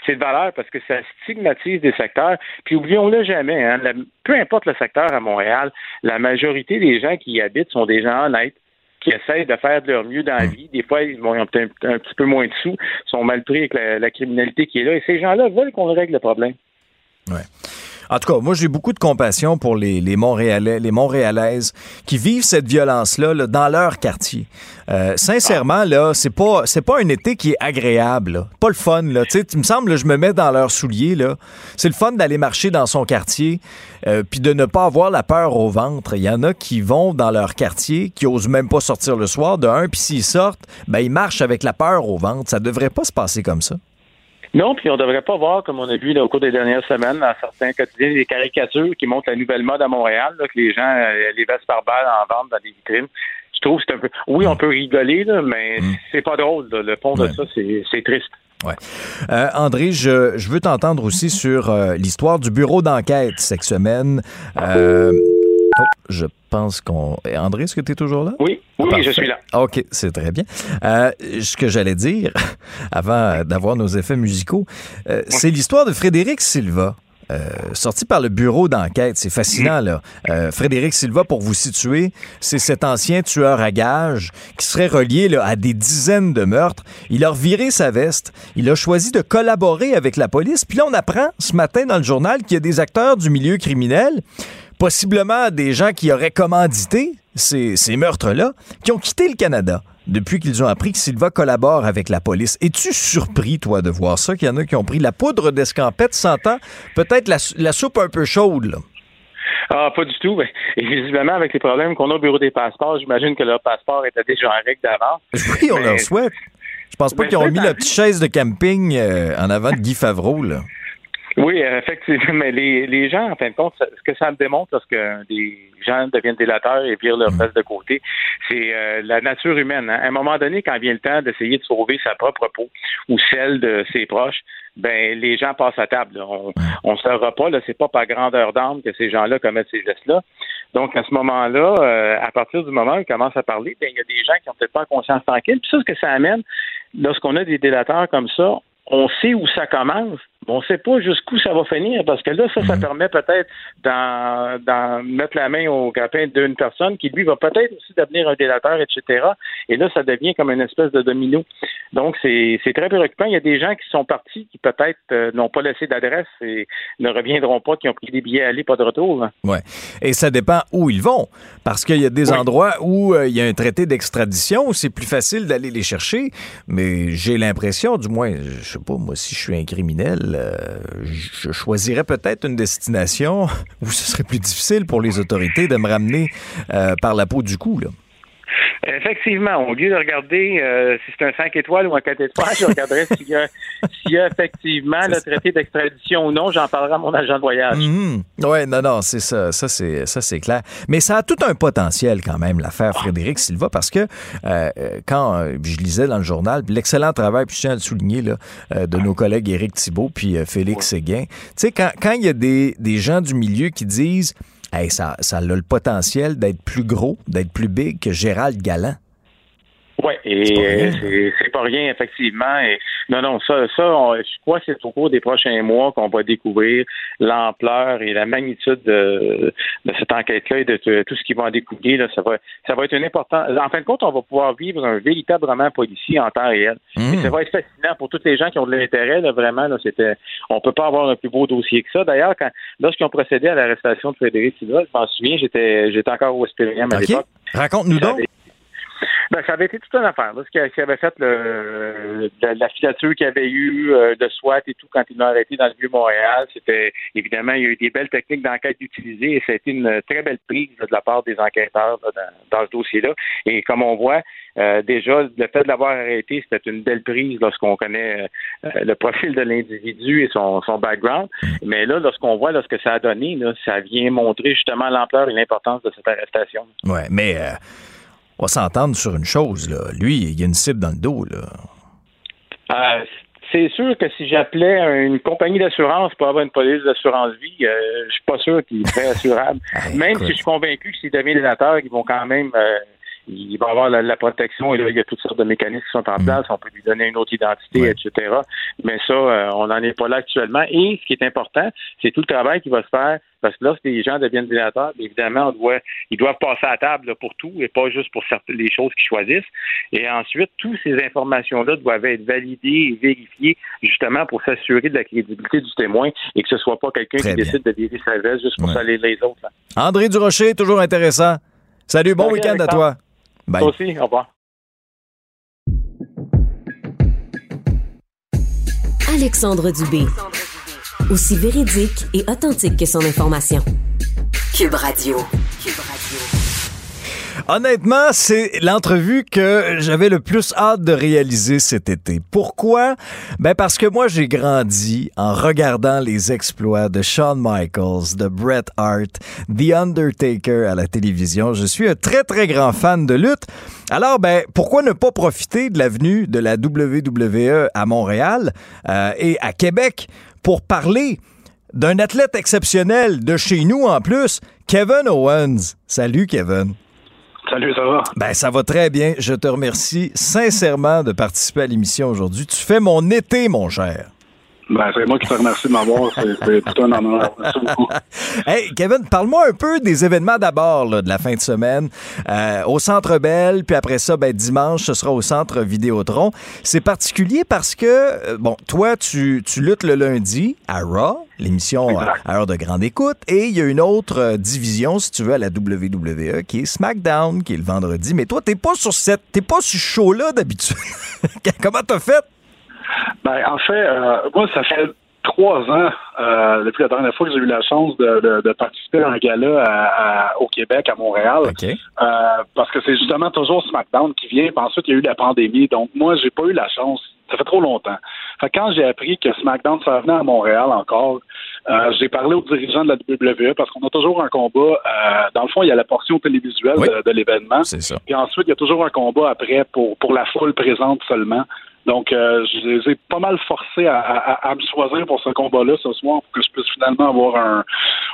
c'est de valeur parce que ça stigmatise des secteurs. Puis oublions-le jamais, hein, peu importe le secteur à Montréal, la majorité des gens qui y habitent sont des gens honnêtes qui essayent de faire de leur mieux dans la vie. Des fois, ils, ont peut-être un, petit peu moins de sous, sont mal pris avec la, la criminalité qui est là. Et ces gens-là veulent qu'on règle le problème. Ouais. En tout cas, moi, j'ai beaucoup de compassion pour les, Montréalais, les Montréalaises qui vivent cette violence-là dans leur quartier. Euh, sincèrement, là, c'est pas, c'est un été qui est agréable. Pas le fun, là. Tu me semble, je me mets dans leurs souliers, là. C'est le fun d'aller marcher dans son quartier, euh, puis de ne pas avoir la peur au ventre. Il y en a qui vont dans leur quartier, qui osent même pas sortir le soir, de un, puis s'ils sortent, ben, ils marchent avec la peur au ventre. Ça devrait pas se passer comme ça. Non, puis on devrait pas voir, comme on a vu au cours des dernières semaines, dans certains quotidiens, des caricatures qui montrent la nouvelle mode à Montréal, que les gens euh, les vestent par balle en vente dans des vitrines. Je trouve que c'est un peu. Oui, on peut rigoler, là, mais mm. c'est pas drôle. Le fond de ça, c'est triste. Ouais. Euh, André, je, je veux t'entendre aussi sur euh, l'histoire du bureau d'enquête cette semaine. Euh, oh, je pense qu'on. André, est-ce que tu es toujours là? Oui, oui, je suis là. OK, c'est très bien. Euh, ce que j'allais dire, avant d'avoir nos effets musicaux, euh, c'est l'histoire de Frédéric Silva. Euh, sorti par le bureau d'enquête. C'est fascinant, là. Frédéric Silva, pour vous situer, c'est cet ancien tueur à gages qui serait relié là, à des dizaines de meurtres. Il a reviré sa veste. Il a choisi de collaborer avec la police. Puis là, on apprend ce matin dans le journal qu'il y a des acteurs du milieu criminel possiblement des gens qui auraient commandité ces, meurtres-là, qui ont quitté le Canada depuis qu'ils ont appris que Silva collabore avec la police. Es-tu surpris, toi, de voir ça, qu'il y en a qui ont pris la poudre d'escampette, sentant peut-être la, soupe un peu chaude, là? Ah, pas du tout. Et visiblement, avec les problèmes qu'on a au bureau des passeports, j'imagine que leur passeport était déjà en règle d'avance. Oui, on leur souhaite. Je pense pas qu'ils ont mis la petite chaise de camping euh, en avant de Guy Favreau, là. Oui, effectivement, mais les, les gens, en fin de compte, ce que ça me démontre lorsque des gens deviennent délateurs et virent leur mm. de côté, c'est euh, la nature humaine. Hein. À un moment donné, quand vient le temps d'essayer de sauver sa propre peau ou celle de ses proches, ben les gens passent à table. On on se pas, là, c'est pas par grandeur d'âme que ces gens-là commettent ces gestes-là. Donc, à ce moment-là, euh, à partir du moment où ils commencent à parler, ben, il y a des gens qui ont peut-être pas conscience tranquille. Puis ça, ce que ça amène, lorsqu'on a des délateurs comme ça, on sait où ça commence, on ne sait pas jusqu'où ça va finir parce que là, ça, ça mhm. permet peut-être d'en mettre la main au grappin d'une personne qui, lui, va peut-être aussi devenir un délateur, etc. Et là, ça devient comme une espèce de domino. Donc, c'est très préoccupant. Il y a des gens qui sont partis qui peut-être euh, n'ont pas laissé d'adresse et ne reviendront pas, qui ont pris des billets à aller, pas de retour. Oui. Et ça dépend où ils vont. Parce qu'il y a des endroits où euh, il y a un traité d'extradition où c'est plus facile d'aller les chercher. Mais j'ai l'impression, du moins, je sais pas, moi, si je suis un criminel, euh, je choisirais peut-être une destination où ce serait plus difficile pour les autorités de me ramener par la peau du cou. Effectivement, au lieu de regarder euh, si c'est un 5 étoiles ou un 4 étoiles, je regarderais s'il y, a, y a effectivement le traité d'extradition ou non. J'en parlerai à mon agent de voyage. Mhm. Oui, non, non, c'est ça. Ça, c'est, ça, c'est clair. Mais ça a tout un potentiel quand même, l'affaire Frédéric Silva, parce que euh, quand euh, je lisais dans le journal, l'excellent travail, puis je tiens à le souligner, là, de nos collègues Éric Thibault puis Félix Séguin, tu sais, quand il y a des, des gens du milieu qui disent ça, ça a le potentiel d'être plus gros, d'être plus big que Gérald Galland. Oui, et c'est pas, rien, effectivement. Et, non, non, ça, ça je crois que c'est au cours des prochains mois qu'on va découvrir l'ampleur et la magnitude de, cette enquête-là et de, tout ce qui va en découler. Là, ça, va, ça va être une importante. En fin de compte, on va pouvoir vivre un véritable roman policier en temps réel. Et ça mmh. va être fascinant pour tous les gens qui ont de l'intérêt. Vraiment, là, c'était, on peut pas avoir un plus beau dossier que ça. D'ailleurs, quand lorsqu'ils ont procédé à l'arrestation de Frédéric Silva, je m'en souviens, j'étais, j'étais encore au Spirium à l'époque. Raconte-nous donc. Ben, ça avait été toute une affaire. Là, ce qui avait fait le, la, filature qu'il avait eu euh, de SWAT et tout quand ils l'ont arrêté dans le Vieux-Montréal, c'était évidemment, il y a eu des belles techniques d'enquête utilisées et ça a été une très belle prise de la part des enquêteurs dans, ce dossier-là. Et comme on voit, euh, déjà, le fait de l'avoir arrêté, c'était une belle prise lorsqu'on connaît euh, le profil de l'individu et son, son background. Mais là, lorsqu'on voit ce que ça a donné, là, ça vient montrer justement l'ampleur et l'importance de cette arrestation. Ouais, mais on va s'entendre sur une chose, là. Lui, il y a une cible dans le dos, là. Euh, c'est sûr que si j'appelais une compagnie d'assurance pour avoir une police d'assurance vie, euh, je suis pas sûr qu'il serait assurable. même si je suis convaincu que s'il devient délateur, ils vont quand même euh, il va avoir la, protection et là, il y a toutes sortes de mécanismes qui sont en mm. place. On peut lui donner une autre identité, etc. Mais ça, euh, on n'en est pas là actuellement. Et ce qui est important, c'est tout le travail qui va se faire parce que lorsque les gens deviennent délateurs, évidemment, on doit, ils doivent passer à table pour tout et pas juste pour certaines les choses qu'ils choisissent. Et ensuite, toutes ces informations-là doivent être validées et vérifiées justement pour s'assurer de la crédibilité du témoin et que ce soit pas quelqu'un qui décide de virer sa veste juste pour salir les autres. André Durocher, toujours intéressant. Salut, bon week-end à toi. Bye. Toi aussi, au revoir. Alexandre Dubé. Aussi véridique et authentique que son information. Cube Radio. Cube Radio. Honnêtement, c'est l'entrevue que j'avais le plus hâte de réaliser cet été. Pourquoi? Ben parce que moi, j'ai grandi en regardant les exploits de Shawn Michaels, de Bret Hart, The Undertaker à la télévision. Je suis un très, très grand fan de lutte. Alors, ben, pourquoi ne pas profiter de l'avenue de la WWE à Montréal euh, et à Québec pour parler d'un athlète exceptionnel de chez nous en plus, Kevin Owens. Salut, Kevin. Salut, ça va? Ben, ça va très bien. Je te remercie sincèrement de participer à l'émission aujourd'hui. Tu fais mon été, mon cher. Ben, c'est moi qui te remercie de m'avoir. C'est tout un honneur. Merci beaucoup. Hey, Kevin, parle-moi un peu des événements d'abord de la fin de semaine. Euh, au Centre Bell, puis après ça, ben, dimanche, ce sera au Centre Vidéotron. C'est particulier parce que, euh, bon, toi, tu, tu luttes le lundi à Raw, l'émission à, heure de grande écoute, et il y a une autre euh, division, si tu veux, à la WWE, qui est SmackDown, qui est le vendredi. Mais toi, t'es pas sur cette, t'es pas sur ce show-là d'habitude. Comment t'as fait? Ben, en fait, euh, moi, ça fait trois ans, euh, depuis la dernière fois que j'ai eu la chance de, participer à un gala au Québec, à Montréal. Euh, parce que c'est justement toujours SmackDown qui vient. Puis ensuite, il y a eu la pandémie. Donc, moi, j'ai pas eu la chance. Ça fait trop longtemps. Fait quand j'ai appris que SmackDown s'en venait à Montréal encore, j'ai parlé aux dirigeants de la WWE parce qu'on a toujours un combat. dans le fond, il y a la portion télévisuelle de, de l'événement. C'est ça. Puis ensuite, il y a toujours un combat après pour, pour la foule présente seulement. Donc, euh, je les ai pas mal forcés à, à, me choisir pour ce combat-là ce soir pour que je puisse finalement avoir un,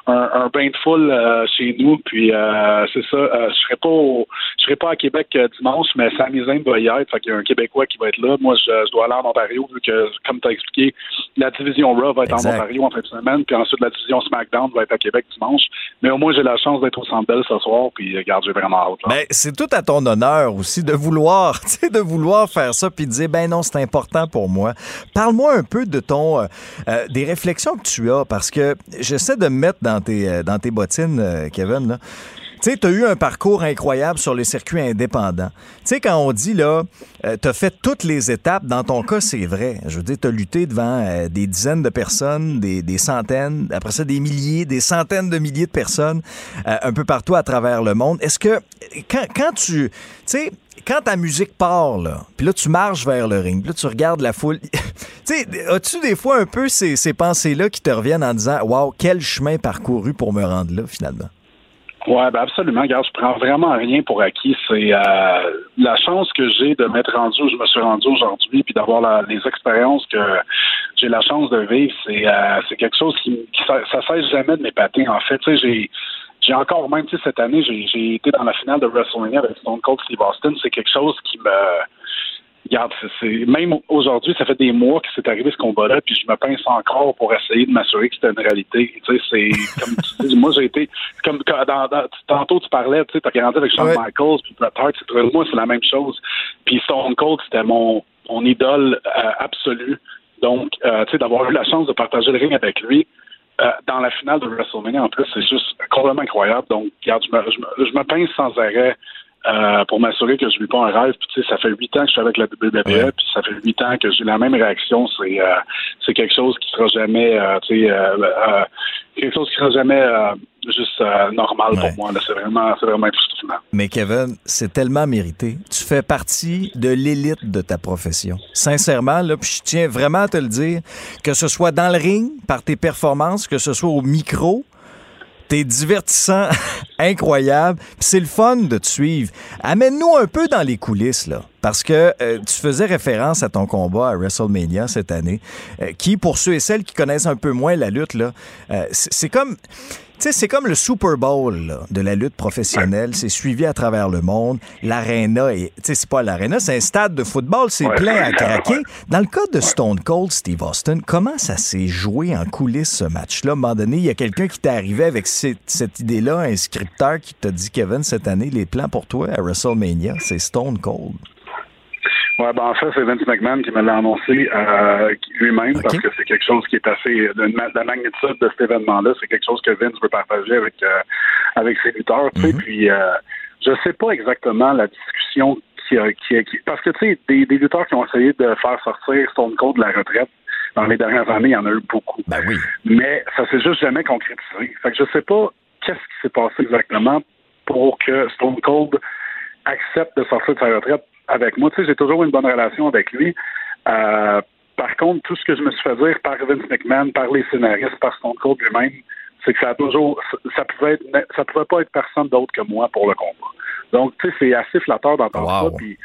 un, un bain de foule euh, chez nous. Puis euh, c'est ça. Euh, je serai pas au, je serai pas à Québec dimanche, mais Sami Zayn va y être. Fait qu'il y a un Québécois qui va être là. Moi, je, dois aller en Ontario vu que, comme tu as expliqué, la division Raw va être en Ontario en fin de semaine, puis ensuite la division SmackDown va être à Québec dimanche. Mais au moins, j'ai la chance d'être au Centre Bell ce soir. Puis regarde, j'ai vraiment hâte. Ben, c'est tout à ton honneur aussi de vouloir, de vouloir faire ça, puis de dire ben non, c'est important pour moi. Parle-moi un peu de ton, des réflexions que tu as, parce que j'essaie de me mettre dans tes, dans tes bottines, Kevin. Tu sais, tu as eu un parcours incroyable sur les circuits indépendants. Tu sais, quand on dit, là, euh, tu as fait toutes les étapes, dans ton cas, c'est vrai. Je veux dire, tu as lutté devant euh, des dizaines de personnes, des, des, centaines, après ça, des milliers, des centaines de milliers de personnes euh, un peu partout à travers le monde. Est-ce que, quand, quand tu. Tu sais, quand ta musique part, là, puis là, tu marches vers le ring, puis là, tu regardes la foule. tu sais, as-tu des fois un peu ces, ces pensées-là qui te reviennent en disant, waouh, quel chemin parcouru pour me rendre là, finalement? Oui, ben absolument. Regarde, je prends vraiment rien pour acquis. C'est euh, la chance que j'ai de m'être rendu où je me suis rendu aujourd'hui, puis d'avoir les expériences que j'ai la chance de vivre. C'est euh, quelque chose qui, ça, ça cesse jamais de m'épater. En fait, j'ai j'ai encore même, tu sais, cette année, j'ai été dans la finale de WrestleMania avec Stone Cold Steve Austin. C'est quelque chose qui me regarde, c'est même aujourd'hui, ça fait des mois que c'est arrivé ce combat-là, puis je me pince encore pour essayer de m'assurer que c'était une réalité. Tu sais, c'est comme tu dis, moi j'ai été comme dans, tantôt tu parlais, tu sais, t'as grandi avec Shawn Michaels, puis Bret Hart, moi c'est la même chose. Puis Stone Cold, c'était mon mon idole euh, absolue. Donc, euh, tu sais, d'avoir eu la chance de partager le ring avec lui. Euh, dans la finale de WrestleMania, en plus, c'est juste complètement incroyable. Donc, regarde, je me, je me, je me pince sans arrêt euh, pour m'assurer que je vis pas un rêve. Puis, tu sais, ça fait huit ans que je suis avec la WWE, puis ça fait huit ans que j'ai la même réaction. C'est euh, c'est quelque chose qui sera jamais, euh, tu sais, quelque chose qui sera jamais juste normal pour moi. C'est vraiment, c'est vraiment Mais Kevin, c'est tellement mérité. Tu fais partie de l'élite de ta profession. Sincèrement, là, puis je tiens vraiment à te le dire, que ce soit dans le ring, par tes performances, que ce soit au micro, T'es divertissant, incroyable. c'est le fun de te suivre. Amène-nous un peu dans les coulisses, là. Parce que euh, tu faisais référence à ton combat à WrestleMania cette année, euh, qui, pour ceux et celles qui connaissent un peu moins la lutte, là, euh, c'est comme sais, c'est comme le Super Bowl de la lutte professionnelle. C'est suivi à travers le monde. L'aréna, tu sais, c'est pas l'aréna, c'est un stade de football. C'est plein à craquer. Dans le cas de Stone Cold, Steve Austin, comment ça s'est joué en coulisses ce match-là? À un moment donné, il y a quelqu'un qui t'est arrivé avec cette, cette idée-là, un scripteur qui t'a dit, Kevin, cette année, les plans pour toi à WrestleMania, c'est Stone Cold. Ouais, ben en fait, c'est Vince McMahon qui me l'a annoncé euh, lui-même parce que c'est quelque chose qui est assez de la magnitude de cet événement-là. C'est quelque chose que Vince veut partager avec euh, avec ses lutteurs. Tu sais, mm-hmm. puis euh, je sais pas exactement la discussion qui a qui, qui parce que tu sais des, des lutteurs qui ont essayé de faire sortir Stone Cold de la retraite dans les dernières années, il y en a eu beaucoup. Ben oui. Mais ça s'est juste jamais concrétisé. Fait que je sais pas qu'est-ce qui s'est passé exactement pour que Stone Cold accepte de sortir de sa retraite avec moi. Tu sais, j'ai toujours une bonne relation avec lui. Euh, par contre, tout ce que je me suis fait dire par Vince McMahon, par les scénaristes, par Stone Cold lui-même, c'est que ça a toujours, ça pouvait être, ça pouvait pas être personne d'autre que moi pour le combat. Donc, tu sais, c'est assez flatteur d'entendre ça. Puis,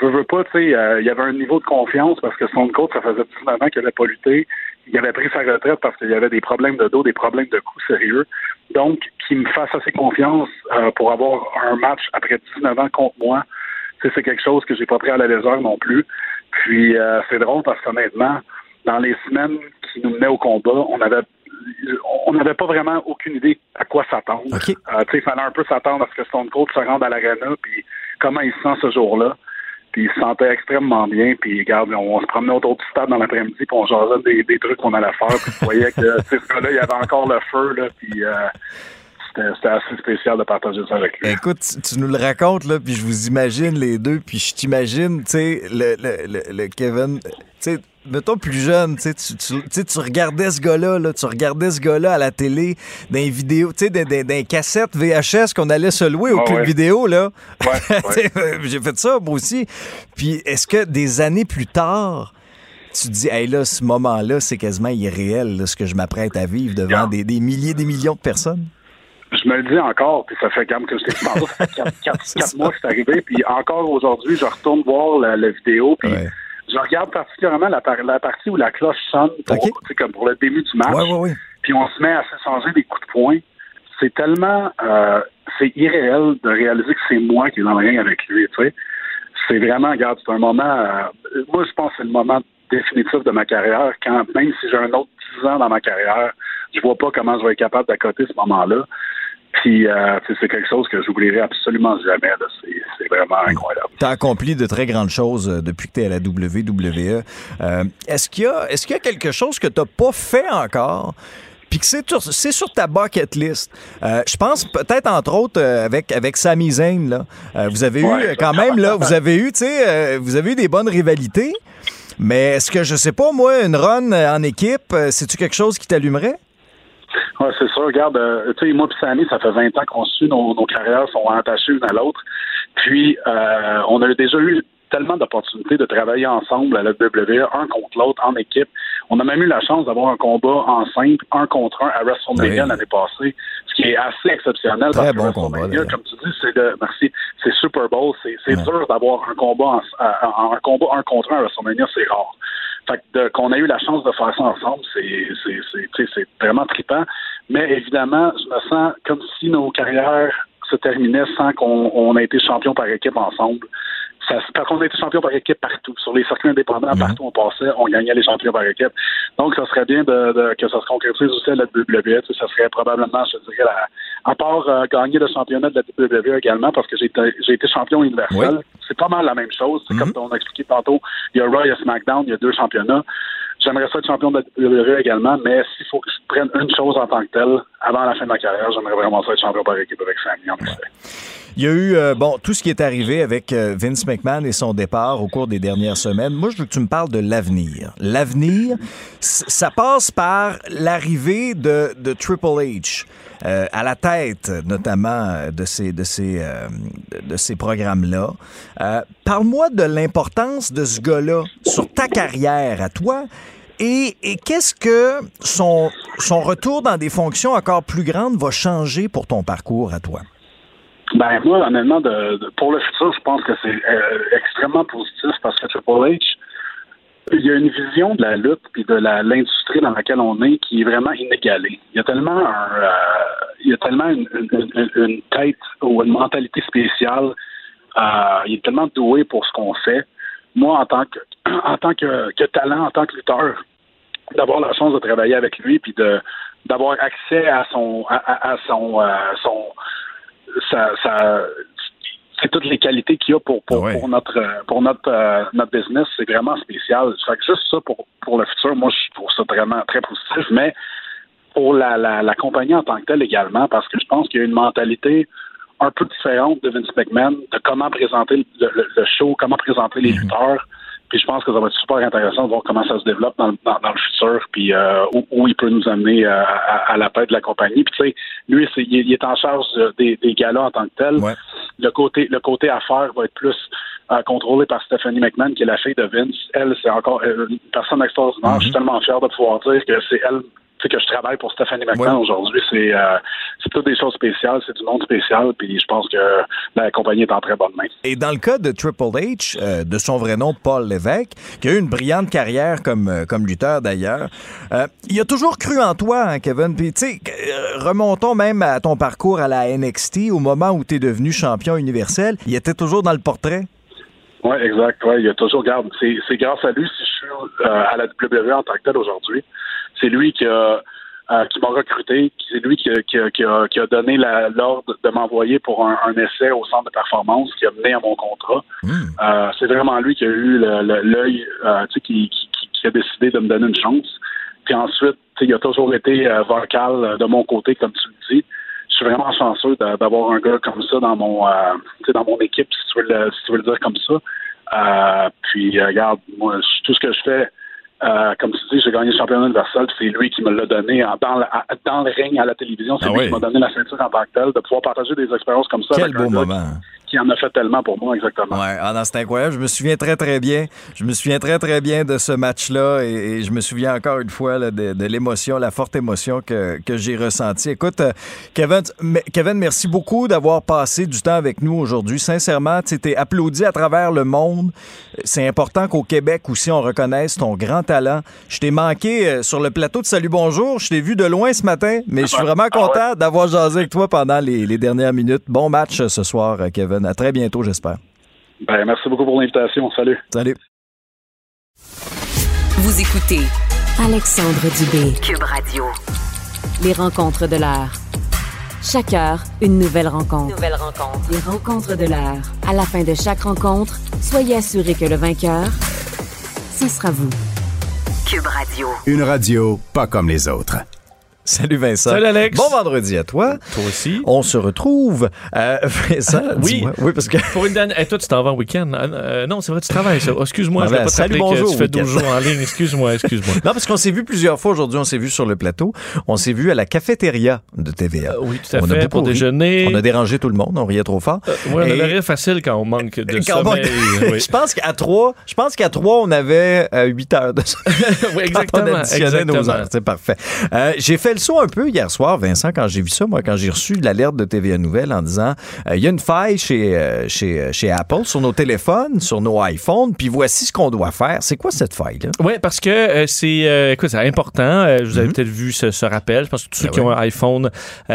je veux pas, tu sais, euh, il y avait un niveau de confiance parce que Stone Cold, ça faisait 19 ans qu'il avait pas lutté. Il avait pris sa retraite parce qu'il y avait des problèmes de dos, des problèmes de cou sérieux. Donc, qu'il me fasse assez confiance euh, pour avoir un match après 19 ans contre moi, c'est quelque chose que j'ai pas pris à la légère non plus. Puis euh, c'est drôle parce qu'honnêtement, dans les semaines qui nous menaient au combat, on avait on n'avait pas vraiment aucune idée à quoi s'attendre. Euh, il fallait un peu s'attendre à ce que Stone Cold se rende à l'arena, puis comment il se sent ce jour-là. Puis il se sentait extrêmement bien. Puis regarde, on, se promenait autour du stade dans l'après-midi, puis on jasait des, des trucs qu'on allait faire. Puis tu voyais que ce gars-là, il y avait encore le feu. Là, puis euh, c'était assez spécial de partager ça avec lui. Écoute, tu, nous le racontes, là, puis je vous imagine les deux, puis je t'imagine, tu sais, le, le, le, Kevin, tu sais, mettons plus jeune, tu, tu, tu regardais ce gars-là, là, tu regardais ce gars-là à la télé, dans les vidéos, tu sais, dans, dans, cassettes VHS qu'on allait se louer au ah club vidéo, là. Ouais, J'ai fait ça, moi aussi. Puis est-ce que des années plus tard, tu te dis, hey là, ce moment-là, c'est quasiment irréel, ce que je m'apprête à vivre devant des, des milliers, des millions de personnes? je me le dis encore, puis ça fait quand même que je t'ai ça fait quatre, mois que c'est arrivé, puis encore aujourd'hui, je retourne voir la, vidéo, puis je regarde particulièrement la, la, partie où la cloche sonne, pour, comme pour le début du match. Ouais, ouais, puis on se met à s'échanger des coups de poing, c'est tellement euh, c'est irréel de réaliser que c'est moi qui est dans le ring avec lui, tu sais. C'est vraiment, regarde, c'est un moment euh, moi je pense que c'est le moment définitif de ma carrière, quand même si j'ai un autre 10 ans dans ma carrière, je vois pas comment je vais être capable d'accoter ce moment-là. Puis euh, c'est quelque chose que j'oublierai absolument jamais. C'est vraiment incroyable. Tu as accompli de très grandes choses euh, depuis que tu es à la WWE. Euh, est-ce qu'il y, est qu'il y, a quelque chose que tu n'as pas fait encore? Puis que c'est sur, sur, ta bucket list? je pense peut-être entre autres avec avec Sami Zayn là. vous avez eu quand même là, vous avez eu tu sais, vous avez eu des bonnes rivalités. Mais est-ce que je sais pas moi une run en équipe, c'est-tu quelque chose qui t'allumerait? Oui, c'est ça. Regarde, euh, tu sais, moi et Sammy, ça fait 20 ans qu'on suit, nos, nos carrières sont attachées l'une à l'autre. Puis, euh, on a déjà eu tellement d'opportunités de travailler ensemble à la WWE, un contre l'autre, en équipe. On a même eu la chance d'avoir un combat en simple, un contre un à WrestleMania l'année passée, ce qui est assez exceptionnel. Très bon combat, comme tu dis, c'est de, merci, c'est Super Bowl, c'est dur d'avoir un combat en, un combat un contre un à WrestleMania, c'est rare. Fait qu'on a eu la chance de faire ça ensemble, c'est vraiment trippant. Mais évidemment, je me sens comme si nos carrières se terminaient sans qu'on ait été champion par équipe ensemble. Ça, parce qu'on a été champion par équipe partout. Sur les circuits indépendants, mhm. partout où on passait, on gagnait les champions par équipe. Donc, ça serait bien de, que ça se concrétise aussi à la WWE. Ça serait probablement, je dirais, la, à part euh, gagner le championnat de la WWE également, parce que j'ai été, champion universel. C'est pas mal la même chose. C'est comme mhm. on a expliqué tantôt, il y a Raw, il y a SmackDown, il y a deux championnats. J'aimerais ça être champion de la WWE également, mais s'il faut que je prenne une chose en tant que telle, avant la fin de ma carrière, j'aimerais vraiment ça être champion par équipe avec Sammy, en Il y a eu, euh, bon, tout ce qui est arrivé avec euh, Vince McMahon et son départ au cours des dernières semaines. Moi, je veux que tu me parles de l'avenir. L'avenir, ça passe par l'arrivée de, de, Triple H euh, à la tête, notamment, de ces, de ces, de ces programmes-là. Parle-moi de l'importance de ce gars-là sur ta carrière à toi et, qu'est-ce que son, son retour dans des fonctions encore plus grandes va changer pour ton parcours à toi? Ben moi, honnêtement, de, pour le futur, je pense que c'est euh, extrêmement positif parce que Triple H, il y a une vision de la lutte et de l'industrie dans laquelle on est qui est vraiment inégalée. Il y a tellement euh, il y a tellement une, tête ou une mentalité spéciale. Euh, il est tellement doué pour ce qu'on fait moi, en tant que en tant que, talent, en tant que lutteur, d'avoir la chance de travailler avec lui, puis de d'avoir accès à son à, son euh, son c'est toutes les qualités qu'il a pour pour, pour notre pour notre euh, notre business, c'est vraiment spécial. Fait que juste ça pour pour le futur, moi je trouve ça vraiment très positif, mais pour la, la, la compagnie en tant que telle également, parce que je pense qu'il y a une mentalité un peu différente de Vince McMahon, de comment présenter le, show, comment présenter les mhm. lutteurs. Puis je pense que ça va être super intéressant de voir comment ça se développe dans, le futur, puis euh, où, il peut nous amener euh, à, la tête de la compagnie. Puis tu sais, lui, il, est en charge des, des galas en tant que tel. Le côté le côté affaires va être plus euh, contrôlé par Stephanie McMahon, qui est la fille de Vince. Elle, c'est encore une personne extraordinaire. Je suis mhm. tellement fier de pouvoir dire que c'est elle que je travaille pour Stephanie McMahon aujourd'hui, c'est euh, c'est toutes des choses spéciales, c'est du monde spécial, puis je pense que la compagnie est en très bonne main. Et dans le cas de Triple H, euh, de son vrai nom Paul Lévesque, qui a eu une brillante carrière comme euh, comme lutteur d'ailleurs, il a toujours cru en toi, hein, Kevin. Puis tu sais, remontons même à ton parcours à la NXT au moment où tu es devenu champion universel, il était toujours dans le portrait. Oui, exact. Ouais, il a toujours, garde, c'est grâce à lui si je suis à la WWE en tant que tel aujourd'hui. C'est lui qui a euh, qui m'a recruté, c'est lui qui, qui, qui, a, qui, a, donné l'ordre de m'envoyer pour un, essai au centre de performance qui a mené à mon contrat. Hmm. Euh, c'est vraiment lui qui a eu l'œil, euh, qui, qui, a décidé de me donner une chance. Puis ensuite, il a toujours été vocal de mon côté, comme tu le dis. Je suis vraiment chanceux d'avoir un gars comme ça dans mon dans mon équipe, si tu veux le, si tu veux le dire comme ça. puis regarde, moi, tout ce que je fais, euh, comme tu dis, j'ai gagné le championnat universel, c'est lui qui me l'a donné en, dans, dans, le ring à la télévision. C'est ah lui qui m'a donné la ceinture en tant que tel, de pouvoir partager des expériences comme ça. Quel beau moment. qui en a fait tellement pour moi, exactement. Ouais, ah c'est incroyable. Je me souviens très, très bien. Je me souviens très, très bien de ce match-là et, et je me souviens encore une fois là, de, de l'émotion, la forte émotion que, que j'ai ressentie. Écoute, euh, Kevin, Kevin, merci beaucoup d'avoir passé du temps avec nous aujourd'hui. Sincèrement, tu es applaudi à travers le monde. C'est important qu'au Québec aussi, on reconnaisse ton grand talent. Je t'ai manqué euh, sur le plateau de Salut Bonjour. Je t'ai vu de loin ce matin, mais je suis vraiment content d'avoir jasé avec toi pendant les, les dernières minutes. Bon match euh, ce soir, euh, À très bientôt, j'espère. Ben, merci beaucoup pour l'invitation. Salut. Salut. Vous écoutez Alexandre Dubé. Cube Radio. Les rencontres de l'heure. Chaque heure, une nouvelle rencontre. Nouvelle rencontre. Les rencontres de l'heure. À la fin de chaque rencontre, soyez assurés que le vainqueur, ce sera vous. Cube Radio. Une radio pas comme les autres. Salut Vincent. Salut Alex. Bon vendredi à toi. Toi aussi. On se retrouve. Euh, Vincent, oui. oui, parce que Pour une dernière. Eh, toi, tu t'en vas en week-end. Euh, euh, non, c'est vrai, tu travailles, ça. Excuse-moi, Ah je ben, pas salut, bonjour que tu fais au 12 week-end. jours en ligne. Excuse-moi, excuse-moi. Non, parce qu'on s'est vu plusieurs fois aujourd'hui. On s'est vu sur le plateau. On s'est vu à la cafétéria de TVA. oui, tout à on a fait, beaucoup pour ri. déjeuner. On a dérangé tout le monde. On riait trop fort. Oui, on a Et- le rire facile quand on manque de Quand on- sommeil. oui. Je pense qu'à trois, je pense qu'à trois, on avait euh, 8 heures de sommeil. Oui, exactement, Quand on additionnait nos exactement. heures. C'est parfait. Euh, j'ai fait le saut un peu hier soir, Vincent, quand j'ai vu ça, moi, quand j'ai reçu l'alerte de TVA Nouvelle en disant euh, il y a une faille chez, euh, chez, euh, chez Apple sur nos téléphones, sur nos iPhones, puis voici ce qu'on doit faire. C'est quoi cette faille-là? Oui, parce que euh, c'est écoute, c'est important. Vous avez peut-être vu ce, ce rappel. Je pense que tous ceux Mhm. Ben qui oui. ont un iPhone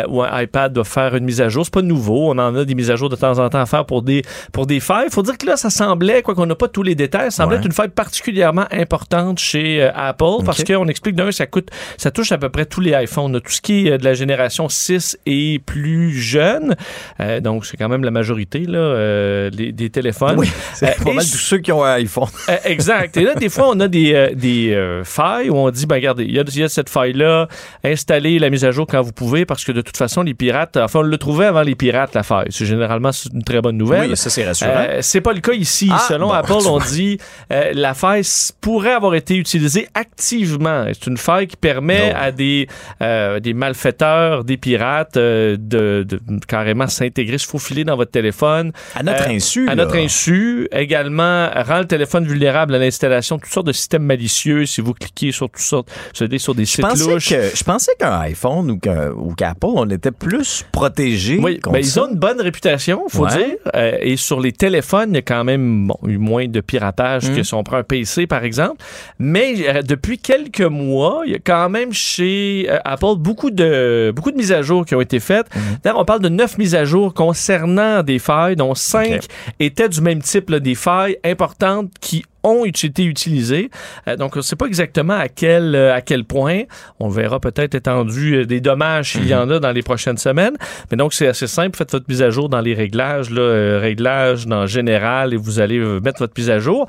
ou un iPad doivent faire une mise à jour. C'est pas nouveau. On en a des mises à jour de temps en temps à faire pour des pour des failles. Il faut dire que là, ça semblait, quoi qu'on n'a pas tous les détails, ça semblait Ouais. être une faille particulièrement importante chez Apple parce qu'on explique d'un, ça coûte, ça touche à peu près tous les iPhones, là, tout ce qui est euh, de la génération 6 et plus jeune. Euh, donc c'est quand même la majorité là, euh, des, des téléphones. Oui, c'est pas mal tous ceux qui ont un iPhone. exact. Et là, des fois, on a des, des failles où on dit, ben regardez, il y, a- y a cette faille-là, installez la mise à jour quand vous pouvez, parce que de toute façon, les pirates, enfin, on le trouvait avant les pirates, la faille. C'est généralement une très bonne nouvelle. Oui, ça, c'est rassurant. C'est pas le cas ici. Ah, Selon bon, Apple, on dit, la faille pourrait avoir été utilisée activement. C'est une faille qui permet Non. à des, euh, des malfaiteurs, des pirates, euh, de, de carrément s'intégrer, se faufiler dans votre téléphone. À notre Euh, insu. À là. notre insu. Également, rend le téléphone vulnérable à l'installation de toutes sortes de systèmes malicieux si vous cliquez sur toutes sortes, sur des, sur des Je sites pensais, louches. que, je pensais qu'un iPhone ou qu'un- ou qu'Apple, on était plus protégé. Oui, contre ben, ils ont une bonne réputation, faut Ouais. dire. Euh, et sur les téléphones, il y a quand même bon, eu moins de piratage que si on prend un PC, par exemple. Mais euh, depuis quelques mois, il y a quand même chez euh, Apple beaucoup de, beaucoup de mises à jour qui ont été faites. Mm. D'ailleurs, on parle de neuf mises à jour concernant des failles, dont cinq étaient du même type, là, des failles importantes qui ont été utilisées. Euh, donc, on ne sait pas exactement à quel, euh, à quel point. On verra peut-être étendu euh, des dommages s'il y en a dans les prochaines semaines. Mais donc, c'est assez simple. Faites votre mise à jour dans les réglages, là, euh, réglages dans général, et vous allez mettre votre mise à jour.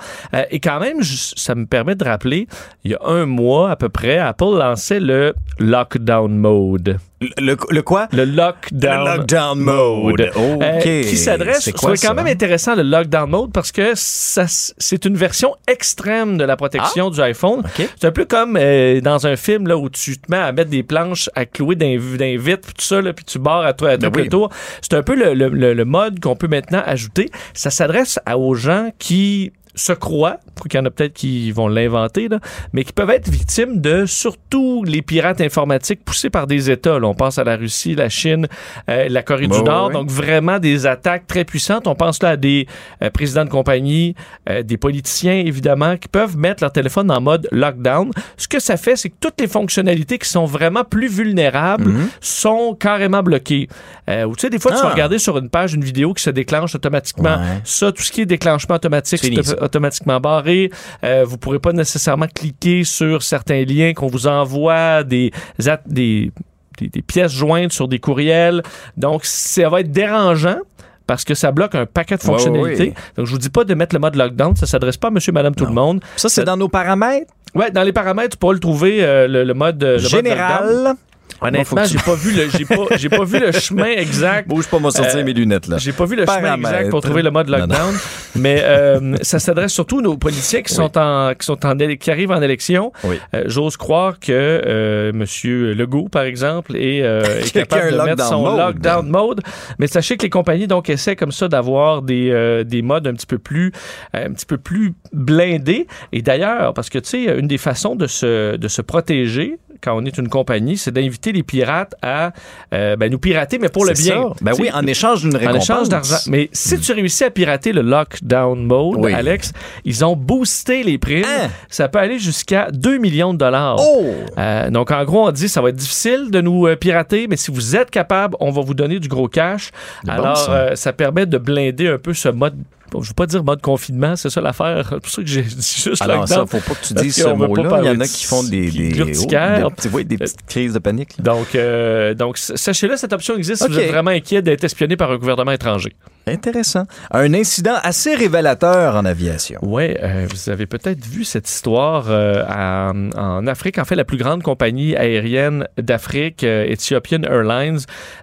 Et quand même, ça me permet de rappeler, il y a un mois à peu près, Apple lançait le Lockdown Mode. Le, le quoi? Le Lockdown, Le lockdown mode. OK. euh, qui s'adresse, C'est quand ça? même intéressant le Lockdown Mode parce que ça, c'est une version extrême de la protection Ah! du iPhone. C'est un peu comme euh, dans un film là, où tu te mets à mettre des planches à clouer d'un d'un vitre, puis tout ça, là, puis tu barres à toi à Ben tout oui. le tour. C'est un peu le, le- le- le mode qu'on peut maintenant ajouter. Ça s'adresse aux gens qui se croient, qu'il y en a peut-être qui vont l'inventer, là, mais qui peuvent être victimes de surtout les pirates informatiques poussés par des États. là. on pense à la Russie, la Chine, euh, la Corée Ouais, du Nord. Donc vraiment des attaques très puissantes. On pense là à des euh, présidents de compagnie, euh, des politiciens évidemment, qui peuvent mettre leur téléphone en mode lockdown. Ce que ça fait, c'est que toutes les fonctionnalités qui sont vraiment plus vulnérables Mhm. sont carrément bloquées. Euh, ou tu sais, des fois, tu Ah. vas regarder sur une page une vidéo qui se déclenche automatiquement. Ouais. Ça, tout ce qui est déclenchement automatique, Automatiquement barré. Euh, vous pourrez pas nécessairement cliquer sur certains liens qu'on vous envoie, des, at- des, des, des pièces jointes sur des courriels. Donc, ça va être dérangeant parce que ça bloque un paquet de fonctionnalités. Donc, je vous dis pas de mettre le mode lockdown. Ça s'adresse pas à monsieur, madame, tout le monde. Ça, c'est dans nos paramètres? Ouais, dans les paramètres, tu pourras le trouver, euh, le, le mode, le Général. Honnêtement, j'ai pas vu le j'ai pas j'ai pas vu le chemin exact. Bouge pas, moi sortir Euh, mes lunettes là. J'ai pas vu le chemin exact pour trouver le mode Non, non. lockdown, mais euh, ça s'adresse surtout aux politiciens qui sont en qui sont en qui arrivent en élection. Oui. Euh, J'ose croire que euh, Monsieur Legault, par exemple, est, euh, est capable de mettre son mode. lockdown mode. Mais sachez que les compagnies donc essaient comme ça d'avoir des euh, des modes un petit peu plus un petit peu plus blindés. Et d'ailleurs, parce que tu sais, une des façons de se de se protéger quand on est une compagnie, c'est d'inviter les pirates à euh, ben, nous pirater, mais pour le bien. ça. Ben oui, en échange d'une en récompense. échange d'argent. Mais si tu réussis à pirater le lockdown mode, Oui. Alex, ils ont boosté les primes. Ça peut aller jusqu'à 2 millions de dollars. Oh! Euh, donc, en gros, on dit ça va être difficile de nous euh, pirater, mais si vous êtes capable, on va vous donner du gros cash. bon, Alors, ça. euh, ça permet de blinder un peu ce mode. Je ne veux pas dire mode confinement, c'est ça l'affaire. C'est pour ça que j'ai dit juste Alors ça, faut pas que tu dises ce mot-là. Il y en a qui font des, des, l'urticaire. oh, des, des petites crises de panique. là. Donc, euh, donc sachez-le, cette option existe si vous êtes vraiment inquiet d'être espionné par un gouvernement étranger. Intéressant. Un incident assez révélateur en aviation. Oui, vous avez peut-être vu cette histoire euh, à- en Afrique. En fait, la plus grande compagnie aérienne d'Afrique, euh, Ethiopian Airlines,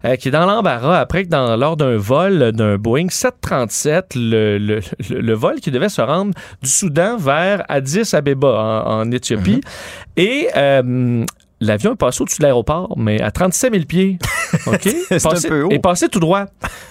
euh, qui est dans l'embarras après que dans, lors d'un vol d'un Boeing 737, le, le- le- le vol qui devait se rendre du Soudan vers Addis Abeba en, en Éthiopie. Et euh, l'avion est passé au-dessus de l'aéroport, mais à 37 000 pieds. OK? C'est un peu haut. Et passé tout droit.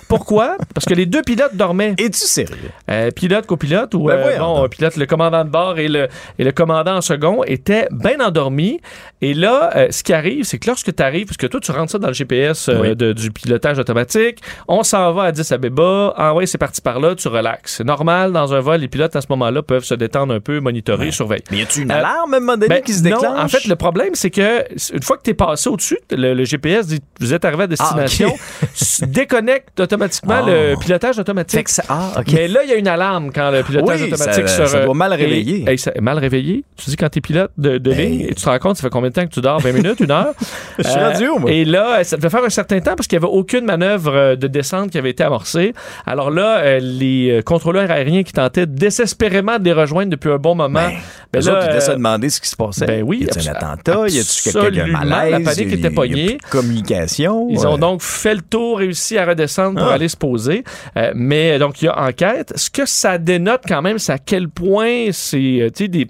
Pourquoi? Parce que les deux pilotes dormaient. Es-tu sérieux? Euh, pilote, copilote, ou Ben euh, bon, pilote, le commandant de bord et le, et le commandant en second étaient bien endormis. Et là, euh, ce qui arrive, c'est que lorsque tu arrives, parce que toi, tu rentres ça dans le GPS euh, Oui. de- du pilotage automatique, on s'en va à Addis Abeba, ah ouais, c'est parti par là, tu relaxes. C'est normal dans un vol, les pilotes à ce moment-là peuvent se détendre un peu, monitorer, surveiller. Mais y a-tu une alarme à un moment donné ben, qui se non, déclenche? en fait, le problème, c'est que une fois que tu es passé au-dessus, le, le GPS dit vous êtes arrivé à destination, s- déconnecte automatiquement Ah. le pilotage automatique. Ça- ah. Mais là, il y a une alarme quand le pilotage Oui, automatique ça- se ça doit mal et- réveiller. et ça- mal réveillé. Tu dis quand tu es pilote de, de ligne et tu te rends compte, ça fait combien de temps que tu dors? 20 minutes, une heure? Je suis rendu où, moi? Et là, ça devait faire un certain temps parce qu'il n'y avait aucune manœuvre euh, de descente qui avait été amorcée. Alors là, euh, les euh, contrôleurs aériens qui tentaient désespérément de les rejoindre depuis un bon moment. ben Eux là, autres, ils devaient se euh, demander ce qui se passait. ben oui, Y abs- un attentat? Y a-tu La panique était pognée. communication. Ils ont Ouais. donc fait le tour, réussi à redescendre pour Ah. aller se poser. Euh, mais donc, il y a enquête. Ce que ça dénote quand même, c'est à quel point c'est, euh, tu sais, des,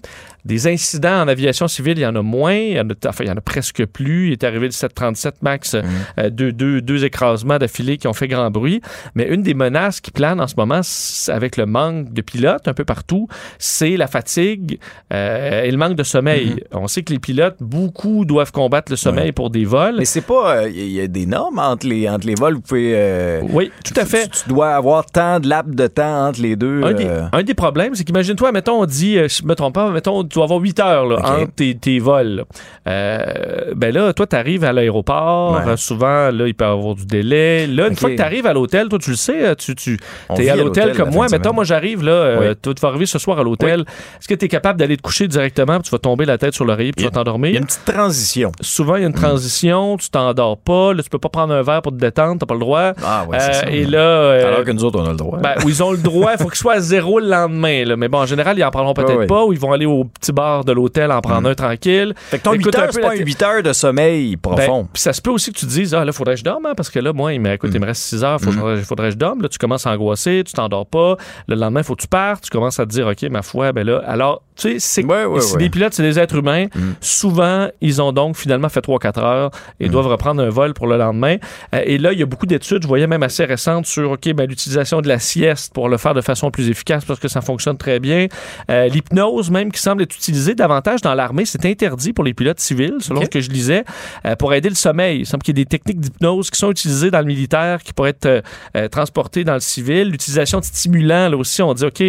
des incidents en aviation civile, il y en a moins. Il y en a, enfin, il y en a presque plus. Il est arrivé le 737 MAX, Mm. euh, deux, deux, deux écrasements d'affilée qui ont fait grand bruit. Mais une des menaces qui plane en ce moment, avec le manque de pilotes un peu partout, c'est la fatigue euh, et le manque de sommeil. Mm-hmm. On sait que les pilotes, beaucoup doivent combattre le sommeil pour des vols. Mais c'est pas. Il y, a des normes entre les, entre les vols. Vous pouvez. euh, Oui, tout à fait. Tu, tu dois avoir tant de laps de temps entre les deux. Un des, euh, un des problèmes, c'est qu'imagine-toi, mettons, on dit, euh, je me trompe pas, mettons, dois avoir 8 heures là, entre tes, tes vols. Euh, ben là, toi, tu arrives à l'aéroport. Ouais. euh, souvent, là, il peut y avoir du délai. Là, une fois que tu arrives à l'hôtel, toi, tu le sais, euh, tu, tu es à l'hôtel comme moi. Mettons, moi, j'arrive, là, euh, Oui. toi, tu vas arriver ce soir à l'hôtel. Est-ce que tu es capable d'aller te coucher directement, puis tu vas tomber la tête sur l'oreiller, puis tu vas t'endormir? Il y a une petite transition. Souvent, il y a une transition, tu t'endors pas, là, tu peux pas prendre un verre pour te détendre, t'as pas le droit. Ah, ouais, c'est Euh, ça. Et là. euh, Alors que nous autres, on a le droit. ben, ils ont le droit, il faut qu'ils soient à zéro le lendemain. Là. Mais bon, en général, ils en prendront peut-être pas ou ils vont aller au petit bar de l'hôtel en prendre un tranquille. Fait que ton 8 Écoute un heures, c'est pas un té- 8 heures de sommeil profond. Ben, puis ça se peut aussi que tu te dises, ah là, faudrait que je dorme, hein, parce que là, moi, il me, écoute, il me reste 6 heures, faut, faudrait, faudrait que je dorme. Là, tu commences à angoisser, tu t'endors pas. Le lendemain, faut que tu partes, tu commences à te dire, OK, ma foi, ben là, alors, tu sais, c'est Ouais, ouais, des pilotes, c'est des êtres humains. Souvent, ils ont donc finalement fait 3-4 heures et doivent reprendre un vol pour le lendemain. Euh, et là, il y a beaucoup d'études, je voyais même assez récentes, sur, OK, ben, l'utilisation de la sieste pour le faire de façon plus efficace parce que ça fonctionne très bien. Euh, L'hypnose, même, qui semble être utilisée davantage dans l'armée, c'est interdit pour les pilotes civils, selon ce que je lisais, euh, pour aider le sommeil. Il semble qu'il y ait des techniques d'hypnose qui sont utilisées dans le militaire, qui pourraient être euh, euh, transportées dans le civil. L'utilisation de stimulants, là aussi, on dit, OK,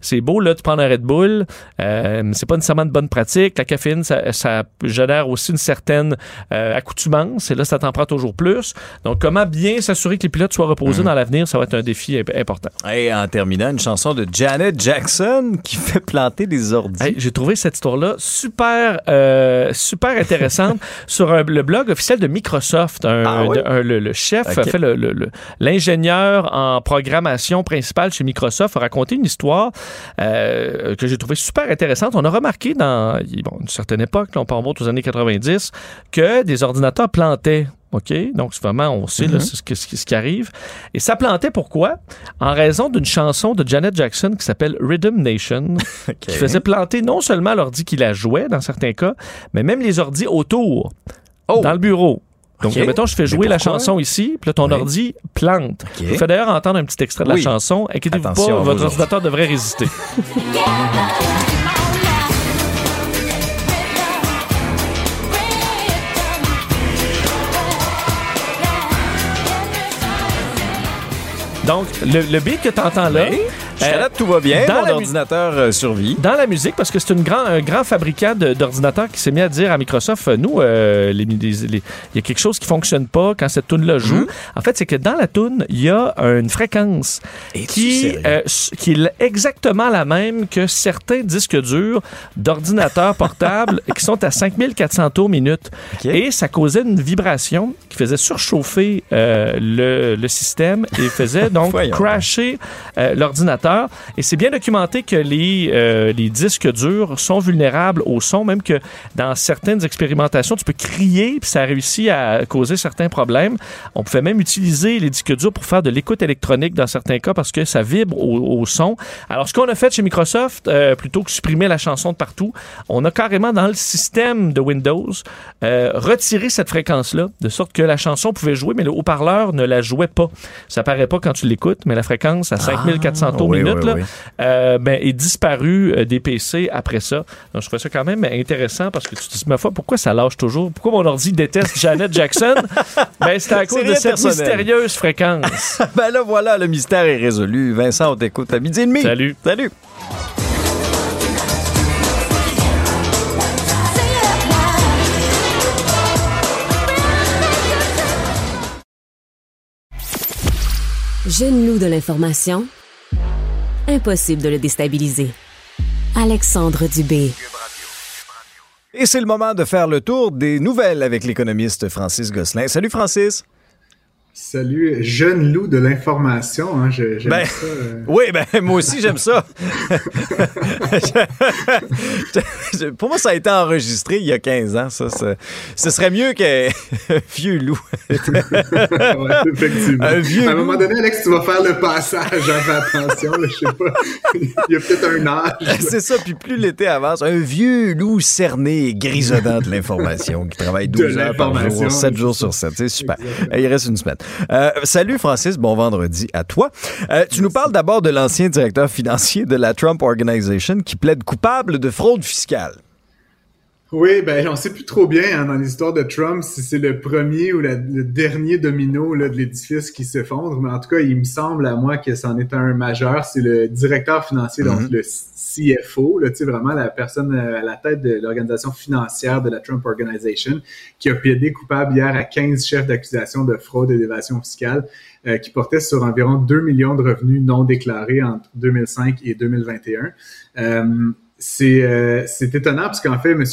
c'est beau, là, tu prends un Red Bull, euh, c'est pas nécessairement de bonne pratique. La caféine, ça, ça génère aussi une certaine accoutumance, et là, ça t'en prend toujours plus. Donc, comment bien s'assurer que les pilotes soient reposés dans l'avenir, ça va être un défi imp- important. Et en terminant, une chanson de Janet Jackson qui fait planter des ordi. Hey, j'ai trouvé cette histoire-là super, euh, super intéressante sur un- le blog officiel de Microsoft. Un- Ah oui? de- un- le, le chef, Ok. en fait, l'ingénieur en programmation principal chez Microsoft a raconté une histoire euh, que j'ai trouvée super intéressante. On a remarqué dans bon, une certaine époque, là, on part aux années 90, que des ordinateurs plantaient. OK? Donc, vraiment, on sait là, Mhm. ce, ce qui- ce qui arrive. Et ça plantait pourquoi? En raison d'une chanson de Janet Jackson qui s'appelle Rhythm Nation, qui faisait planter non seulement l'ordi qui la jouait dans certains cas, mais même les ordis autour, dans le bureau. Donc, Ok. mettons, je fais jouer la chanson ici, puis là, ton Oui. ordi plante. Ok. Je vous fais d'ailleurs entendre un petit extrait de la Oui. chanson. Inquiétez-vous pas, votre ordinateur devrait résister. Donc, le, le beat que tu entends là. Oui. Date, tout va bien. dans Mon ordinateur euh, survit. Dans la musique, parce que c'est grand, un grand fabricant d'ordinateurs qui s'est mis à dire à Microsoft, euh, nous, euh, il y a quelque chose qui fonctionne pas quand cette tune-là joue. Mhm. En fait, c'est que dans la tune, il y a une fréquence qui, euh, qui est exactement la même que certains disques durs d'ordinateurs portables qui sont à 5400 tours minute. Et ça causait une vibration qui faisait surchauffer euh, le, le système et faisait donc Voyons. crasher euh, l'ordinateur. Et c'est bien documenté que les, euh, les disques durs sont vulnérables au son, même que dans certaines expérimentations, tu peux crier, puis ça a réussi à causer certains problèmes. On pouvait même utiliser les disques durs pour faire de l'écoute électronique dans certains cas parce que ça vibre au, au son. Alors, ce qu'on a fait chez Microsoft, euh, plutôt que supprimer la chanson de partout, on a carrément dans le système de Windows retiré cette fréquence-là, de sorte que la chanson pouvait jouer, mais le haut-parleur ne la jouait pas. Ça paraît pas quand tu l'écoutes, mais la fréquence à 5400 tours oui, minute oui, là, oui. euh, ben, est disparue euh, des PC après ça. Donc, je trouvais ça quand même intéressant parce que tu te dis, ma foi, pourquoi ça lâche toujours? Pourquoi mon ordi déteste Janet Jackson? ben, c'est à cause de cette personnel. mystérieuse fréquence. ben là, voilà, le mystère est résolu. Vincent, on t'écoute à midi et demi. Salut. Salut. Jeune loup de l'information, impossible de le déstabiliser. Alexandre Dubé. Et c'est le moment de faire le tour des nouvelles avec l'économiste Francis Gosselin. Salut Francis. Salut, jeune loup de l'information. Hein, j'aime Ben, ça. euh. Oui, ben moi aussi j'aime ça. Pour moi, ça a été enregistré il y a 15 ans. Ça, ça- ce serait mieux qu'un vieux loup. Ouais, effectivement. Un vieux à un loup. moment donné, Alex, tu vas faire le passage. hein, fais attention, là, je sais pas. Il y a peut-être un âge. C'est ça, puis plus l'été avance, un vieux loup cerné et grisonnant de l'information qui travaille 12 De heures par jour, l'information, 7 jours sur 7. C'est super. Il reste une semaine. Euh, salut Francis, bon vendredi à toi. Euh, tu nous parles d'abord de l'ancien directeur financier de la Trump Organization qui plaide coupable de fraude fiscale. Oui, ben on sait plus trop bien hein, dans l'histoire de Trump si c'est le premier ou la- le dernier domino là, de l'édifice qui s'effondre, mais en tout cas, il me semble à moi que c'en est un majeur. C'est le directeur financier, donc Mhm. le CFO, là, tu sais, vraiment la personne euh, à la tête de l'organisation financière de la Trump Organization, qui a plaidé coupable hier à 15 chefs d'accusation de fraude et d'évasion fiscale, euh, qui portaient sur environ 2 millions de revenus non déclarés entre 2005 et 2021. Euh, c'est euh, c'est étonnant parce qu'en fait, M.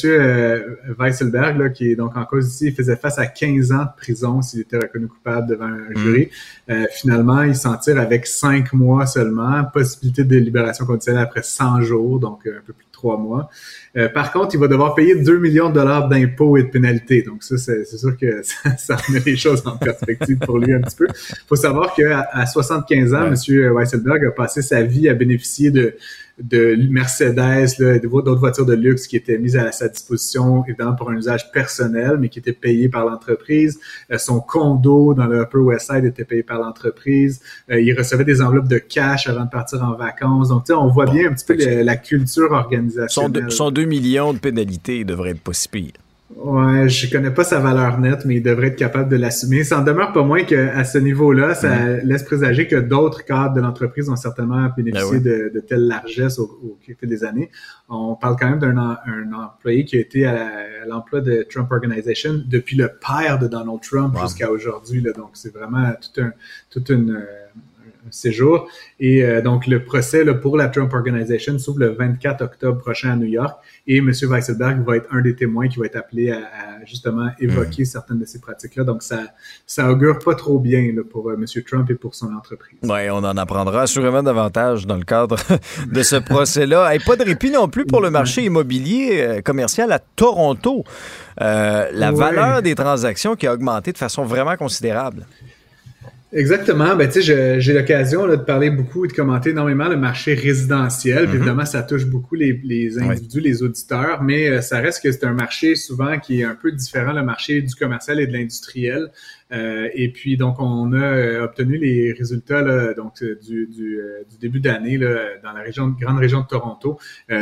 Weisselberg, là, qui est donc en cause ici, il faisait face à 15 ans de prison s'il était reconnu coupable devant un jury. Euh, finalement, il s'en tire avec 5 mois seulement, possibilité de libération conditionnelle après 100 jours, donc euh, un peu plus de 3 mois. Euh, par contre, il va devoir payer 2 millions de dollars d'impôts et de pénalités. Donc ça, c'est sûr que ça, ça remet les choses en perspective pour lui un petit peu. Il faut savoir qu'à à 75 ans, M. Weisselberg a passé sa vie à bénéficier de de Mercedes, d'autres voitures de luxe qui étaient mises à sa disposition, évidemment pour un usage personnel, mais qui étaient payées par l'entreprise. Euh, son condo dans le Upper West Side était payé par l'entreprise. Euh, il recevait des enveloppes de cash avant de partir en vacances. Donc, tu sais, on voit bien un petit peu la culture Son, organisationnelle. deux- son 2 millions de pénalités devrait être pas si pire. Ouais, je connais pas sa valeur nette, mais il devrait être capable de l'assumer. Ça en demeure pas moins qu'à ce niveau-là, ça laisse présager que d'autres cadres de l'entreprise ont certainement bénéficié Ben oui. de, de telle largesse au, fil des années. On parle quand même d'un un employé qui a été à l'emploi de Trump Organization depuis le père de Donald Trump jusqu'à aujourd'hui. Donc, c'est vraiment tout un, toute une, euh, séjour. Et euh, donc, le procès là, pour la Trump Organization s'ouvre le 24 octobre prochain à New York. Et M. Weisselberg va être un des témoins qui va être appelé à, justement évoquer mm. certaines de ces pratiques-là. Donc, ça, ça augure pas trop bien là, pour euh, M. Trump et pour son entreprise. Oui, on en apprendra assurément davantage dans le cadre de ce procès-là. Et pas de répit non plus pour le marché immobilier euh, commercial à Toronto. la valeur des transactions qui a augmenté de façon vraiment considérable. Exactement. Ben, tu sais, j'ai l'occasion de parler beaucoup et de commenter énormément le marché résidentiel. Mm-hmm. Évidemment, ça touche beaucoup les, les individus, les auditeurs, mais euh, ça reste que c'est un marché souvent qui est un peu différent, le marché du commercial et de l'industriel. Euh, et puis, donc, on a euh, obtenu les résultats là, donc, euh, du, du, du début d'année dans la région, grande région de Toronto.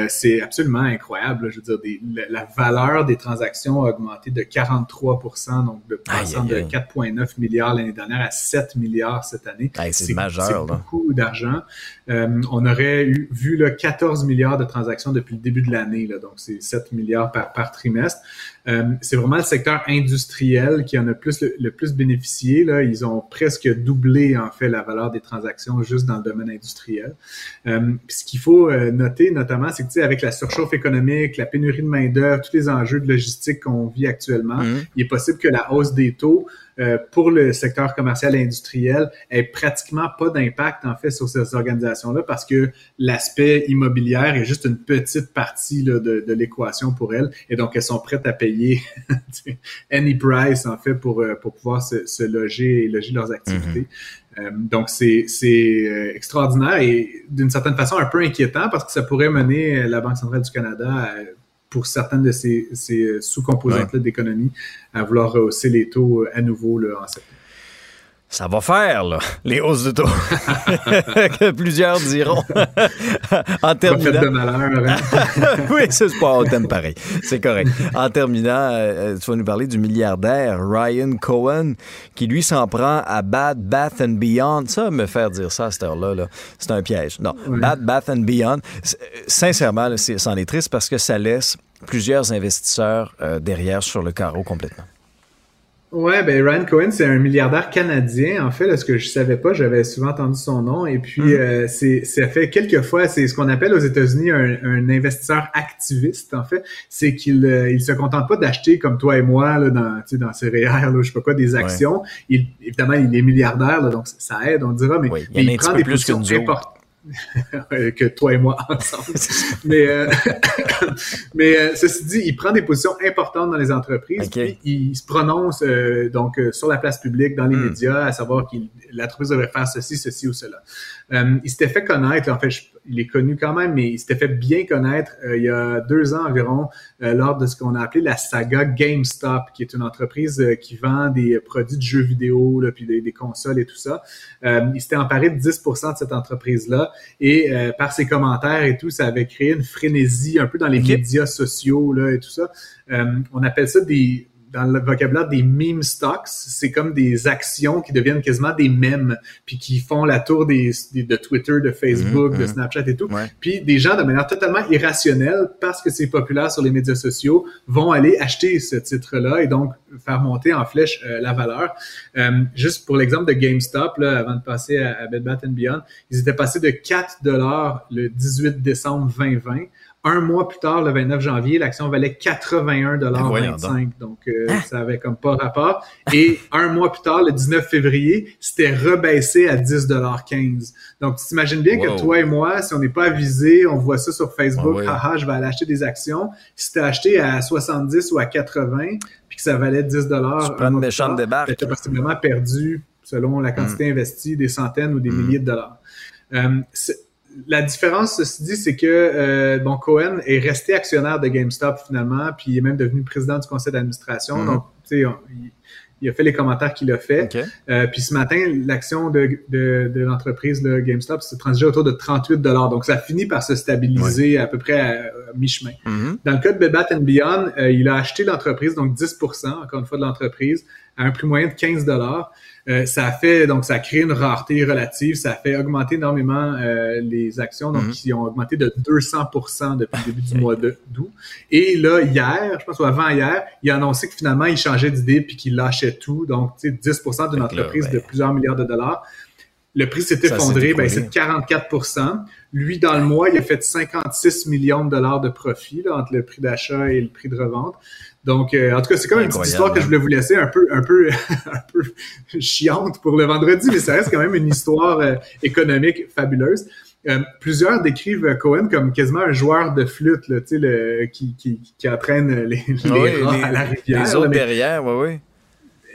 c'est absolument incroyable. je veux dire, des, la, valeur des transactions a augmenté de 43% donc de passant de 4,9 milliards l'année dernière à 7 milliards cette année. c'est majeur. C'est beaucoup d'argent. on aurait eu, vu là, 14 milliards de transactions depuis le début de l'année, donc c'est 7 milliards par, par trimestre. C'est vraiment le secteur industriel qui en a plus le, le plus bénéficier. Là, ils ont presque doublé en fait la valeur des transactions juste dans le domaine industriel. Euh, ce qu'il faut euh, noter notamment, c'est que avec la surchauffe économique, la pénurie de main d'œuvre, tous les enjeux de logistique qu'on vit actuellement, mm-hmm. il est possible que la hausse des taux euh, pour le secteur commercial et industriel ait pratiquement pas d'impact en fait sur ces organisations-là parce que l'aspect immobilier est juste une petite partie là, de, de l'équation pour elles et donc elles sont prêtes à payer any price en fait pour, euh, pour pouvoir se, se loger et loger leurs activités. Mm-hmm. Euh, donc c'est c'est extraordinaire et d'une certaine façon un peu inquiétant parce que ça pourrait mener la Banque centrale du Canada à pour certaines de ces, sous-composantes d'économie à vouloir rehausser les taux à nouveau là, en septembre ça va faire, là, les hausses de taux. que plusieurs diront. en terminant. de malheur, hein? oui, c'est pas thème pareil. C'est correct. En terminant, euh, tu vas nous parler du milliardaire Ryan Cohen, qui lui s'en prend à Bad Bath and Beyond. Ça, me faire dire ça à cette heure-là, -là, c'est un piège. Non, Bad Bath and Beyond. Sincèrement, c'en est triste parce que ça laisse plusieurs investisseurs euh, derrière sur le carreau complètement. Ouais, ben Ryan Cohen, c'est un milliardaire canadien. En fait, là, ce que je savais pas, j'avais souvent entendu son nom. Et puis, mm. euh, c'est, ça fait quelques fois, c'est ce qu'on appelle aux États-Unis un, investisseur activiste. En fait, c'est qu'il euh, il se contente pas d'acheter comme toi et moi là, dans, tu sais, dans ses là, je sais pas quoi, des actions. Il, évidemment, il est milliardaire, donc ça aide, on dira, mais, il, prend des positions importantes que toi et moi ensemble. mais euh, mais euh, ceci dit, il prend des positions importantes dans les entreprises. Puis il se prononce euh, donc sur la place publique, dans les hmm. médias, à savoir qu'il l'entreprise devrait faire ceci, ceci ou cela. il s'était fait connaître, en fait, il est connu quand même, mais il s'était fait bien connaître il y a deux ans environ lors de ce qu'on a appelé la saga GameStop, qui est une entreprise qui vend des produits de jeux vidéo, là, puis des, des, consoles et tout ça. il s'était emparé de 10% de cette entreprise-là et euh, par ses commentaires et tout, ça avait créé une frénésie un peu dans les médias sociaux là, et tout ça. Euh, on appelle ça des dans le vocabulaire des meme stocks, c'est comme des actions qui deviennent quasiment des mèmes, puis qui font la tour des, de Twitter, de Facebook, de mhm, mhm. Snapchat et tout. Puis des gens de manière totalement irrationnelle, parce que c'est populaire sur les médias sociaux, vont aller acheter ce titre-là et donc faire monter en flèche euh, la valeur. Euh, juste pour l'exemple de GameStop, là, avant de passer à, à Bed Bath Beyond, ils étaient passés de 4 dollars le 18 décembre 2020 un mois plus tard, le 29 janvier, l'action valait 81,25 Donc, euh, ça avait comme pas rapport. Et un mois plus tard, le 19 février, c'était rebaissé à 10,15 Donc, tu t'imagines bien que toi et moi, si on n'est pas avisé, on voit ça sur Facebook, haha, je vais aller acheter des actions. Si tu as acheté à 70 ou à 80, puis que ça valait 10 dollars. Tu as possiblement perdu, selon la quantité hmm. investie, des centaines ou des hmm. milliers de dollars. Euh, la différence, ceci dit, c'est que euh, bon, Cohen est resté actionnaire de GameStop finalement, puis il est même devenu président du conseil d'administration. Mm-hmm. Donc, tu sais, il, a fait les commentaires qu'il a fait. Euh, puis ce matin, l'action de, de, de l'entreprise de GameStop s'est transigée autour de 38 dollars. Donc, ça finit par se stabiliser à peu près à, mi-chemin. Mm-hmm. Dans le cas de Bed Bath Beyond, euh, il a acheté l'entreprise, donc 10% encore une fois de l'entreprise, à un prix moyen de 15 dollars. Euh, ça a fait donc ça a créé une rareté relative, ça a fait augmenter énormément euh, les actions donc mhm. qui ont augmenté de 200% depuis le début du mois d'août. Et là hier, je pense ou avant hier, il a annoncé que finalement il changeait d'idée puis qu'il lâchait tout. Donc tu sais 10% d'une entreprise de plusieurs milliards de dollars le prix s'est effondré, ben, c'est de 44% Lui, dans le mois, il a fait 56 millions de dollars de profit entre le prix d'achat et le prix de revente. Donc, euh, en tout cas, c'est comme une petite histoire que je voulais vous laisser un peu, un peu, un peu chiante pour le vendredi, mais ça reste quand même une histoire euh, économique fabuleuse. Euh, plusieurs décrivent Cohen comme quasiment un joueur de flûte, là, le, qui, qui, qui entraîne les, les, à la rivière. Les autres derrière, oui, oui.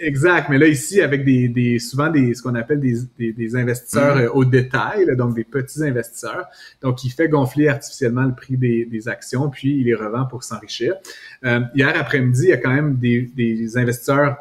Exact, mais là ici avec des, des souvent des ce qu'on appelle des, des, des investisseurs Mm. euh, au détail, là, donc des petits investisseurs. Donc il fait gonfler artificiellement le prix des, des actions puis il les revend pour s'enrichir. Euh, hier après-midi, il y a quand même des, des investisseurs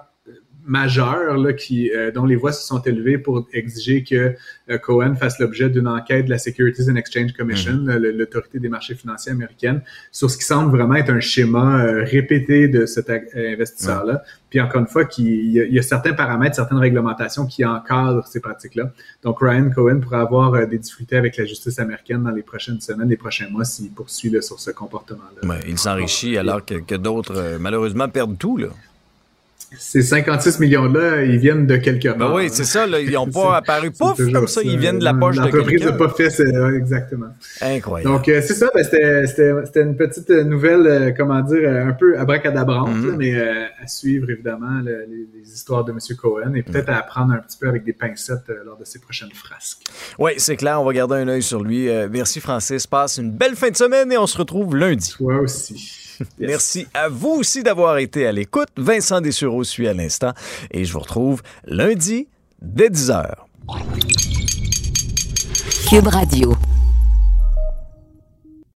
majeurs là, qui, euh, dont les voix se sont élevées pour exiger que euh, Cohen fasse l'objet d'une enquête de la Securities and Exchange Commission, le- l'autorité des marchés financiers américaine, sur ce qui semble vraiment être un schéma euh, répété de cet euh, investisseur-là. Puis encore une fois, qu'il- il y, a, il y a certains paramètres, certaines réglementations qui encadrent ces pratiques-là. Donc Ryan Cohen pourrait avoir des difficultés avec la justice américaine dans les prochaines semaines, les prochains mois, s'il poursuit là, sur ce comportement-là. Ouais, il s'enrichit alors que, que d'autres, malheureusement, perdent tout. Là. Ces 56 millions-là, ils viennent de quelque part. Ben oui, c'est ça. Là, ils n'ont pas apparu pouf comme ça. Ils viennent de la poche de L'entreprise quelqu'un. n'a pas fait, c'est- ouais, exactement. Incroyable. Donc, euh, c'est ça, ben, c'était- une petite nouvelle, euh, comment dire, euh, un peu abracadabrante, Mhm. là, mais euh, à suivre, évidemment, le- les, les histoires de M. Cohen et peut-être à apprendre un petit peu avec des pincettes lors de ses prochaines frasques. Oui, c'est clair. On va garder un œil sur lui. Merci, Francis. Passe une belle fin de semaine et on se retrouve lundi. Toi aussi. Merci à vous aussi d'avoir été à l'écoute. Vincent Dessureau suit à l'instant et je vous retrouve lundi dès 10h. Cube Radio.